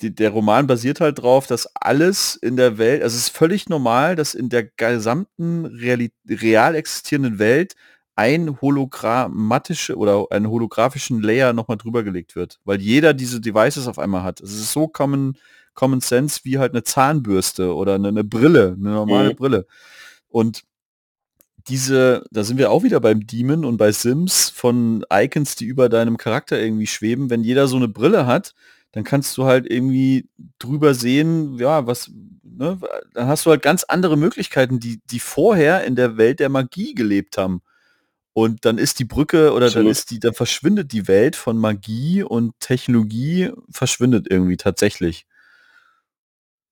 Speaker 3: die, der Roman basiert halt drauf, dass alles in der Welt, also es ist völlig normal, dass in der gesamten real, real existierenden Welt ein hologrammatische oder einen holographischen Layer nochmal drüber gelegt wird, weil jeder diese Devices auf einmal hat. Es ist so common, common sense wie halt eine Zahnbürste oder eine, eine Brille, eine normale mhm. Brille. Und diese, da sind wir auch wieder beim Demon und bei Sims von Icons, die über deinem Charakter irgendwie schweben. Wenn jeder so eine Brille hat, dann kannst du halt irgendwie drüber sehen, ja, was, ne, dann hast du halt ganz andere Möglichkeiten, die, die vorher in der Welt der Magie gelebt haben. Und dann ist die Brücke oder Absolut. dann ist die, dann verschwindet die Welt von Magie und Technologie verschwindet irgendwie tatsächlich.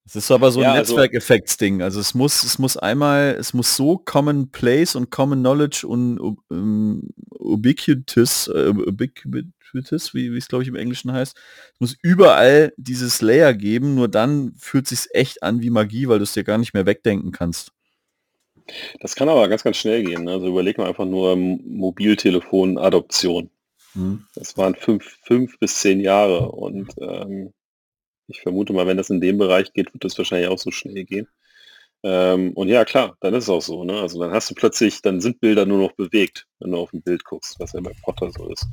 Speaker 3: Es ist aber so ein ja, also Netzwerkeffektsding. Also es muss, es muss einmal, es muss so Common Place und Common Knowledge und um, ubiquitous, uh, ubiquitous, wie es glaube ich im Englischen heißt. Es muss überall dieses Layer geben, nur dann fühlt sich echt an wie Magie, weil du es dir gar nicht mehr wegdenken kannst.
Speaker 2: Das kann aber ganz, ganz schnell gehen. Ne? Also überleg mal einfach nur Mobiltelefon-Adoption. Hm. Das waren fünf, fünf bis zehn Jahre und ähm, ich vermute mal, wenn das in dem Bereich geht, wird das wahrscheinlich auch so schnell gehen. Ähm, und ja, klar, dann ist es auch so. Ne? Also dann hast du plötzlich, dann sind Bilder nur noch bewegt, wenn du auf ein Bild guckst, was ja bei Potter so ist.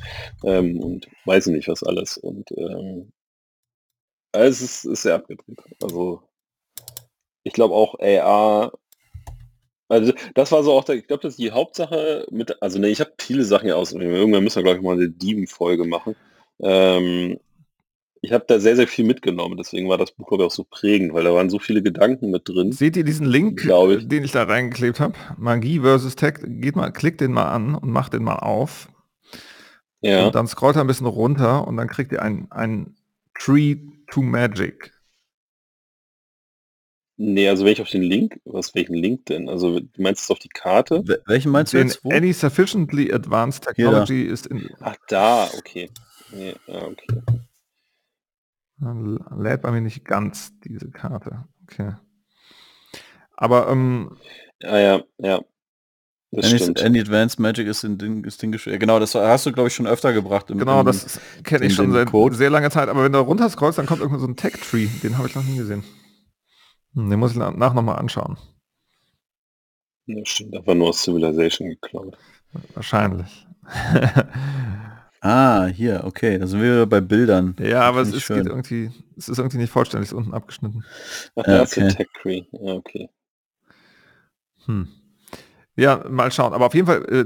Speaker 2: Ähm, und weiß ich nicht, was alles. Und ähm, also es ist, ist sehr abgedreht. Also ich glaube auch AR also das war so auch der, ich glaube, das ist die Hauptsache mit, also ne, ich habe viele Sachen ja aus. Irgendwann müssen wir, glaube ich, mal eine Dieben-Folge machen. Ähm, ich habe da sehr, sehr viel mitgenommen, deswegen war das Buch glaube ich auch so prägend, weil da waren so viele Gedanken mit drin.
Speaker 1: Seht ihr diesen Link, ich. den ich da reingeklebt habe? Magie versus Tech, geht mal, klickt den mal an und macht den mal auf. Ja. Und dann scrollt er ein bisschen runter und dann kriegt ihr ein, ein Tree to Magic.
Speaker 2: Nee, also wenn ich auf den Link, was welchen Link denn? Also du meinst es auf die Karte?
Speaker 3: Welchen meinst du
Speaker 1: den jetzt? Wo? Any sufficiently advanced technology ist in.
Speaker 2: Ach da, okay. Nee, ja, okay.
Speaker 1: Lädt bei mir nicht ganz diese Karte. Okay. Aber ähm,
Speaker 2: ja, ja, ja.
Speaker 3: Das Any, stimmt. Any Advanced Magic ist in Ding, ist Ding Genau, das hast du, glaube ich, schon öfter gebracht.
Speaker 1: Im, genau, im, das kenne ich schon seit Code. sehr langer Zeit. Aber wenn du runter scrollst, dann kommt irgendwo so ein Tech-Tree. Den habe ich noch nie gesehen. Hm, den muss ich nach nochmal anschauen.
Speaker 2: Ja, stimmt. Einfach nur aus Civilization geklaut.
Speaker 1: Wahrscheinlich.
Speaker 3: Ah, hier, okay, da sind wir bei Bildern.
Speaker 1: Ja, aber es ist, geht irgendwie, es ist irgendwie nicht vollständig, ist unten abgeschnitten.
Speaker 2: Ach, ja, okay. Tech Tree. Ja, okay.
Speaker 1: Hm. Ja, mal schauen. Aber auf jeden Fall äh,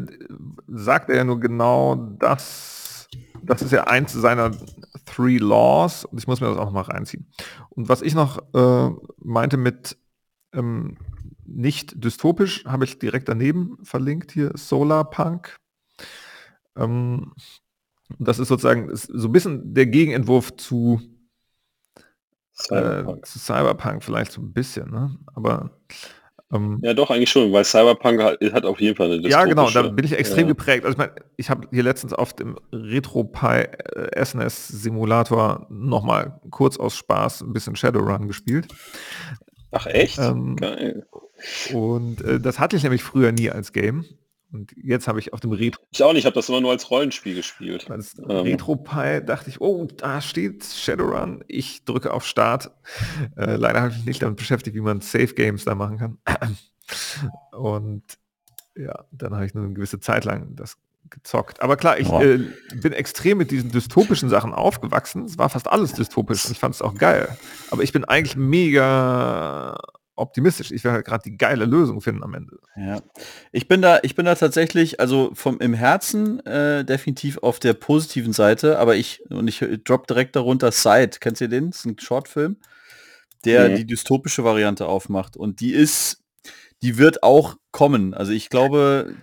Speaker 1: sagt er ja nur genau das. Das ist ja eins seiner Three Laws. Und ich muss mir das auch mal reinziehen. Und was ich noch äh, meinte mit ähm, nicht dystopisch, habe ich direkt daneben verlinkt hier Solarpunk. Ähm, das ist sozusagen so ein bisschen der Gegenentwurf zu Cyberpunk, äh, zu Cyberpunk vielleicht so ein bisschen, ne? aber
Speaker 2: Ähm, ja, doch, eigentlich schon, weil Cyberpunk hat, hat auf jeden Fall
Speaker 1: eine Ja, genau, da bin ich extrem ja. geprägt. Also ich meine, ich habe hier letztens auf dem RetroPie äh, SNES Simulator nochmal kurz aus Spaß ein bisschen Shadowrun gespielt.
Speaker 2: Ach echt? Ähm, Geil.
Speaker 1: Und äh, das hatte ich nämlich früher nie als Game. Und jetzt habe ich auf dem Retro.
Speaker 2: Ich auch nicht, ich habe das immer nur als Rollenspiel gespielt.
Speaker 1: Als ähm. RetroPie dachte ich, oh, da steht Shadowrun. Ich drücke auf Start. Äh, leider habe ich mich nicht damit beschäftigt, wie man Safe Games da machen kann. Und ja, dann habe ich nur eine gewisse Zeit lang das gezockt. Aber klar, ich äh, bin extrem mit diesen dystopischen Sachen aufgewachsen. Es war fast alles dystopisch ich fand es auch geil. Aber ich bin eigentlich mega optimistisch. Ich werde halt gerade die geile Lösung finden am Ende.
Speaker 3: Ja, ich bin da, ich bin da tatsächlich, also vom im Herzen äh, definitiv auf der positiven Seite, aber ich und ich drop direkt darunter Side. Kennst du den? Das ist ein Shortfilm, der mhm. die dystopische Variante aufmacht und die ist die wird auch kommen. Also ich glaube,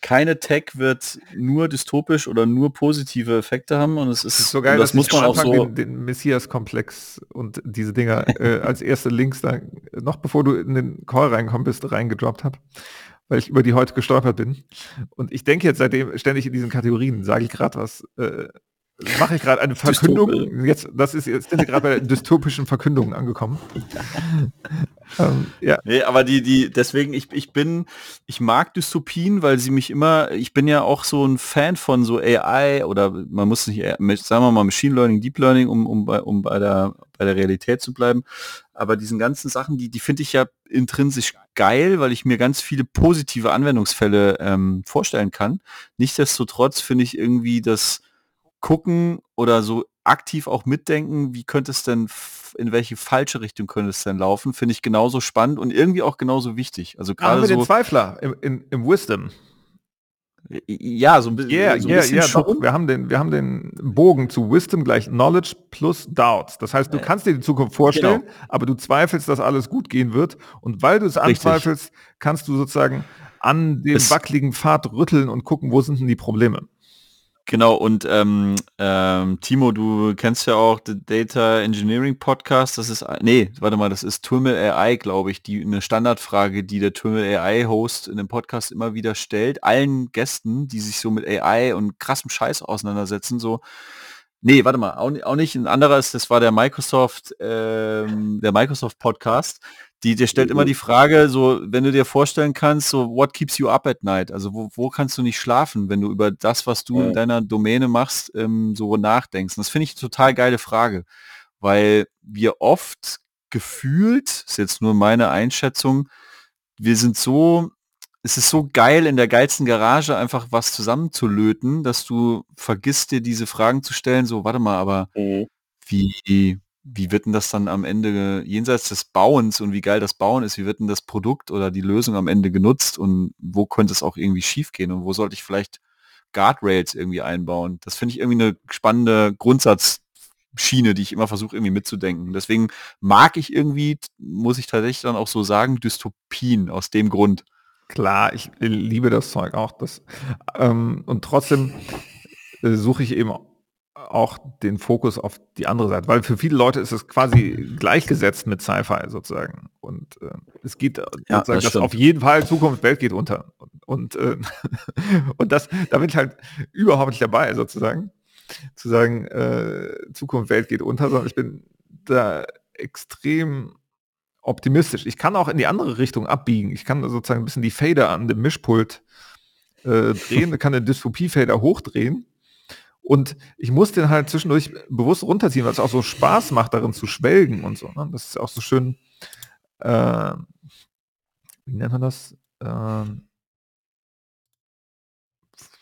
Speaker 3: keine Tech wird nur dystopisch oder nur positive Effekte haben und es ist,
Speaker 1: ist so geil, das muss man auch so den, den Messias-Komplex und diese Dinger äh, als erste Links da noch bevor du in den Call reinkommen bist reingedroppt habe, weil ich über die heute gestolpert bin. Und ich denke jetzt seitdem ständig in diesen Kategorien sage ich gerade was äh, mache ich gerade eine Verkündung. Jetzt, das ist jetzt sind wir gerade bei dystopischen Verkündung angekommen.
Speaker 3: ähm, ja. Nee, aber die, die, deswegen, ich, ich bin, ich mag Dystopien, weil sie mich immer, ich bin ja auch so ein Fan von so AI oder man muss nicht, sagen wir mal Machine Learning, Deep Learning, um, um, bei, um bei der bei der Realität zu bleiben. Aber diesen ganzen Sachen, die, die finde ich ja intrinsisch geil, weil ich mir ganz viele positive Anwendungsfälle ähm, vorstellen kann. Nichtsdestotrotz finde ich irgendwie das gucken oder so aktiv auch mitdenken, wie könnte es denn, in welche falsche Richtung könnte es denn laufen, finde ich genauso spannend und irgendwie auch genauso wichtig. Also gerade so
Speaker 1: den Zweifler im, im, im Wisdom.
Speaker 3: Ja, so ein bisschen.
Speaker 1: Ja, so ja, ja, doch. Wir haben den, wir haben den Bogen zu Wisdom gleich Knowledge plus Doubts. Das heißt, du kannst dir die Zukunft vorstellen, genau. aber du zweifelst, dass alles gut gehen wird. Und weil du es anzweifelst, kannst du sozusagen an dem es wackeligen Pfad rütteln und gucken, wo sind denn die Probleme.
Speaker 3: Genau, und ähm, ähm, Timo, du kennst ja auch den Data Engineering Podcast. Das ist, nee, warte mal, das ist Turmel AI, glaube ich, die eine Standardfrage, die der Turmel AI-Host in dem Podcast immer wieder stellt, allen Gästen, die sich so mit AI und krassem Scheiß auseinandersetzen, so, nee, warte mal, auch, auch nicht, ein anderer ist, das war der Microsoft, ähm, der Microsoft Podcast, die, der stellt immer mhm. die Frage, so, wenn du dir vorstellen kannst, so, what keeps you up at night? Also, wo, wo kannst du nicht schlafen, wenn du über das, was du in deiner Domäne machst, ähm, so nachdenkst? Und das finde ich eine total geile Frage, weil wir oft gefühlt, ist jetzt nur meine Einschätzung, wir sind so, es ist so geil, in der geilsten Garage einfach was zusammenzulöten, dass du vergisst dir diese Fragen zu stellen, so, warte mal, aber mhm. wie, wie wird denn das dann am Ende jenseits des Bauens und wie geil das Bauen ist, wie wird denn das Produkt oder die Lösung am Ende genutzt und wo könnte es auch irgendwie schief gehen und wo sollte ich vielleicht Guardrails irgendwie einbauen? Das finde ich irgendwie eine spannende Grundsatzschiene, die ich immer versuche irgendwie mitzudenken. Deswegen mag ich irgendwie, muss ich tatsächlich dann auch so sagen, Dystopien aus dem Grund.
Speaker 1: Klar, ich liebe das Zeug auch. Das, ähm, und trotzdem äh, suche ich eben auch den Fokus auf die andere Seite, weil für viele Leute ist es quasi gleichgesetzt mit Sci-Fi sozusagen. Und äh, es geht äh, ja, sozusagen, das dass auf jeden Fall Zukunft Welt geht unter. Und, äh, und das, da bin ich halt überhaupt nicht dabei, sozusagen. Zu sagen, äh, Zukunft Welt geht unter, sondern ich bin da extrem optimistisch. Ich kann auch in die andere Richtung abbiegen. Ich kann sozusagen ein bisschen die Fader an dem Mischpult äh, drehen, kann den Dystopie-Fader hochdrehen und ich muss den halt zwischendurch bewusst runterziehen, weil es auch so Spaß macht, darin zu schwelgen und so. Ne? Das ist auch so schön, äh, wie nennt man das? Ähm,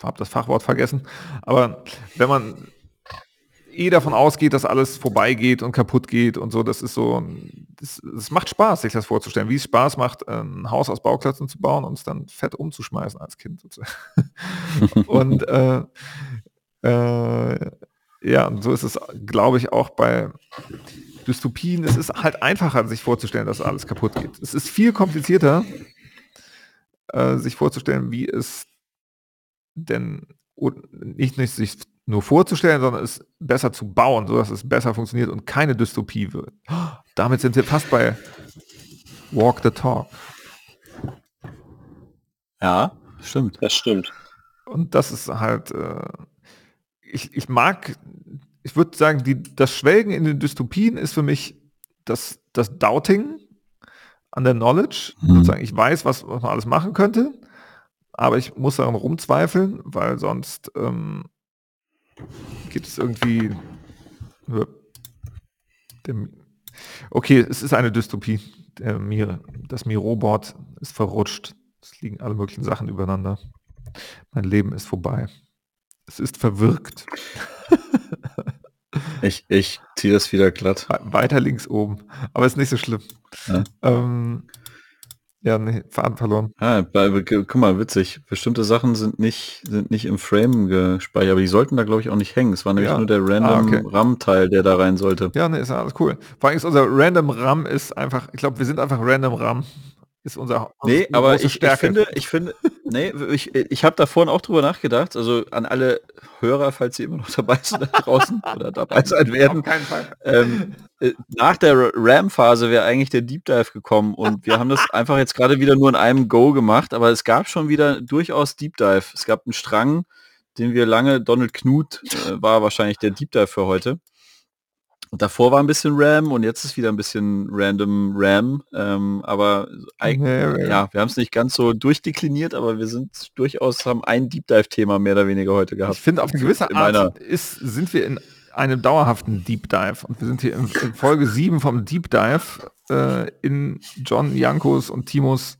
Speaker 1: hab das Fachwort vergessen. Aber wenn man eh davon ausgeht, dass alles vorbeigeht und kaputt geht und so, das ist so, es macht Spaß, sich das vorzustellen, wie es Spaß macht, ein Haus aus Bauklötzen zu bauen und es dann fett umzuschmeißen als Kind und äh, äh, ja, und so ist es, glaube ich, auch bei Dystopien. Es ist halt einfacher, sich vorzustellen, dass alles kaputt geht. Es ist viel komplizierter, äh, sich vorzustellen, wie es denn nicht, nicht sich nur vorzustellen, sondern es besser zu bauen, sodass es besser funktioniert und keine Dystopie wird. damit sind wir fast bei Walk the Talk.
Speaker 3: Ja, stimmt.
Speaker 2: Das stimmt.
Speaker 1: Und das ist halt, äh, ich, ich mag, ich würde sagen, die, das Schwelgen in den Dystopien ist für mich das, das Doubting an der Knowledge.
Speaker 3: Mhm.
Speaker 1: Sozusagen, ich weiß, was, was man alles machen könnte, aber ich muss daran rumzweifeln, weil sonst ähm, gibt es irgendwie. okay, es ist eine Dystopie. Der Mir, das Miro-Board ist verrutscht. Es liegen alle möglichen Sachen übereinander. Mein Leben ist vorbei. Es ist verwirkt.
Speaker 3: Ich, ich ziehe das wieder glatt.
Speaker 1: We- Weiter links oben. Aber ist nicht so schlimm.
Speaker 3: Ja.
Speaker 1: Ähm, ja, nee, Faden verloren.
Speaker 3: Ah, guck mal, witzig. Bestimmte Sachen sind nicht, sind nicht im Frame gespeichert, aber die sollten da glaube ich auch nicht hängen. Es war nämlich
Speaker 1: Ja.
Speaker 3: nur der
Speaker 1: Ah,
Speaker 3: random
Speaker 1: okay.
Speaker 3: RAM-Teil, der da rein sollte.
Speaker 1: Ja, nee, ist alles cool. Vor allem ist unser Random RAM ist einfach, ich glaube, wir sind einfach Random RAM. Ist unser
Speaker 3: Nee, aber ich, ich finde, ich finde, nee, ich, ich habe da vorhin auch drüber nachgedacht, also an alle Hörer, falls sie immer noch dabei sind da draußen oder dabei sein werden. Ähm, äh, nach der RAM-Phase wäre eigentlich der Deep Dive gekommen und wir haben das einfach jetzt gerade wieder nur in einem Go gemacht, aber es gab schon wieder durchaus Deep Dive. Es gab einen Strang, den wir lange, Donald Knut äh, war wahrscheinlich der Deep Dive für heute. Und davor war ein bisschen RAM und jetzt ist wieder ein bisschen random RAM. Ähm, aber eig-
Speaker 1: Nee,
Speaker 3: ja, wir haben es nicht ganz so durchdekliniert, aber wir sind durchaus, haben ein Deep Dive-Thema mehr oder weniger heute gehabt.
Speaker 1: Ich finde, auf eine gewisse
Speaker 3: In meiner-
Speaker 1: Art ist, sind wir in einem dauerhaften Deep Dive. Und wir sind hier in, in Folge 7 vom Deep Dive äh, in John Jankos und Timos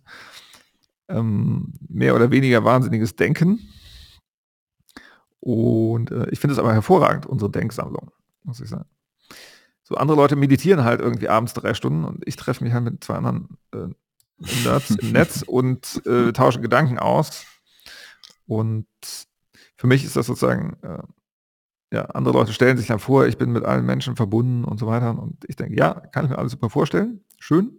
Speaker 1: ähm, mehr oder weniger wahnsinniges Denken. Und äh, ich finde es aber hervorragend, unsere Denksammlung, muss ich sagen. So andere Leute meditieren halt irgendwie abends drei Stunden und ich treffe mich halt mit zwei anderen äh, Nerds im Netz und äh, tauschen Gedanken aus. Und für mich ist das sozusagen, äh, ja, andere Leute stellen sich dann vor, ich bin mit allen Menschen verbunden und so weiter. Und ich denke, ja, kann ich mir alles super vorstellen. Schön.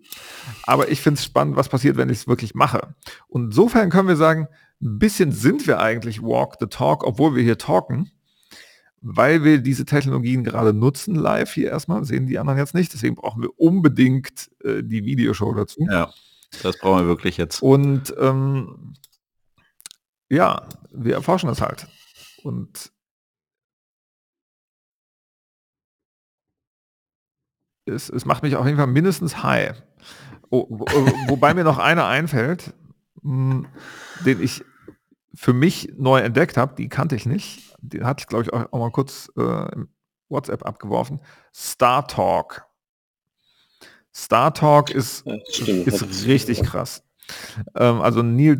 Speaker 1: Aber ich finde es spannend, was passiert, wenn ich es wirklich mache. Und insofern können wir sagen, ein bisschen sind wir eigentlich Walk the Talk, obwohl wir hier talken, weil wir diese Technologien gerade nutzen, live hier erstmal, sehen die anderen jetzt nicht. Deswegen brauchen wir unbedingt äh, die Videoshow dazu.
Speaker 3: Ja, das brauchen wir wirklich jetzt.
Speaker 1: Und ähm, ja, wir erforschen das halt. Und es, es macht mich auf jeden Fall mindestens high. Oh, wo, wobei mir noch einer einfällt, mh, den ich für mich neu entdeckt habe, die kannte ich nicht. Den hatte ich, glaube ich, auch, auch mal kurz äh, im WhatsApp abgeworfen. Star Talk. Star Talk ist,
Speaker 2: Ja, stimmt.
Speaker 1: ist richtig krass. Ähm, also Neil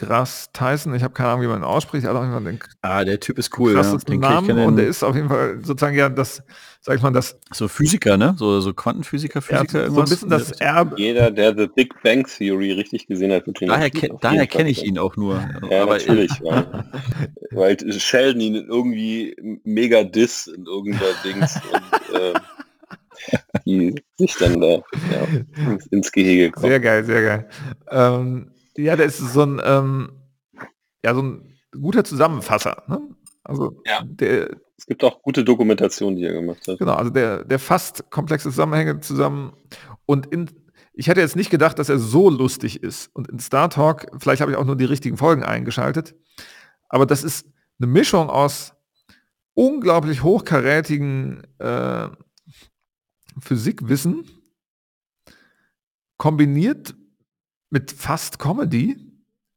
Speaker 1: deGrasse Tyson, ich habe keine Ahnung, wie man ihn ausspricht, er hat auf jeden Fall den
Speaker 3: Ah, der Typ ist cool. Ja.
Speaker 1: krassesten
Speaker 3: Den ich
Speaker 1: Namen
Speaker 3: kenn
Speaker 1: und der
Speaker 3: den,
Speaker 1: ist auf jeden Fall sozusagen ja das, sag ich mal, das,
Speaker 3: so Physiker, ne? So, so Quantenphysiker,
Speaker 1: ja,
Speaker 3: Physiker,
Speaker 1: so ein bisschen das Erbe,
Speaker 2: Jeder, der The Big Bang Theory richtig gesehen hat, wird den
Speaker 3: daher ke daher kenne ich ihn auch nur.
Speaker 2: Ja,
Speaker 3: Aber
Speaker 2: natürlich. Weil, weil Sheldon ihn irgendwie mega diss in irgendeiner Dings und äh, die sich dann da ja, ins, ins Gehege kommen.
Speaker 1: sehr geil, sehr geil. Ähm, ja, der ist so ein, ähm, ja, so ein guter Zusammenfasser. Ne? Also
Speaker 2: Ja.
Speaker 1: der,
Speaker 2: Es gibt auch gute Dokumentationen, die er gemacht hat.
Speaker 1: Genau, also der, der fasst komplexe Zusammenhänge zusammen. Und in, ich hätte jetzt nicht gedacht, dass er so lustig ist. Und in Star Talk, vielleicht habe ich auch nur die richtigen Folgen eingeschaltet, aber das ist eine Mischung aus unglaublich hochkarätigen äh, Physikwissen kombiniert mit fast Comedy,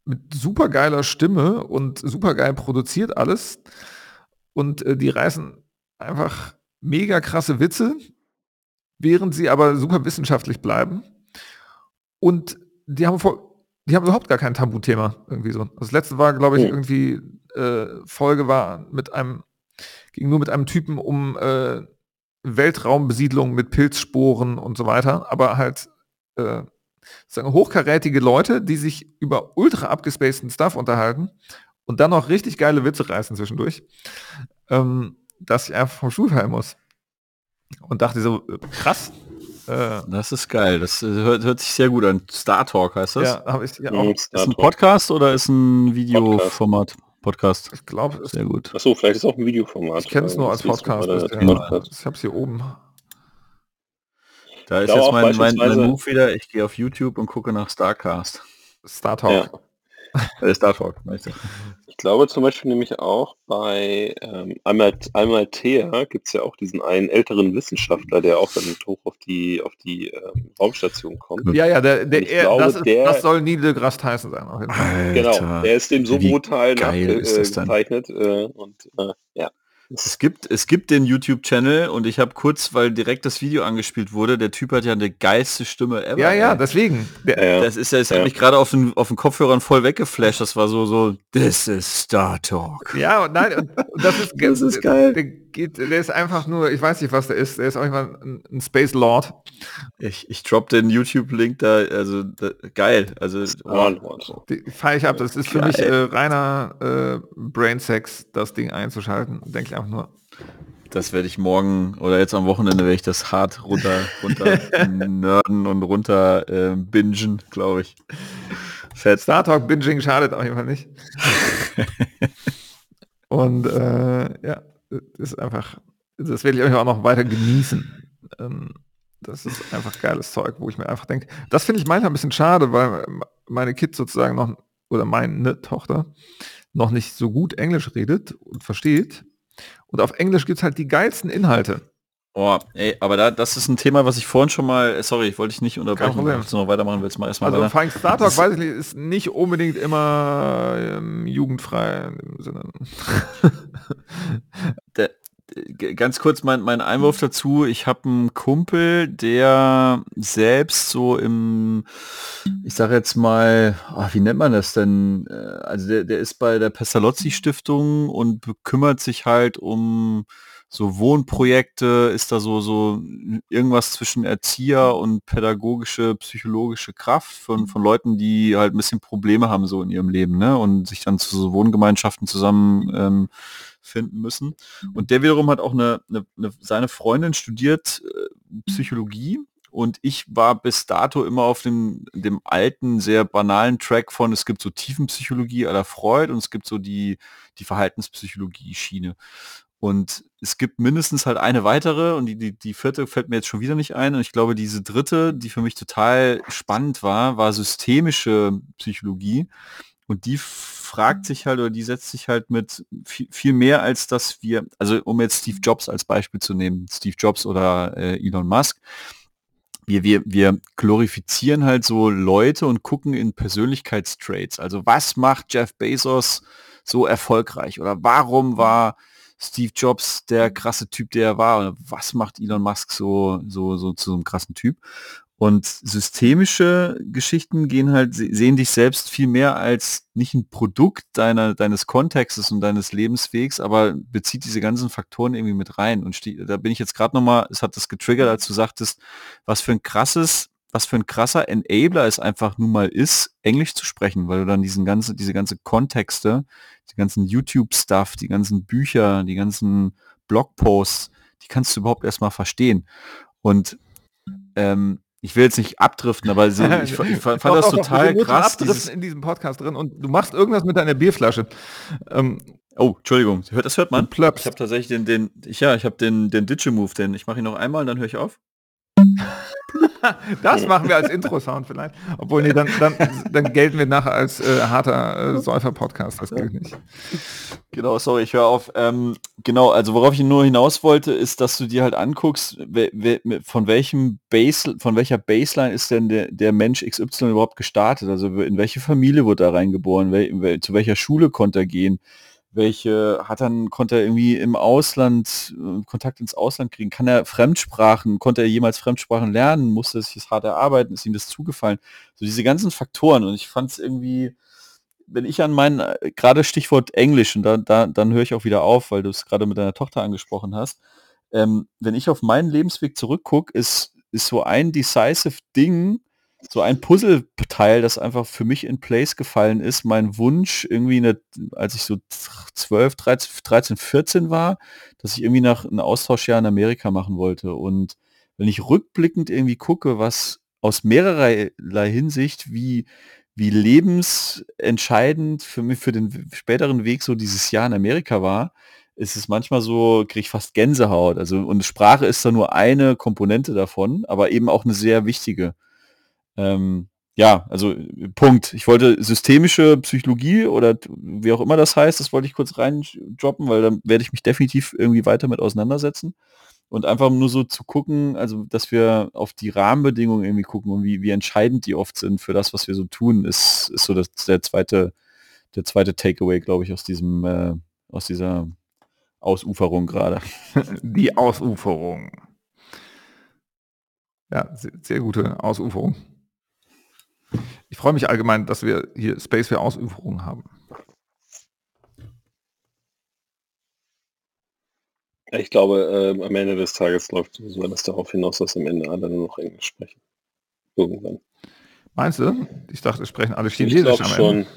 Speaker 1: mit supergeiler Stimme und supergeil produziert alles. Und äh, die reißen einfach mega krasse Witze, während sie aber super wissenschaftlich bleiben. Und die haben, voll, die haben überhaupt gar kein Tabuthema irgendwie so. Das letzte war, glaube ich, irgendwie äh, Folge war mit einem, ging nur mit einem Typen um äh, Weltraumbesiedlung mit Pilzsporen und so weiter, aber halt äh, sagen hochkarätige Leute, die sich über ultra abgespaceden Stuff unterhalten und dann noch richtig geile Witze reißen zwischendurch, ähm, dass ich einfach vom Stuhl fallen muss. Und dachte so, äh, krass. Äh,
Speaker 3: das ist geil. Das äh, hört, hört sich sehr gut an. Star Talk heißt das.
Speaker 1: ja, habe ich ja
Speaker 2: Mhm,
Speaker 1: auch.
Speaker 3: Ist
Speaker 2: Star
Speaker 3: ein. Podcast oder ist ein Videoformat? Podcast.
Speaker 1: Ich glaube,
Speaker 3: Sehr gut.
Speaker 2: Achso, vielleicht ist auch ein Videoformat.
Speaker 1: ich kenne es nur als
Speaker 2: ist
Speaker 1: Podcast. Ich habe es hier oben.
Speaker 3: Da ist jetzt mein, mein, mein Move wieder. Ich gehe auf YouTube und gucke nach Starcast.
Speaker 1: Star Talk.
Speaker 2: Ja.
Speaker 3: Äh, Star Talk,
Speaker 2: Ich glaube zum Beispiel nämlich auch bei ähm, einmal, einmal Thea gibt es ja auch diesen einen älteren Wissenschaftler, der auch dann hoch auf die auf die ähm, Raumstation kommt.
Speaker 1: Ja, ja, der, der, er, glaube, das, ist, der, das soll Neil deGrasse Tyson sein.
Speaker 2: Alter, genau, der ist dem so brutal nachgezeichnet äh, und äh, ja.
Speaker 3: Es gibt, es gibt den YouTube-Channel und ich habe kurz, weil direkt das Video angespielt wurde, der Typ hat ja eine geilste Stimme
Speaker 1: ever. Ja, ja, ey. deswegen.
Speaker 3: Der, das ist ja, das ja. hat mich gerade auf den, auf den Kopfhörern voll weggeflasht. Das war so, so, this is Star Talk.
Speaker 1: Ja, und nein, und, und das ist, das ist geil. Der, geht, der ist einfach nur, ich weiß nicht, was der ist. Der ist auch immer ein, ein Space Lord.
Speaker 3: Ich, ich drop den YouTube-Link da, also da, geil. Also oh,
Speaker 1: feier ich ab. Das ist für geil. mich äh, reiner äh, Brain Sex, das Ding einzuschalten. Denke ich einfach nur.
Speaker 3: Das werde ich morgen oder jetzt am Wochenende werde ich das hart runter, runter nörden und runter äh, bingen, glaube ich.
Speaker 1: Fett. Star Talk Binging schadet auf jeden Fall nicht. und äh, ja, ist einfach, das werde ich auch noch weiter genießen. Ähm, das ist einfach geiles Zeug, wo ich mir einfach denke, das finde ich manchmal ein bisschen schade, weil meine Kids sozusagen noch, oder meine Tochter, noch nicht so gut Englisch redet und versteht. Und auf Englisch gibt es halt die geilsten Inhalte.
Speaker 3: Oh, ey, aber da, das ist ein Thema, was ich vorhin schon mal, äh, sorry, ich wollte dich nicht unterbrechen, wenn du noch weitermachen willst, mal erstmal
Speaker 1: Also Flying Star Talk, weiß ich nicht, ist nicht unbedingt immer ähm, jugendfrei im Sinne.
Speaker 3: der, ganz kurz mein, mein Einwurf dazu. Ich habe einen Kumpel, der selbst so im, ich sage jetzt mal, ach, wie nennt man das denn? Äh, also der, der ist bei der Pestalozzi Stiftung und kümmert sich halt um so Wohnprojekte, ist da so, so irgendwas zwischen Erzieher und pädagogische, psychologische Kraft von, von Leuten, die halt ein bisschen Probleme haben so in ihrem Leben, ne? Und sich dann zu so Wohngemeinschaften zusammen ähm, finden müssen. Und der wiederum hat auch eine, eine, eine seine Freundin studiert äh, Psychologie und ich war bis dato immer auf dem, dem alten, sehr banalen Track von, es gibt so Tiefenpsychologie aller Freud und es gibt so die, die Verhaltenspsychologie-Schiene. Und es gibt mindestens halt eine weitere und die, die, die vierte fällt mir jetzt schon wieder nicht ein. Und ich glaube, diese dritte, die für mich total spannend war, war systemische Psychologie. Und die fragt sich halt oder die setzt sich halt mit viel, viel mehr als dass wir, also um jetzt Steve Jobs als Beispiel zu nehmen, Steve Jobs oder äh, Elon Musk, wir, wir, wir glorifizieren halt so Leute und gucken in Persönlichkeitstraits. Also was macht Jeff Bezos so erfolgreich? Oder warum war Steve Jobs der krasse Typ, der er war? Was macht Elon Musk so, so, so zu so einem krassen Typ? Und systemische Geschichten gehen halt, sehen dich selbst viel mehr als nicht ein Produkt deiner, deines Kontextes und deines Lebenswegs, aber bezieht diese ganzen Faktoren irgendwie mit rein. Und da bin ich jetzt gerade nochmal, es hat das getriggert, als du sagtest, was für ein krasses, was für ein krasser Enabler es einfach nun mal ist, Englisch zu sprechen, weil du dann diesen ganzen, diese ganze Kontexte, die ganzen YouTube-Stuff, die ganzen Bücher, die ganzen Blogposts, die kannst du überhaupt erstmal verstehen. Und ähm, ich will jetzt nicht abdriften, aber ich, ich, ich fand doch, das doch, total doch, krass.
Speaker 1: Dieses in diesem Podcast drin und du machst irgendwas mit deiner Bierflasche.
Speaker 3: Ähm, oh, Entschuldigung, das hört man. Ich habe tatsächlich den, den, ich, ja, ich habe den, den Digi-Move, den ich mache ihn noch einmal, dann höre ich auf.
Speaker 1: das machen wir als Intro-Sound vielleicht. Obwohl, nee, dann, dann, dann gelten wir nachher als äh, harter äh, Säufer-Podcast. Das gilt nicht.
Speaker 3: Genau, sorry, ich höre auf. Ähm, genau, also worauf ich nur hinaus wollte, ist, dass du dir halt anguckst, von welchem Base, von welcher Baseline ist denn der, der Mensch XY überhaupt gestartet? Also in welche Familie wurde er reingeboren? Wel, zu welcher Schule konnte er gehen? Welche hat dann, konnte er irgendwie im Ausland, äh, Kontakt ins Ausland kriegen, kann er Fremdsprachen, konnte er jemals Fremdsprachen lernen, musste er sich das hart erarbeiten, ist ihm das zugefallen. So diese ganzen Faktoren. Und ich fand es irgendwie, wenn ich an meinen, äh, gerade Stichwort Englisch, und da, da, dann höre ich auch wieder auf, weil du es gerade mit deiner Tochter angesprochen hast, ähm, wenn ich auf meinen Lebensweg zurückgucke, ist, ist so ein decisive Ding, so ein Puzzleteil, das einfach für mich in Place gefallen ist. Mein Wunsch irgendwie, eine, als ich so 12, 13, 13, 14 war, dass ich irgendwie nach einem Austauschjahr in Amerika machen wollte. Und wenn ich rückblickend irgendwie gucke, was aus mehrerlei Hinsicht, wie, wie lebensentscheidend für mich, für den späteren Weg so dieses Jahr in Amerika war, ist es manchmal so, kriege ich fast Gänsehaut. Also, und Sprache ist da nur eine Komponente davon, aber eben auch eine sehr wichtige. Ähm, ja, also Punkt. Ich wollte systemische Psychologie oder wie auch immer das heißt, das wollte ich kurz reindroppen, weil dann werde ich mich definitiv irgendwie weiter mit auseinandersetzen. Und einfach nur so zu gucken, also dass wir auf die Rahmenbedingungen irgendwie gucken und wie, wie entscheidend die oft sind für das, was wir so tun, ist, ist so das, der zweite, der zweite Takeaway, glaube ich, aus diesem, äh, aus dieser Ausuferung gerade.
Speaker 1: Die Ausuferung. Ja, sehr, sehr gute Ausuferung. Ich freue mich allgemein, dass wir hier Space für Ausuferungen haben.
Speaker 2: Ich glaube, äh, am Ende des Tages läuft so alles darauf hinaus, dass am Ende alle nur noch Englisch sprechen. Irgendwann.
Speaker 1: Meinst du? Ich dachte, es sprechen alle Chinesisch
Speaker 2: ich am schon. Ende.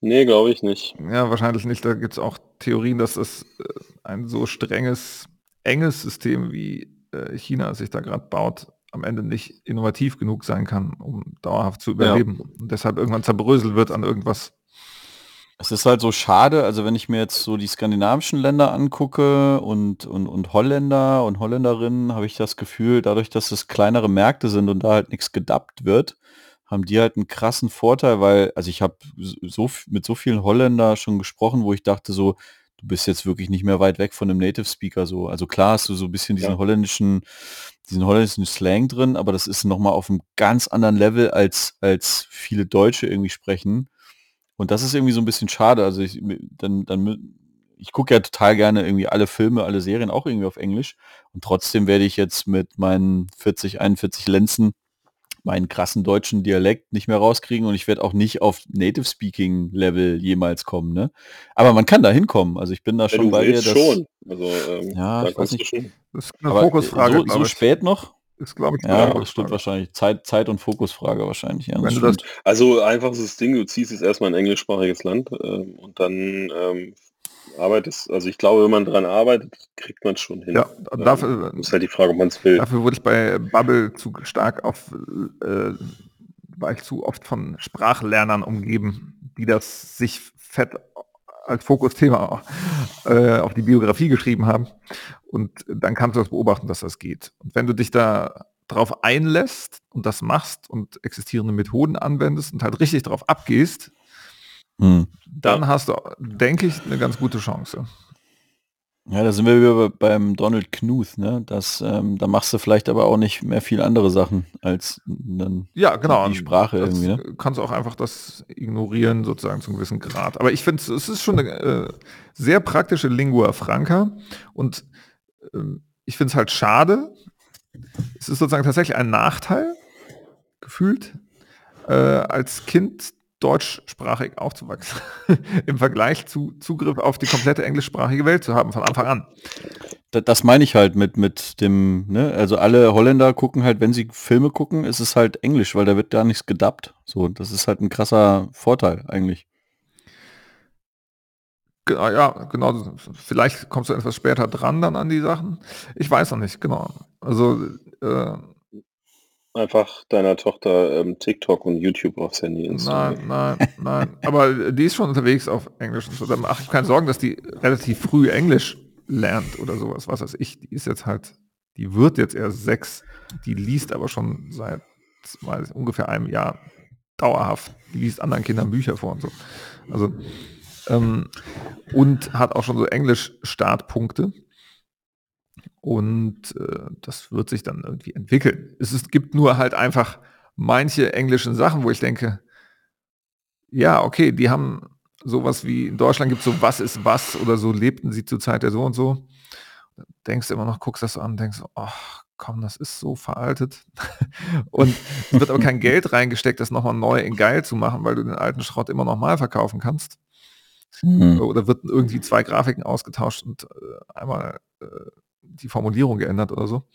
Speaker 2: Nee, glaube ich nicht.
Speaker 1: Ja, wahrscheinlich nicht. Da gibt es auch Theorien, dass das äh, ein so strenges, enges System wie äh, China sich da gerade baut, am Ende nicht innovativ genug sein kann, um dauerhaft zu überleben. Ja. Und deshalb irgendwann zerbröselt wird an irgendwas.
Speaker 3: Es ist halt so schade, also wenn ich mir jetzt so die skandinavischen Länder angucke und, und, und Holländer und Holländerinnen, habe ich das Gefühl, dadurch, dass es kleinere Märkte sind und da halt nichts gedappt wird, haben die halt einen krassen Vorteil, weil, also ich habe so mit so vielen Holländer schon gesprochen, wo ich dachte so, du bist jetzt wirklich nicht mehr weit weg von einem Native Speaker so. Also klar hast du so ein bisschen diesen ja. holländischen, diesen holländischen Slang drin, aber das ist nochmal auf einem ganz anderen Level als, als viele Deutsche irgendwie sprechen. Und das ist irgendwie so ein bisschen schade. Also ich, dann, dann, ich gucke ja total gerne irgendwie alle Filme, alle Serien auch irgendwie auf Englisch. Und trotzdem werde ich jetzt mit meinen 40, 41 Lenzen meinen krassen deutschen Dialekt nicht mehr rauskriegen und ich werde auch nicht auf Native Speaking Level jemals kommen, ne? Aber man kann da hinkommen. Also ich bin da schon bei dir. Das, schon. Also, ähm, ja, ich weiß nicht. Das ist eine Aber Fokusfrage. So, so spät noch?
Speaker 1: Ist, glaube ich,
Speaker 3: ja, das stimmt wahrscheinlich. Zeit, Zeit und Fokusfrage wahrscheinlich. Ja,
Speaker 2: das das, also einfaches Ding, du ziehst jetzt erstmal ein englischsprachiges Land äh, und dann ähm, arbeitest, also ich glaube, wenn man dran arbeitet, kriegt man es schon hin. Ja,
Speaker 1: ähm, dafür
Speaker 2: ist halt die Frage, ob man es will.
Speaker 1: Dafür wurde ich bei Bubble zu stark auf, äh, war ich zu oft von Sprachlernern umgeben, die das sich fett als Fokusthema äh, auf die Biografie geschrieben haben. Und dann kannst du das beobachten, dass das geht. Und wenn du dich da drauf einlässt und das machst und existierende Methoden anwendest und halt richtig drauf abgehst, hm. dann hast du, denke ich, eine ganz gute Chance.
Speaker 3: Ja, da sind wir wieder beim Donald Knuth, ne? Das, ähm, da machst du vielleicht aber auch nicht mehr viel andere Sachen als dann
Speaker 1: ja, genau.
Speaker 3: die Sprache irgendwie. Ne?
Speaker 1: Kannst auch einfach das ignorieren, sozusagen zu einem gewissen Grad. Aber ich finde, es ist schon eine äh, sehr praktische Lingua Franca und ähm, ich finde es halt schade. Es ist sozusagen tatsächlich ein Nachteil, gefühlt, äh, als Kind deutschsprachig aufzuwachsen, im Vergleich zu Zugriff auf die komplette englischsprachige Welt zu haben von Anfang an.
Speaker 3: Das meine ich halt mit, mit dem, ne, also alle Holländer gucken halt, wenn sie Filme gucken, ist es halt Englisch, weil da wird gar nichts gedubbt. So, das ist halt ein krasser Vorteil eigentlich.
Speaker 1: Genau, ja, genau. Vielleicht kommst du etwas später dran dann an die Sachen. Ich weiß noch nicht, genau. Also äh,
Speaker 2: einfach deiner Tochter ähm, TikTok und YouTube aufs Handy
Speaker 1: installieren. Nein, nein, nein. Aber die ist schon unterwegs auf Englisch und so. Da mache ich keine Sorgen, dass die relativ früh Englisch lernt oder sowas. Was weiß ich. Die ist jetzt halt, die wird jetzt erst sechs. Die liest aber schon seit weiß, ungefähr einem Jahr dauerhaft. Die liest anderen Kindern Bücher vor und so. Also ähm, und hat auch schon so Englisch-Startpunkte. Und äh, das wird sich dann irgendwie entwickeln. Es ist, gibt nur halt einfach manche englischen Sachen, wo ich denke, ja, okay, die haben sowas wie in Deutschland gibt es so was ist was oder so lebten sie zur Zeit der so und so. Denkst du immer noch, guckst das so an, denkst, ach komm, das ist so veraltet. und es wird aber kein Geld reingesteckt, das nochmal neu in geil zu machen, weil du den alten Schrott immer noch mal verkaufen kannst. Mhm. Oder wird irgendwie zwei Grafiken ausgetauscht und äh, einmal äh, die Formulierung geändert oder so.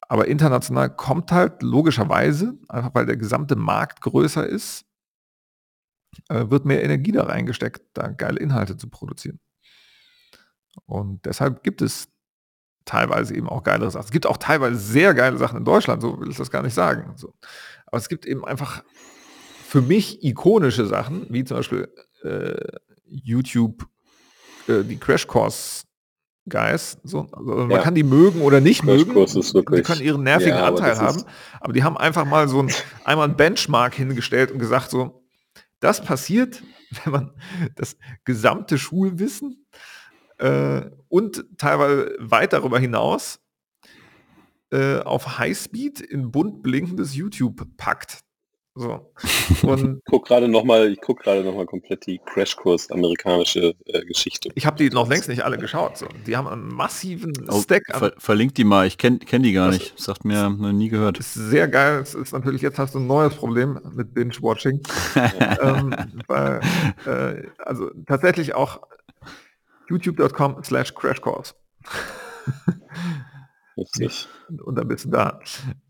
Speaker 1: Aber international kommt halt logischerweise, einfach weil der gesamte Markt größer ist, äh, wird mehr Energie da reingesteckt, da geile Inhalte zu produzieren. Und deshalb gibt es teilweise eben auch geilere Sachen. Es gibt auch teilweise sehr geile Sachen in Deutschland, so will ich das gar nicht sagen. So. Aber es gibt eben einfach für mich ikonische Sachen, wie zum Beispiel äh, YouTube, äh, die Crash Course Guys. So, also man ja. kann die mögen oder nicht Crash mögen. die können ihren nervigen ja, Anteil haben. Aber die haben einfach mal so ein, einmal ein Benchmark hingestellt und gesagt, so, das passiert, wenn man das gesamte Schulwissen äh, und teilweise weit darüber hinaus äh, auf Highspeed in bunt blinkendes YouTube packt. So.
Speaker 2: Und guck gerade noch mal, ich gucke gerade noch mal komplett die Crashkurs amerikanische äh, Geschichte.
Speaker 1: Ich habe die noch längst nicht alle geschaut. So. Die haben einen massiven oh, Stack.
Speaker 3: Ver verlinkt die mal. Ich kenne kenn die gar das nicht. Sagt mir noch nie gehört.
Speaker 1: Ist sehr geil. Es ist natürlich jetzt hast du ein neues Problem mit Binge-Watching. ähm, weil, äh, also tatsächlich auch youtube.com slash crashcourse. und dann bist du da.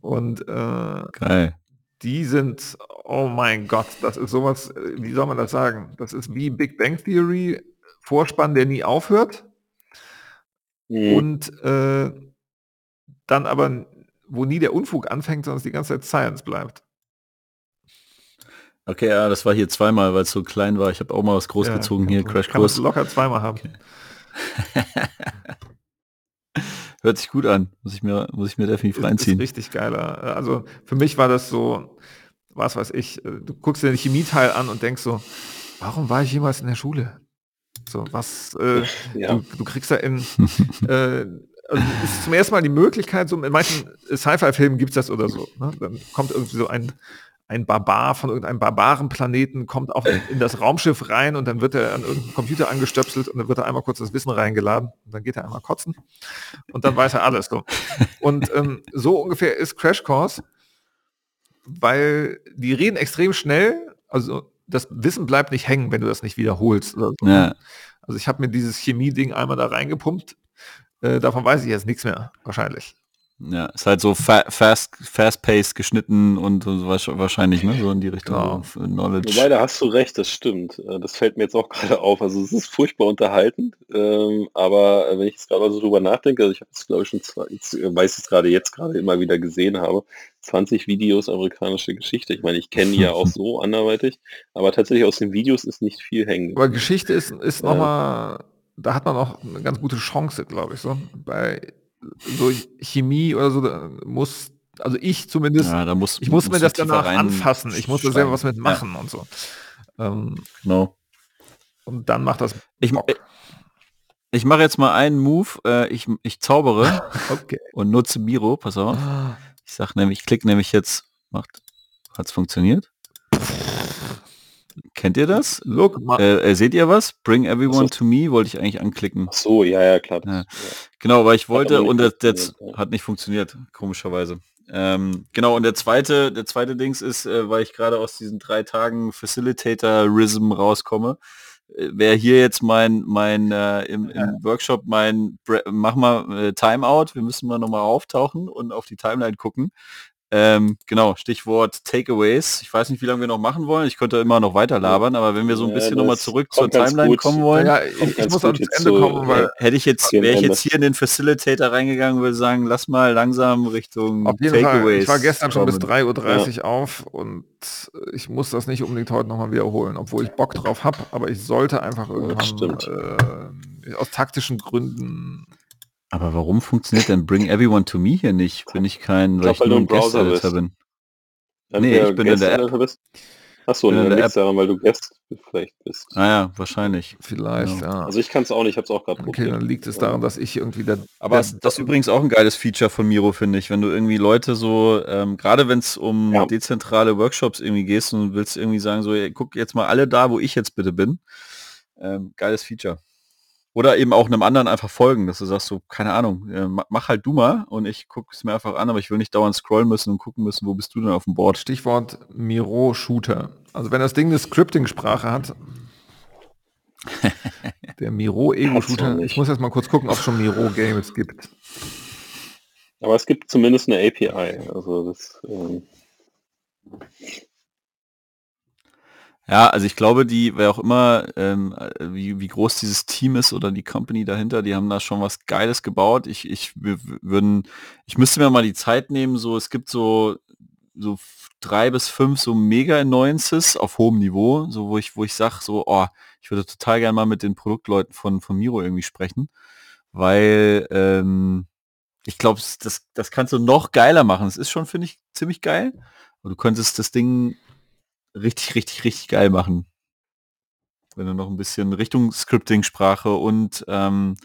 Speaker 1: Und äh, Geil die sind, oh mein Gott, das ist sowas, wie soll man das sagen? Das ist wie Big Bang Theory, Vorspann, der nie aufhört. Mhm. Und äh, dann aber, wo nie der Unfug anfängt, sondern es die ganze Zeit Science bleibt.
Speaker 3: Okay, ja, das war hier zweimal, weil es so klein war. Ich habe auch mal was großgezogen ja, hier, Crash Kurs.
Speaker 1: locker zweimal haben. Okay.
Speaker 3: Hört sich gut an. Muss ich mir, muss ich mir definitiv reinziehen.
Speaker 1: Ist richtig geiler. Also für mich war das so, was weiß ich, äh, du guckst dir den Chemieteil an und denkst so, warum war ich jemals in der Schule? So, was, äh, ja. du, du, kriegst da in, äh, also ist zum ersten Mal die Möglichkeit, so in manchen Sci-Fi-Filmen gibt es das oder so. Ne? Dann kommt irgendwie so ein ein Barbar von irgendeinem Barbarenplaneten kommt auch in das Raumschiff rein und dann wird er an irgendeinen Computer angestöpselt und dann wird er einmal kurz das Wissen reingeladen und dann geht er einmal kotzen und dann weiß er alles. So. Und ähm, so ungefähr ist Crash Course, weil die reden extrem schnell, also das Wissen bleibt nicht hängen, wenn du das nicht wiederholst. So. Ja. Also ich habe mir dieses Chemie-Ding einmal da reingepumpt, äh, davon weiß ich jetzt nichts mehr, wahrscheinlich.
Speaker 3: Ja, ist halt so fa fast, fast-paced geschnitten und so wahrscheinlich, ne? So in die Richtung ja.
Speaker 2: Knowledge. Wobei, da hast du recht, das stimmt. Äh, das fällt mir jetzt auch gerade auf. Also es ist furchtbar unterhaltend, ähm, aber wenn ich jetzt gerade so drüber nachdenke, also ich habe es glaube ich schon zwei, jetzt, äh, weiß es gerade jetzt gerade immer wieder gesehen habe, 20 Videos amerikanische Geschichte. Ich meine, ich kenne die ja auch so anderweitig, aber tatsächlich aus den Videos ist nicht viel hängen.
Speaker 1: Aber Geschichte ist, ist nochmal, da hat man auch eine ganz gute Chance, glaube ich, so. Bei so Chemie oder so muss, also ich zumindest,
Speaker 3: ja, muss,
Speaker 1: ich muss mir das danach anfassen. Ich muss da selber was mitmachen ja. und so.
Speaker 3: Ähm, genau.
Speaker 1: Und dann macht das.
Speaker 3: Ich, ich mache jetzt mal einen Move. Äh, ich, ich zaubere okay. und nutze Miro. Pass auf. Ich sag nämlich, ich klicke nämlich jetzt. Macht. Hat's funktioniert? Kennt ihr das? Look, äh, äh, seht ihr was? Bring everyone so. to me wollte ich eigentlich anklicken.
Speaker 2: Ach so, ja, ja, klar. Ja.
Speaker 3: Genau, weil ich wollte und das, das hat nicht funktioniert, komischerweise. Ähm, genau, und der zweite, der zweite Dings ist, äh, weil ich gerade aus diesen drei Tagen Facilitator-Rism rauskomme, äh, wäre hier jetzt mein, mein äh, im, im Workshop mein, mach mal äh, Timeout, wir müssen mal nochmal auftauchen und auf die Timeline gucken. Ähm, genau, Stichwort Takeaways. Ich weiß nicht, wie lange wir noch machen wollen. Ich könnte immer noch weiter labern, aber wenn wir so ein bisschen ja, nochmal zurück zur Timeline gut. kommen wollen, ja,
Speaker 1: ich, ich muss ans Ende kommen, weil
Speaker 3: hätte ich jetzt, wäre ich jetzt hier in den Facilitator reingegangen, würde sagen, lass mal langsam Richtung
Speaker 1: Auf jeden Takeaways. Fall. Ich war gestern schon bis 3.30 Uhr ja. auf und ich muss das nicht unbedingt heute nochmal wiederholen, obwohl ich Bock drauf habe, aber ich sollte einfach irgendwann äh, aus taktischen Gründen
Speaker 3: aber warum funktioniert denn Bring Everyone to Me hier nicht? Bin ich kein, weil ich, weil nur ein Guest-Editor bin.
Speaker 2: Dann nee, ich bin in der App. Bist? Achso, dann liegt daran, weil du Guest vielleicht bist.
Speaker 3: Ah ja, wahrscheinlich.
Speaker 1: Vielleicht, ja.
Speaker 2: ja. Also ich kann es auch nicht, ich habe es auch gerade
Speaker 1: Okay, dann liegt es daran, dass ich irgendwie da...
Speaker 3: Aber das, das ist übrigens auch ein geiles Feature von Miro, finde ich. Wenn du irgendwie Leute so, ähm, gerade wenn es um ja. dezentrale Workshops irgendwie gehst und willst irgendwie sagen, so, ey, guck jetzt mal alle da, wo ich jetzt bitte bin. Ähm, geiles Feature. Oder eben auch einem anderen einfach folgen, dass du sagst, so, keine Ahnung, äh, mach halt du mal und ich gucke es mir einfach an, aber ich will nicht dauernd scrollen müssen und gucken müssen, wo bist du denn auf dem Board.
Speaker 1: Stichwort Miro-Shooter. Also wenn das Ding eine Scripting-Sprache hat, der Miro-Ego-Shooter, ich muss jetzt mal kurz gucken, ob es schon Miro-Games gibt.
Speaker 2: Aber es gibt zumindest eine API. Also das, ähm
Speaker 3: ja, also ich glaube, die, wer auch immer, ähm, wie, wie groß dieses Team ist oder die Company dahinter, die haben da schon was Geiles gebaut. Ich, ich würden, ich müsste mir mal die Zeit nehmen, so, es gibt so, so drei bis fünf so mega Annoyances auf hohem Niveau, so wo ich, wo ich sage, so, oh, ich würde total gerne mal mit den Produktleuten von, von Miro irgendwie sprechen weil ähm, ich glaube, das, das kannst du noch geiler machen. Es ist schon, finde ich, ziemlich geil. Du könntest das Ding richtig, richtig, richtig geil machen. Wenn du noch ein bisschen Richtung Scripting-Sprache und ähm,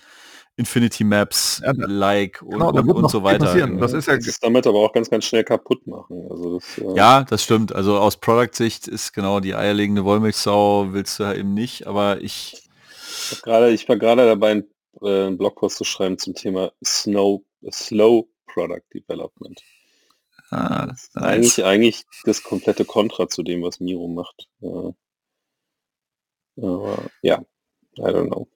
Speaker 3: Infinity Maps ja, like genau, und, und, und so weiter.
Speaker 2: Das ist ja das damit aber auch ganz, ganz schnell kaputt machen. Also
Speaker 3: das, äh ja, das stimmt. Also aus Product-Sicht ist genau die eierlegende Wollmilchsau willst du ja eben nicht, aber ich
Speaker 2: ich, grade, ich war gerade dabei, einen, äh, einen Blogpost zu schreiben zum Thema Snow, Slow Product Development. Ah, nice. eigentlich, eigentlich das komplette Kontra zu dem, was Miro macht. Äh, aber ja, I don't know.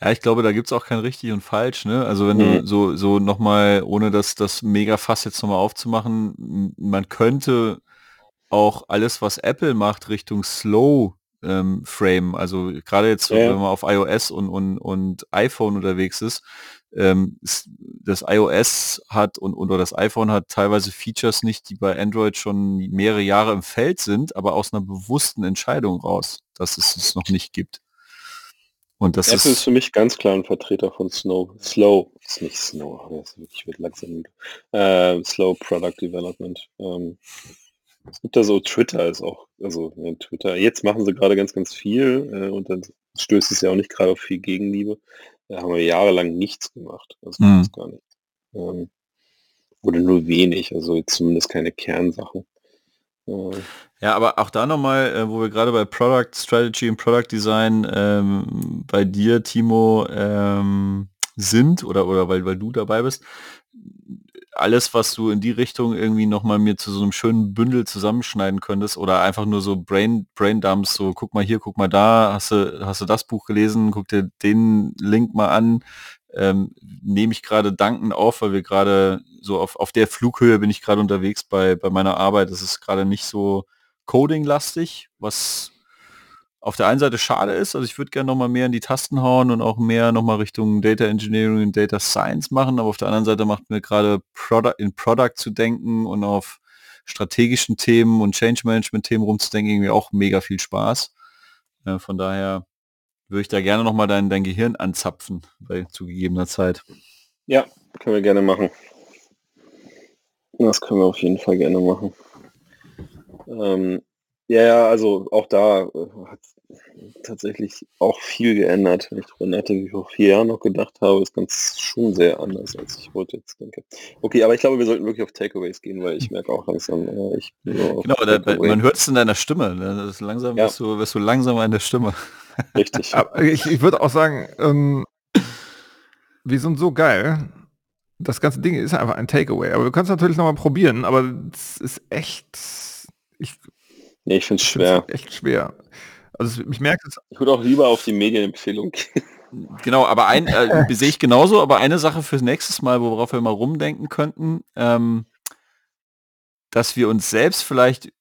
Speaker 3: Ja, ich glaube, da gibt es auch kein richtig und falsch, ne? Also wenn mhm. du so, so nochmal, ohne das, das Mega-Fass jetzt nochmal aufzumachen, man könnte auch alles, was Apple macht, Richtung Slow ähm, Frame. Also gerade jetzt, ja. wenn man auf iOS und, und, und iPhone unterwegs ist, ähm, das iOS hat und oder das iPhone hat teilweise Features nicht, die bei Android schon mehrere Jahre im Feld sind, aber aus einer bewussten Entscheidung raus, dass es es noch nicht gibt.
Speaker 2: Und das Apple ist, ist für mich ganz klar ein Vertreter von Snow. Slow, ist nicht Snow, ich wird langsam äh, Slow Product Development. Ähm, es gibt da so Twitter ist auch, also ja, Twitter. Jetzt machen sie gerade ganz, ganz viel äh, und dann stößt es ja auch nicht gerade auf viel Gegenliebe. Da haben wir jahrelang nichts gemacht. Also mhm. gar nicht. Ähm, oder nur wenig, also zumindest keine Kernsachen.
Speaker 3: Ja, aber auch da nochmal, äh, wo wir gerade bei Product Strategy und Product Design ähm, bei dir, Timo, ähm, sind oder, oder weil, weil du dabei bist, alles, was du in die Richtung irgendwie nochmal mir zu so einem schönen Bündel zusammenschneiden könntest oder einfach nur so Brain, Brain Dumps, so guck mal hier, guck mal da, hast du, hast du das Buch gelesen, guck dir den Link mal an, ähm, nehme ich gerade Danken auf, weil wir gerade so auf, auf der Flughöhe bin ich gerade unterwegs bei, bei meiner Arbeit. Das ist gerade nicht so Coding-lastig, was auf der einen Seite schade ist. Also ich würde gerne noch mal mehr in die Tasten hauen und auch mehr noch mal Richtung Data Engineering und Data Science machen. Aber auf der anderen Seite macht mir gerade Product, in Product zu denken und auf strategischen Themen und Change Management Themen rumzudenken irgendwie auch mega viel Spaß. Äh, von daher würde ich da gerne noch mal dein, dein Gehirn anzapfen bei zugegebener Zeit.
Speaker 2: Ja, können wir gerne machen. Das können wir auf jeden Fall gerne machen. Ähm, ja, ja, also auch da äh, hat tatsächlich auch viel geändert. Wenn ich darüber nachdenke, wie ich vor vier Jahren noch gedacht habe, ist ganz schon sehr anders, als ich heute jetzt denke. Okay, aber ich glaube, wir sollten wirklich auf Takeaways gehen, weil ich merke auch langsam, äh, ich
Speaker 3: Genau, da, man hört es in deiner Stimme. Ne? Das ist langsam ja. wirst, du, wirst du langsamer in der Stimme.
Speaker 1: Richtig. ich, ich würde auch sagen, ähm, wir sind so geil. Das ganze Ding ist einfach ein Takeaway. Aber du kannst natürlich noch mal probieren, aber es ist echt.
Speaker 2: Ich, nee, ich finde es schwer.
Speaker 1: Echt schwer. Also ich merke es.
Speaker 2: Ich würde auch lieber auf die Medienempfehlung
Speaker 3: gehen. Genau, aber ein äh, sehe ich genauso, aber eine Sache fürs nächstes Mal, worauf wir mal rumdenken könnten, ähm, dass wir uns selbst vielleicht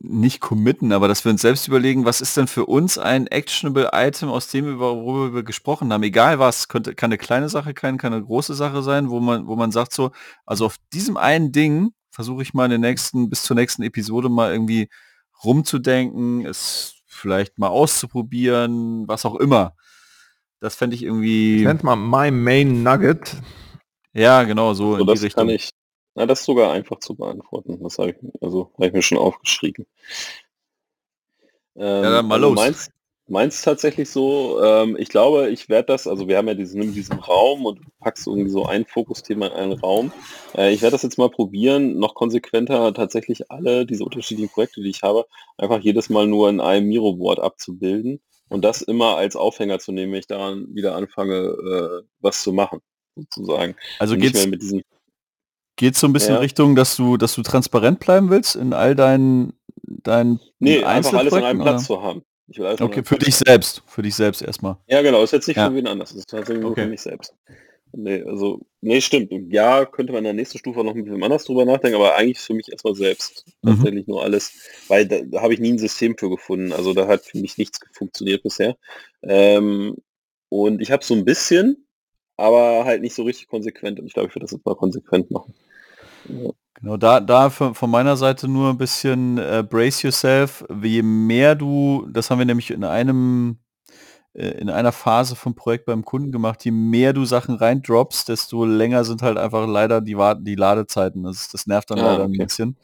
Speaker 3: nicht committen, aber dass wir uns selbst überlegen, was ist denn für uns ein actionable Item, aus dem worüber wir gesprochen haben, egal was, könnte, kann eine kleine Sache sein, kann eine große Sache sein, wo man, wo man sagt so, also auf diesem einen Ding versuche ich mal in den nächsten, bis zur nächsten Episode mal irgendwie rumzudenken, es vielleicht mal auszuprobieren, was auch immer. Das fände ich irgendwie.
Speaker 1: Nennt mal My Main Nugget.
Speaker 3: Ja, genau, so,
Speaker 2: so in die Richtung. Kann ich, na, das ist sogar einfach zu beantworten. Das habe ich, also, hab ich mir schon aufgeschrieben. Ähm, ja, dann mal also los. Meins, meins tatsächlich so, ähm, ich glaube, ich werde das, also wir haben ja diesen, diesen Raum und du packst irgendwie so ein Fokusthema in einen Raum. Äh, ich werde das jetzt mal probieren, noch konsequenter tatsächlich alle diese unterschiedlichen Projekte, die ich habe, einfach jedes Mal nur in einem Miro-Board abzubilden und das immer als Aufhänger zu nehmen, wenn ich daran wieder anfange, äh, was zu machen, sozusagen.
Speaker 3: Also geht es mit diesen Geht so ein bisschen ja. Richtung, dass du, dass du transparent bleiben willst in all deinen, deinen
Speaker 2: Nee, einfach alles an einem Platz zu haben.
Speaker 3: Okay, für dich selbst. Für dich selbst erstmal.
Speaker 2: Ja, genau, ist jetzt nicht ja. für wen anders. Das ist tatsächlich nur okay. für mich selbst. Nee, also, nee, stimmt. Ja, könnte man in der nächsten Stufe noch ein bisschen anders drüber nachdenken, aber eigentlich für mich erstmal selbst. Mhm. Tatsächlich nur alles. Weil da, da habe ich nie ein System für gefunden. Also da hat für mich nichts funktioniert bisher. Ähm, und ich habe so ein bisschen, aber halt nicht so richtig konsequent. Und ich glaube, ich würde das jetzt mal konsequent machen.
Speaker 3: Genau, da, da von meiner Seite nur ein bisschen äh, brace yourself. Je mehr du, das haben wir nämlich in einem äh, in einer Phase vom Projekt beim Kunden gemacht, je mehr du Sachen reindroppst, desto länger sind halt einfach leider die, die Ladezeiten. Das, das nervt dann ah, leider okay. ein bisschen.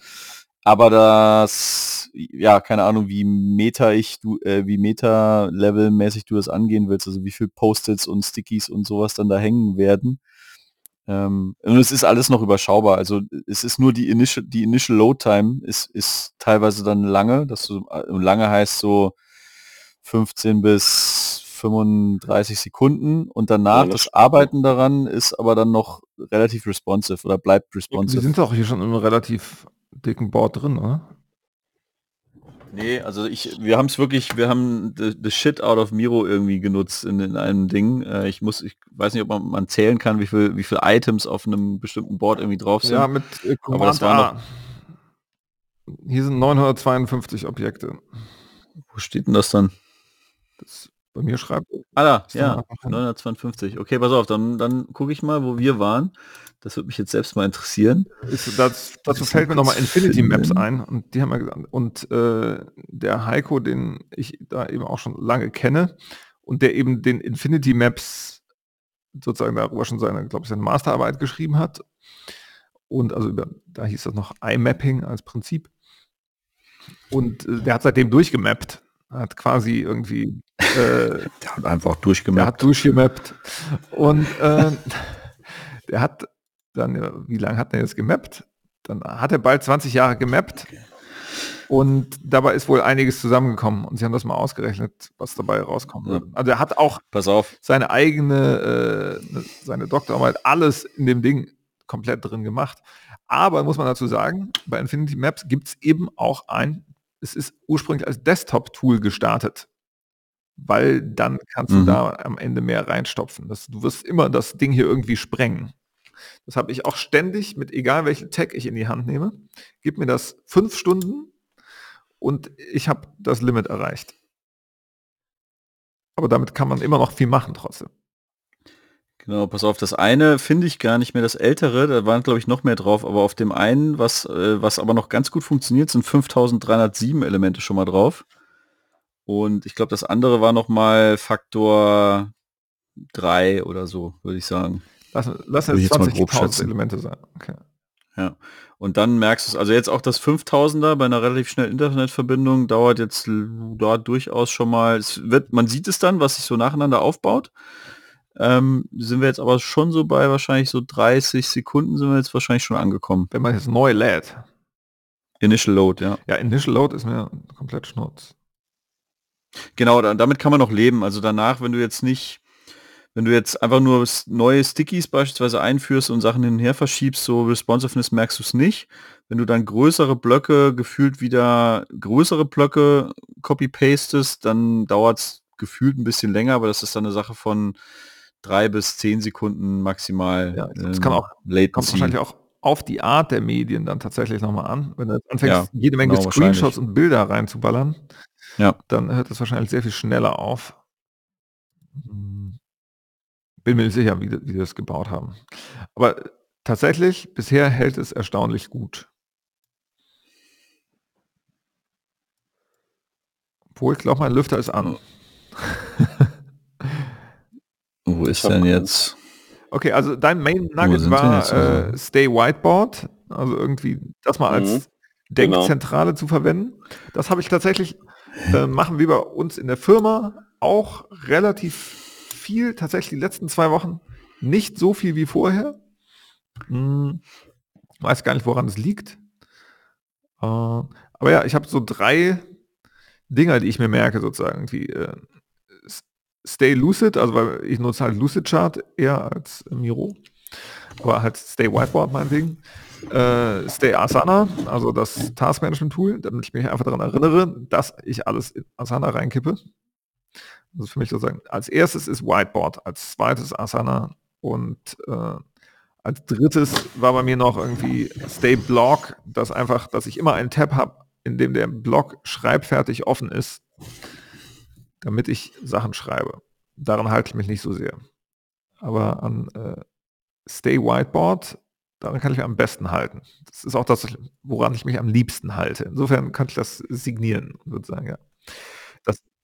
Speaker 3: Aber das, ja, keine Ahnung, wie Meta ich, du, äh, wie Meta-Level-mäßig du das angehen willst, also wie viel Post-its und Stickies und sowas dann da hängen werden. Ähm, und es ist alles noch überschaubar. Also es ist nur die Initial, die Initial Load Time ist, ist teilweise dann lange. dass du, äh, lange heißt so 15 bis 35 Sekunden und danach ja, das, das Arbeiten daran ist aber dann noch relativ responsive oder bleibt responsive.
Speaker 1: Wir sind doch hier schon im relativ dicken Board drin, oder?
Speaker 3: Nee, also ich, wir haben es wirklich, wir haben the, shit out of Miro irgendwie genutzt in, in einem Ding. Äh, ich muss, ich weiß nicht, ob man, man zählen kann, wie viel, wie viele Items auf einem bestimmten Board irgendwie drauf sind.
Speaker 1: Ja, mit äh, Aber das war noch, Hier sind 952 Objekte.
Speaker 3: Wo steht denn das dann?
Speaker 1: Das bei mir schreibt.
Speaker 3: Ah, da, ja, 952. Okay, pass auf, dann, dann gucke ich mal, wo wir waren. Das würde mich jetzt selbst mal interessieren.
Speaker 1: Ist, das, dazu fällt mir nochmal Infinity Maps ein und die haben wir gesagt. Und äh, der Heiko, den ich da eben auch schon lange kenne und der eben den Infinity Maps sozusagen darüber schon seine, glaube ich, seine Masterarbeit geschrieben hat. Und also über, da hieß das noch iMapping als Prinzip. Und äh, der hat seitdem durchgemappt. Hat quasi irgendwie.
Speaker 3: Äh, der hat einfach durchgemappt. Der
Speaker 1: hat durchgemappt. Und äh, der hat dann, wie lange hat er jetzt gemappt? Dann hat er bald 20 Jahre gemappt. Okay. Und dabei ist wohl einiges zusammengekommen und sie haben das mal ausgerechnet, was dabei rauskommt. Ja. Also er hat auch
Speaker 3: Pass auf.
Speaker 1: seine eigene, äh, seine Doktorarbeit, alles in dem Ding komplett drin gemacht. Aber muss man dazu sagen, bei Infinity Maps gibt es eben auch ein, es ist ursprünglich als Desktop-Tool gestartet. Weil dann kannst mhm. du da am Ende mehr reinstopfen. Das, du wirst immer das Ding hier irgendwie sprengen. Das habe ich auch ständig mit egal welchen Tag ich in die Hand nehme. Gib mir das fünf Stunden und ich habe das Limit erreicht. Aber damit kann man immer noch viel machen trotzdem.
Speaker 3: Genau, pass auf, das eine finde ich gar nicht mehr das ältere, da waren glaube ich noch mehr drauf, aber auf dem einen, was, äh, was aber noch ganz gut funktioniert, sind 5307 Elemente schon mal drauf. Und ich glaube, das andere war noch mal Faktor 3 oder so, würde ich sagen.
Speaker 1: Lass, lass jetzt 20.000 Elemente sein. Okay.
Speaker 3: Ja. Und dann merkst du es, also jetzt auch das 5000er bei einer relativ schnellen Internetverbindung dauert jetzt dort durchaus schon mal, es wird, man sieht es dann, was sich so nacheinander aufbaut. Ähm, sind wir jetzt aber schon so bei wahrscheinlich so 30 Sekunden sind wir jetzt wahrscheinlich schon angekommen.
Speaker 1: Wenn man jetzt neu lädt.
Speaker 3: Initial Load, ja.
Speaker 1: Ja, Initial Load ist mir komplett schnurz.
Speaker 3: Genau, damit kann man noch leben. Also danach, wenn du jetzt nicht wenn du jetzt einfach nur neue Stickies beispielsweise einführst und Sachen hin und her verschiebst, so Responsiveness merkst du es nicht. Wenn du dann größere Blöcke gefühlt wieder größere Blöcke copy-pastest, dann dauert es gefühlt ein bisschen länger, aber das ist dann eine Sache von drei bis zehn Sekunden maximal.
Speaker 1: Ja, das kann auch,
Speaker 3: Latency.
Speaker 1: kommt wahrscheinlich auch auf die Art der Medien dann tatsächlich nochmal an. Wenn du anfängst, ja, jede Menge genau, Screenshots und Bilder reinzuballern, ja. dann hört das wahrscheinlich sehr viel schneller auf. Bin mir nicht sicher, wie, wie die das gebaut haben. Aber tatsächlich, bisher hält es erstaunlich gut. Obwohl, ich glaube, mein Lüfter ist an.
Speaker 3: Wo ist denn jetzt?
Speaker 1: Okay, also dein Main Nugget war äh, Stay Whiteboard, also irgendwie das mal als mhm. Denkzentrale genau. zu verwenden. Das habe ich tatsächlich, äh, machen wir bei uns in der Firma auch relativ viel, tatsächlich die letzten zwei Wochen nicht so viel wie vorher. Hm, weiß gar nicht, woran es liegt. Äh, aber ja, ich habe so drei Dinger, die ich mir merke, sozusagen, wie äh, Stay Lucid, also weil ich nutze halt Lucid Chart eher als Miro, aber halt Stay Whiteboard mein Ding. Äh, Stay Asana, also das Task Management Tool, damit ich mich einfach daran erinnere, dass ich alles in Asana reinkippe. Das ist für mich sozusagen, als erstes ist Whiteboard, als zweites Asana und äh, als drittes war bei mir noch irgendwie Stay Blog, dass einfach, dass ich immer einen Tab habe, in dem der Blog schreibfertig offen ist, damit ich Sachen schreibe. Daran halte ich mich nicht so sehr. Aber an äh, Stay Whiteboard, daran kann ich mich am besten halten. Das ist auch das, woran ich mich am liebsten halte. Insofern kann ich das signieren, würde sagen, ja.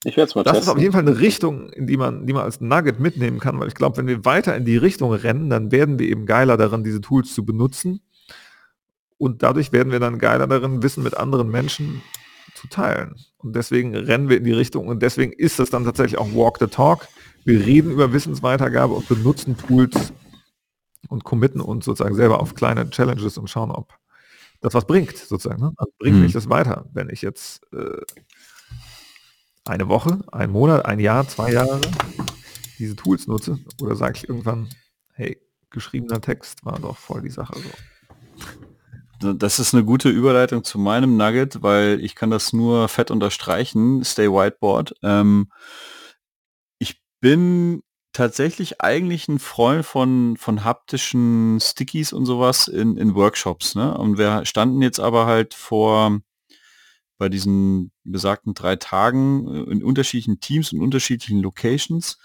Speaker 1: Ich werde es mal Das testen. ist auf jeden Fall eine Richtung, in die man, die man als Nugget mitnehmen kann, weil ich glaube, wenn wir weiter in die Richtung rennen, dann werden wir eben geiler darin, diese Tools zu benutzen. Und dadurch werden wir dann geiler darin, Wissen mit anderen Menschen zu teilen. Und deswegen rennen wir in die Richtung und deswegen ist das dann tatsächlich auch Walk the Talk. Wir reden über Wissensweitergabe und benutzen Tools und committen uns sozusagen selber auf kleine Challenges und schauen, ob das was bringt, sozusagen. Ne? Also bringt mhm. mich das weiter, wenn ich jetzt äh, eine Woche, ein Monat, ein Jahr, zwei Jahre diese Tools nutze? Oder sage ich irgendwann, hey, geschriebener Text war doch voll die Sache
Speaker 3: so. Das ist eine gute Überleitung zu meinem Nugget, weil ich kann das nur fett unterstreichen, Stay Whiteboard. Ähm, ich bin tatsächlich eigentlich ein Freund von, von haptischen Stickies und sowas in, in Workshops. Ne? Und wir standen jetzt aber halt vor bei diesen besagten drei Tagen äh, in unterschiedlichen Teams und unterschiedlichen Locations.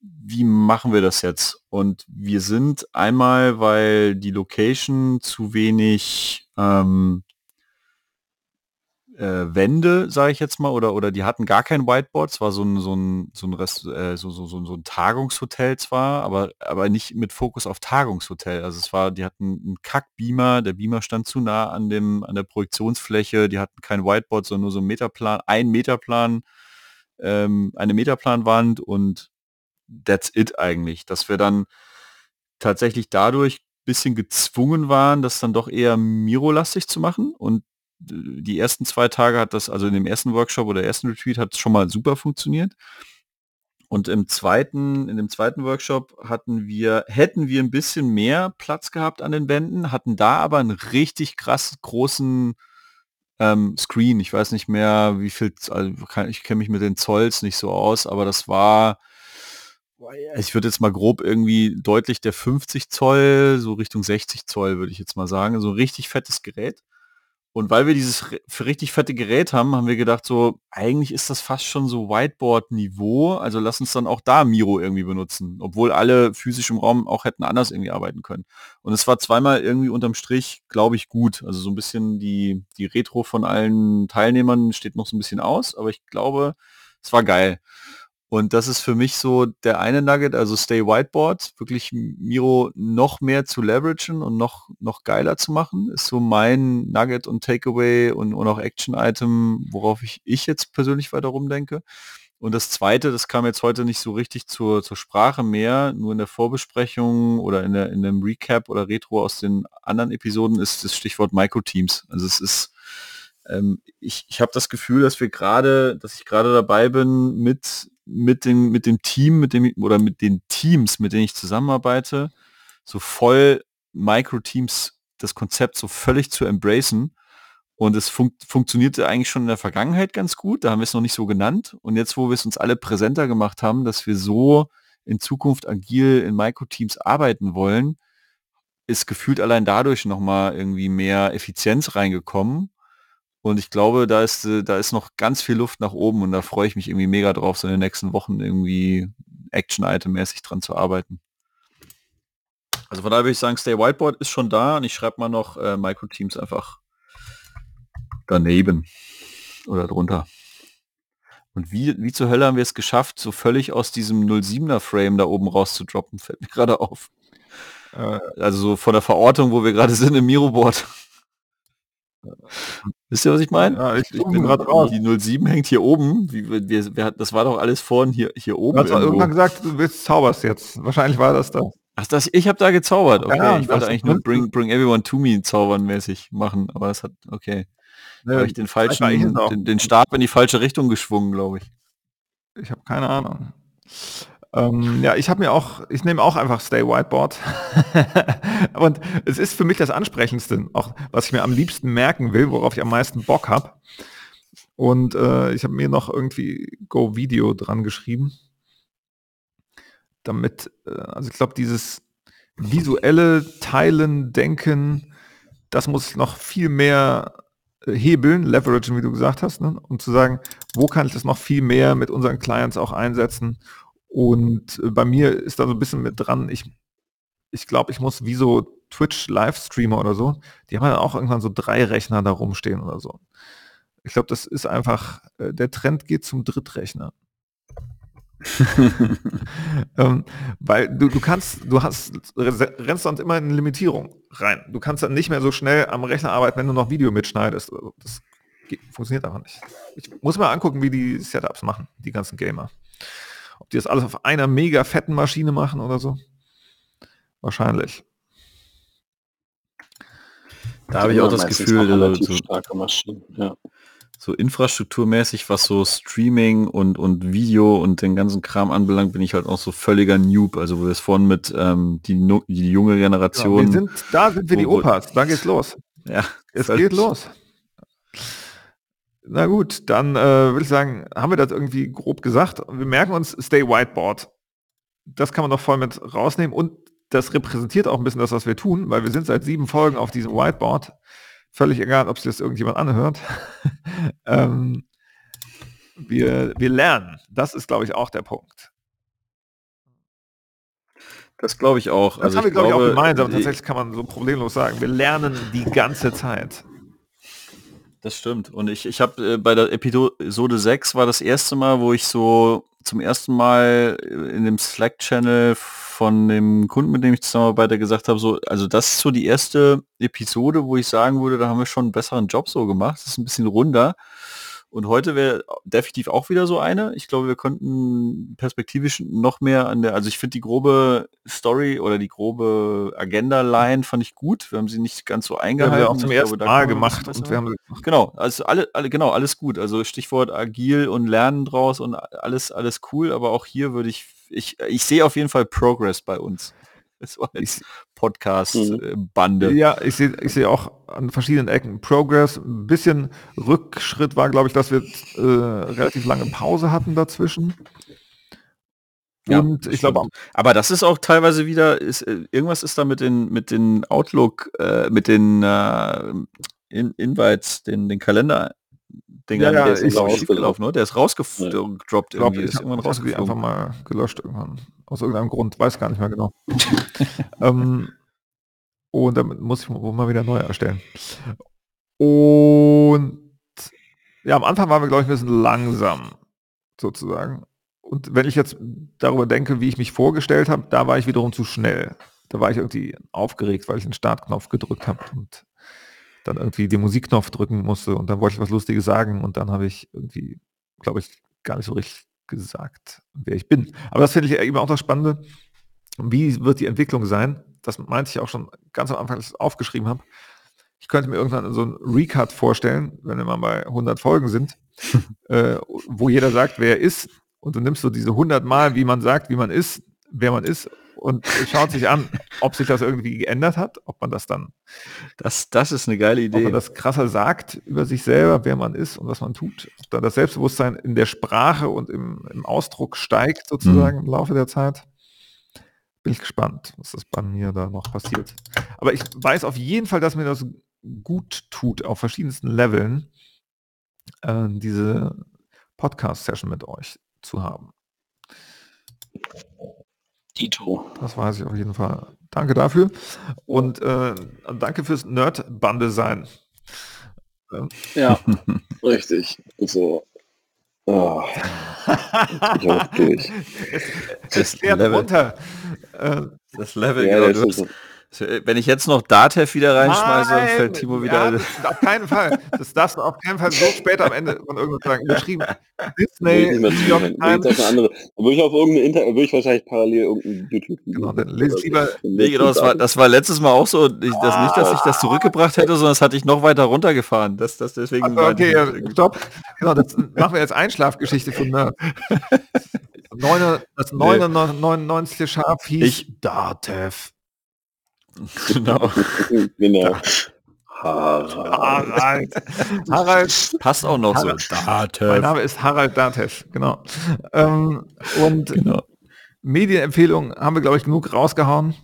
Speaker 3: Wie machen wir das jetzt? Und wir sind einmal, weil die Location zu wenig ähm, äh, Wände, sage ich jetzt mal, oder, oder die hatten gar kein Whiteboard. Es war so ein, so ein, so ein, Rest, äh, so, so, so, so ein Tagungshotel zwar, aber, aber nicht mit Fokus auf Tagungshotel. Also es war, die hatten einen Kack-Beamer, der Beamer stand zu nah an, dem, an der Projektionsfläche, die hatten kein Whiteboard, sondern nur so ein Meterplan, ein Meterplan, ähm, eine Meterplanwand und that's it eigentlich. Dass wir dann tatsächlich dadurch bisschen gezwungen waren, das dann doch eher Miro-lastig zu machen und die ersten zwei Tage hat das, also in dem ersten Workshop oder ersten Retreat hat es schon mal super funktioniert. Und im zweiten, in dem zweiten Workshop hatten wir, hätten wir ein bisschen mehr Platz gehabt an den Wänden, hatten da aber einen richtig krass großen ähm, Screen. Ich weiß nicht mehr, wie viel, also ich kenne mich mit den Zolls nicht so aus, aber das war, ich würde jetzt mal grob irgendwie deutlich der 50 Zoll, so Richtung 60 Zoll, würde ich jetzt mal sagen. So ein richtig fettes Gerät. Und weil wir dieses für richtig fette Gerät haben, haben wir gedacht, so, eigentlich ist das fast schon so Whiteboard-Niveau. Also lass uns dann auch da Miro irgendwie benutzen, obwohl alle physisch im Raum auch hätten anders irgendwie arbeiten können. Und es war zweimal irgendwie unterm Strich, glaube ich, gut. Also so ein bisschen die, die Retro von allen Teilnehmern steht noch so ein bisschen aus, aber ich glaube, es war geil. Und das ist für mich so der eine Nugget, also Stay Whiteboard, wirklich Miro noch mehr zu leveragen und noch, noch geiler zu machen, ist so mein Nugget und Takeaway und, und auch Action-Item, worauf ich, ich jetzt persönlich weiter rumdenke. Und das zweite, das kam jetzt heute nicht so richtig zur, zur Sprache mehr, nur in der Vorbesprechung oder in, der, in einem Recap oder Retro aus den anderen Episoden ist das Stichwort Microteams. Also es ist, ähm, ich, ich habe das Gefühl, dass wir gerade, dass ich gerade dabei bin, mit mit dem, mit dem Team, mit dem oder mit den Teams, mit denen ich zusammenarbeite, so voll Micro-Teams das Konzept so völlig zu embracen. Und es fun funktionierte eigentlich schon in der Vergangenheit ganz gut, da haben wir es noch nicht so genannt. Und jetzt, wo wir es uns alle präsenter gemacht haben, dass wir so in Zukunft agil in Micro-Teams arbeiten wollen, ist gefühlt allein dadurch nochmal irgendwie mehr Effizienz reingekommen und ich glaube, da ist, äh, da ist noch ganz viel Luft nach oben und da freue ich mich irgendwie mega drauf, so in den nächsten Wochen irgendwie Action-Item-mäßig dran zu arbeiten. Also von daher würde ich sagen, Stay Whiteboard ist schon da und ich schreibe mal noch äh, Micro-Teams einfach daneben oder drunter. Und wie, wie zur Hölle haben wir es geschafft, so völlig aus diesem 07er Frame da oben rauszudroppen, fällt mir gerade auf. Äh, also so von der Verortung, wo wir gerade sind im Miroboard. Wisst ihr, was ich meine? Ja, ich, ich bin gerade raus. Die 07 hängt hier oben. Wie, wir, wir, das war doch alles vorhin hier, hier oben.
Speaker 1: Du hast irgendwann gesagt, du willst zauberst jetzt. Wahrscheinlich war das da.
Speaker 3: Ach, das, ich habe da gezaubert. Okay, ja, ich wollte eigentlich nur bring, bring Everyone to Me zaubern mäßig machen, aber es hat, okay. Ne, habe ich den falschen, den, den Stab in die falsche Richtung geschwungen, glaube ich.
Speaker 1: Ich habe keine Ahnung. Ähm, ja, ich habe mir auch, ich nehme auch einfach Stay Whiteboard. und es ist für mich das Ansprechendste, auch was ich mir am liebsten merken will, worauf ich am meisten Bock habe. Und äh, ich habe mir noch irgendwie Go Video dran geschrieben. Damit, äh, also ich glaube, dieses visuelle Teilen, Denken, das muss noch viel mehr äh, hebeln, leveragen, wie du gesagt hast, ne? um zu sagen, wo kann ich das noch viel mehr mit unseren Clients auch einsetzen und äh, bei mir ist da so ein bisschen mit dran, ich, ich glaube, ich muss wie so Twitch-Livestreamer oder so, die haben ja auch irgendwann so drei Rechner da rumstehen oder so. Ich glaube, das ist einfach, äh, der Trend geht zum Drittrechner. ähm, weil du, du kannst, du hast, rennst sonst immer in eine Limitierung rein. Du kannst dann nicht mehr so schnell am Rechner arbeiten, wenn du noch Video mitschneidest. Das geht, funktioniert einfach nicht. Ich muss mal angucken, wie die Setups machen, die ganzen Gamer. Ob die das alles auf einer mega fetten Maschine machen oder so. Wahrscheinlich.
Speaker 3: Da habe ich auch das Gefühl, so, starke Maschinen, ja so infrastrukturmäßig, was so Streaming und, und Video und den ganzen Kram anbelangt, bin ich halt auch so völliger Noob. Also wo wir es vorhin mit ähm, die, die junge Generation. Ja,
Speaker 1: sind, da sind wir die Opas, da geht's los.
Speaker 3: Ja.
Speaker 1: Es geht los. Na gut, dann äh, würde ich sagen, haben wir das irgendwie grob gesagt. Wir merken uns Stay Whiteboard. Das kann man doch voll mit rausnehmen und das repräsentiert auch ein bisschen das, was wir tun, weil wir sind seit sieben Folgen auf diesem Whiteboard völlig egal, ob sich das irgendjemand anhört. ähm, wir, wir lernen. Das ist, glaube ich, auch der Punkt.
Speaker 3: Das glaube ich auch.
Speaker 1: Das also haben wir, glaube ich, auch gemeinsam. Tatsächlich kann man so problemlos sagen. Wir lernen die ganze Zeit.
Speaker 3: Das stimmt. Und ich, ich habe äh, bei der Episode 6 war das erste Mal, wo ich so zum ersten Mal in dem Slack-Channel von dem Kunden, mit dem ich zusammenarbeite, gesagt habe, so, also das ist so die erste Episode, wo ich sagen würde, da haben wir schon einen besseren Job so gemacht. Das ist ein bisschen runder. Und heute wäre definitiv auch wieder so eine. Ich glaube, wir könnten perspektivisch noch mehr an der, also ich finde die grobe Story oder die grobe Agenda-Line fand ich gut. Wir haben sie nicht ganz so eingehalten. Ja, wir
Speaker 1: auch zum ersten glaube, Mal gemacht und wir haben
Speaker 3: genau, also alle, alle, genau, alles gut. Also Stichwort agil und Lernen draus und alles, alles cool. Aber auch hier würde ich, ich, ich sehe auf jeden Fall Progress bei uns. Das war jetzt Podcast-Bande.
Speaker 1: Mhm. Ja, ich sehe ich sehe auch an verschiedenen Ecken Progress. Ein bisschen Rückschritt war, glaube ich, dass wir äh, relativ lange Pause hatten dazwischen.
Speaker 3: Ja, und ich glaube, aber das ist auch teilweise wieder, ist, äh, irgendwas ist da mit den mit den Outlook, äh, mit den äh, in Invites, den, den Kalender Dingern,
Speaker 1: ja, ja,
Speaker 3: der ist, rausgelaufen, ne? Der ist rausgedroppt
Speaker 1: ja. irgendwie. ist irgendwann rausgeflogen. einfach mal gelöscht irgendwann. Aus irgendeinem Grund, weiß gar nicht mehr genau. ähm, und damit muss ich mal wieder neu erstellen. Und ja, am Anfang waren wir, glaube ich, ein bisschen langsam, sozusagen. Und wenn ich jetzt darüber denke, wie ich mich vorgestellt habe, da war ich wiederum zu schnell. Da war ich irgendwie aufgeregt, weil ich den Startknopf gedrückt habe und dann irgendwie den Musikknopf drücken musste und dann wollte ich was Lustiges sagen und dann habe ich irgendwie, glaube ich, gar nicht so richtig gesagt, wer ich bin. Aber das finde ich eben auch das Spannende. Wie wird die Entwicklung sein? Das meinte ich auch schon ganz am Anfang, als ich es aufgeschrieben habe. Ich könnte mir irgendwann so ein Recut vorstellen, wenn wir mal bei 100 Folgen sind, äh, wo jeder sagt, wer er ist. Und du nimmst so diese 100 Mal, wie man sagt, wie man ist, wer man ist und schaut sich an, ob sich das irgendwie geändert hat, ob man das dann.
Speaker 3: Das, das ist eine geile Idee. Ob
Speaker 1: man das krasser sagt über sich selber, wer man ist und was man tut. Ob da das Selbstbewusstsein in der Sprache und im, im Ausdruck steigt sozusagen mhm. im Laufe der Zeit. Bin ich gespannt, was das bei mir da noch passiert. Aber ich weiß auf jeden Fall, dass mir das gut tut, auf verschiedensten Leveln, äh, diese Podcast-Session mit euch zu haben.
Speaker 3: Dito.
Speaker 1: Das weiß ich auf jeden Fall. Danke dafür. Und äh, danke fürs Nerd-Bande sein.
Speaker 2: Ja, richtig. So. Oh. ich auch durch.
Speaker 1: Das, das Level. runter.
Speaker 3: Äh, das Level, ja, genau. Das wenn ich jetzt noch Datev wieder reinschmeiße, Nein, fällt Timo wieder.
Speaker 1: Ja, auf keinen Fall. Das darfst du auf keinen Fall so später am Ende von irgendwas sagen. Überschrieben. Disney,
Speaker 2: andere. Dann würde ich auf irgendeine Inter würde ich wahrscheinlich parallel irgendein YouTube.
Speaker 1: Genau, dann lese lieber.
Speaker 3: Nee, genau, das war, das war letztes Mal auch so. Ich, das nicht, dass ich das zurückgebracht hätte, sondern das hatte ich noch weiter runtergefahren. Das, das deswegen.
Speaker 1: Also, okay, ja, stopp. Genau, das machen wir jetzt Einschlafgeschichte von Nerd. Das 99. Schaf hieß
Speaker 3: ich, Datev.
Speaker 1: Genau.
Speaker 2: genau.
Speaker 1: Harald. Harald.
Speaker 3: Passt auch noch
Speaker 1: Harald. so. Datev. Mein Name ist Harald Datev, genau. Ähm, und genau. Medienempfehlungen haben wir, glaube ich, genug rausgehauen.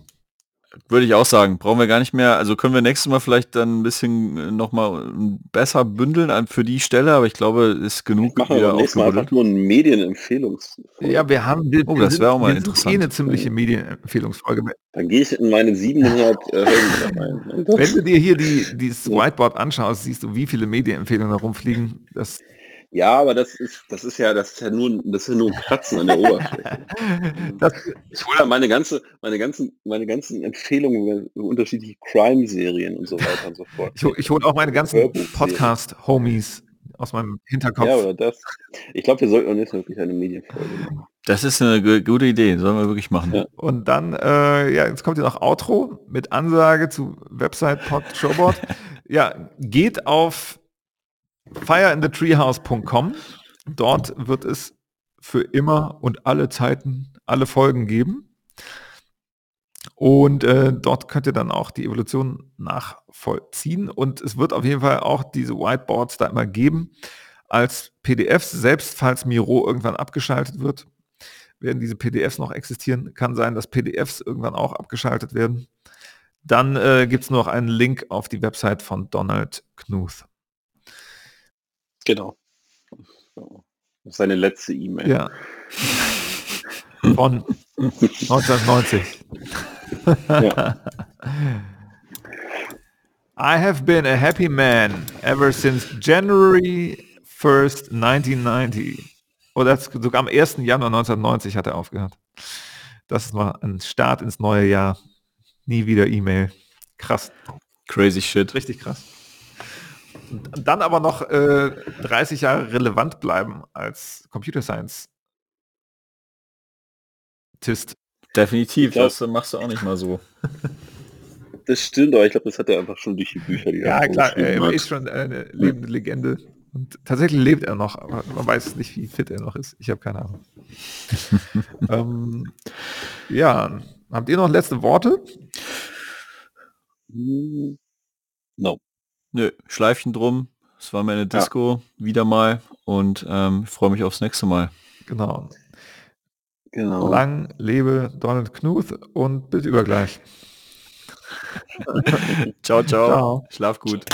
Speaker 3: Würde ich auch sagen, brauchen wir gar nicht mehr. Also können wir nächstes Mal vielleicht dann ein bisschen äh, noch mal besser bündeln für die Stelle, aber ich glaube, ist genug
Speaker 2: machen wieder wir Mal einfach nur ein Medienempfehlungs.
Speaker 1: Ja, wir haben wir,
Speaker 3: oh, das wäre auch mal interessant.
Speaker 1: Eh eine ziemliche Medienempfehlungsfolge.
Speaker 2: Dann gehe ich in meine 700 äh.
Speaker 1: Wenn du dir hier die dieses Whiteboard anschaust, siehst du, wie viele Medienempfehlungen da rumfliegen. Das
Speaker 2: Ja, aber das ist, das ist ja, das ist ja nur, das ist ja nur ein Kratzen an der Oberfläche. Das, ich hole meine ganze, meine ganzen, meine ganzen Empfehlungen über unterschiedliche Crime-Serien und so weiter und so fort.
Speaker 1: Ich, ich hole auch meine ganzen Podcast-Homies aus meinem Hinterkopf. Ja, aber
Speaker 2: das, ich glaube, wir sollten jetzt wirklich eine Medienfolge machen.
Speaker 3: Das ist eine gute Idee, sollen wir wirklich machen. Ja.
Speaker 1: Und dann, äh, ja, jetzt kommt hier noch Outro mit Ansage zu Website Pod Showboard. ja, geht auf fireinthetreehouse.com. Dort wird es für immer und alle Zeiten alle Folgen geben. Und äh, dort könnt ihr dann auch die Evolution nachvollziehen. Und es wird auf jeden Fall auch diese Whiteboards da immer geben als PDFs, selbst falls Miro irgendwann abgeschaltet wird, werden diese PDFs noch existieren. Kann sein, dass PDFs irgendwann auch abgeschaltet werden. Dann äh, gibt es noch einen Link auf die Website von Donald Knuth.
Speaker 2: Genau. Seine letzte E-Mail.
Speaker 1: Ja. Von 1990. ja. I have been a happy man ever since January 1st, 1990. Oder sogar am 1. Januar 1990 hat er aufgehört. Das war ein Start ins neue Jahr. Nie wieder E-Mail. Krass.
Speaker 3: Crazy shit.
Speaker 1: Richtig krass. Dann aber noch äh, 30 Jahre relevant bleiben als Computer Science
Speaker 3: Tist. Definitiv, glaub, das machst du auch nicht mal so.
Speaker 2: Das stimmt, aber ich glaube, das hat er einfach schon durch die Bücher. Die
Speaker 1: ja, klar, er ist schon eine lebende Legende. Und tatsächlich lebt er noch, aber man weiß nicht, wie fit er noch ist. Ich habe keine Ahnung. ähm, ja, habt ihr noch letzte Worte?
Speaker 3: No. Nö, Schleifchen drum. Es war meine Disco ja. wieder mal und ähm, ich freue mich aufs nächste Mal.
Speaker 1: Genau. Genau. Lang lebe Donald Knuth und bis übergleich.
Speaker 3: ciao, ciao, ciao. Schlaf gut.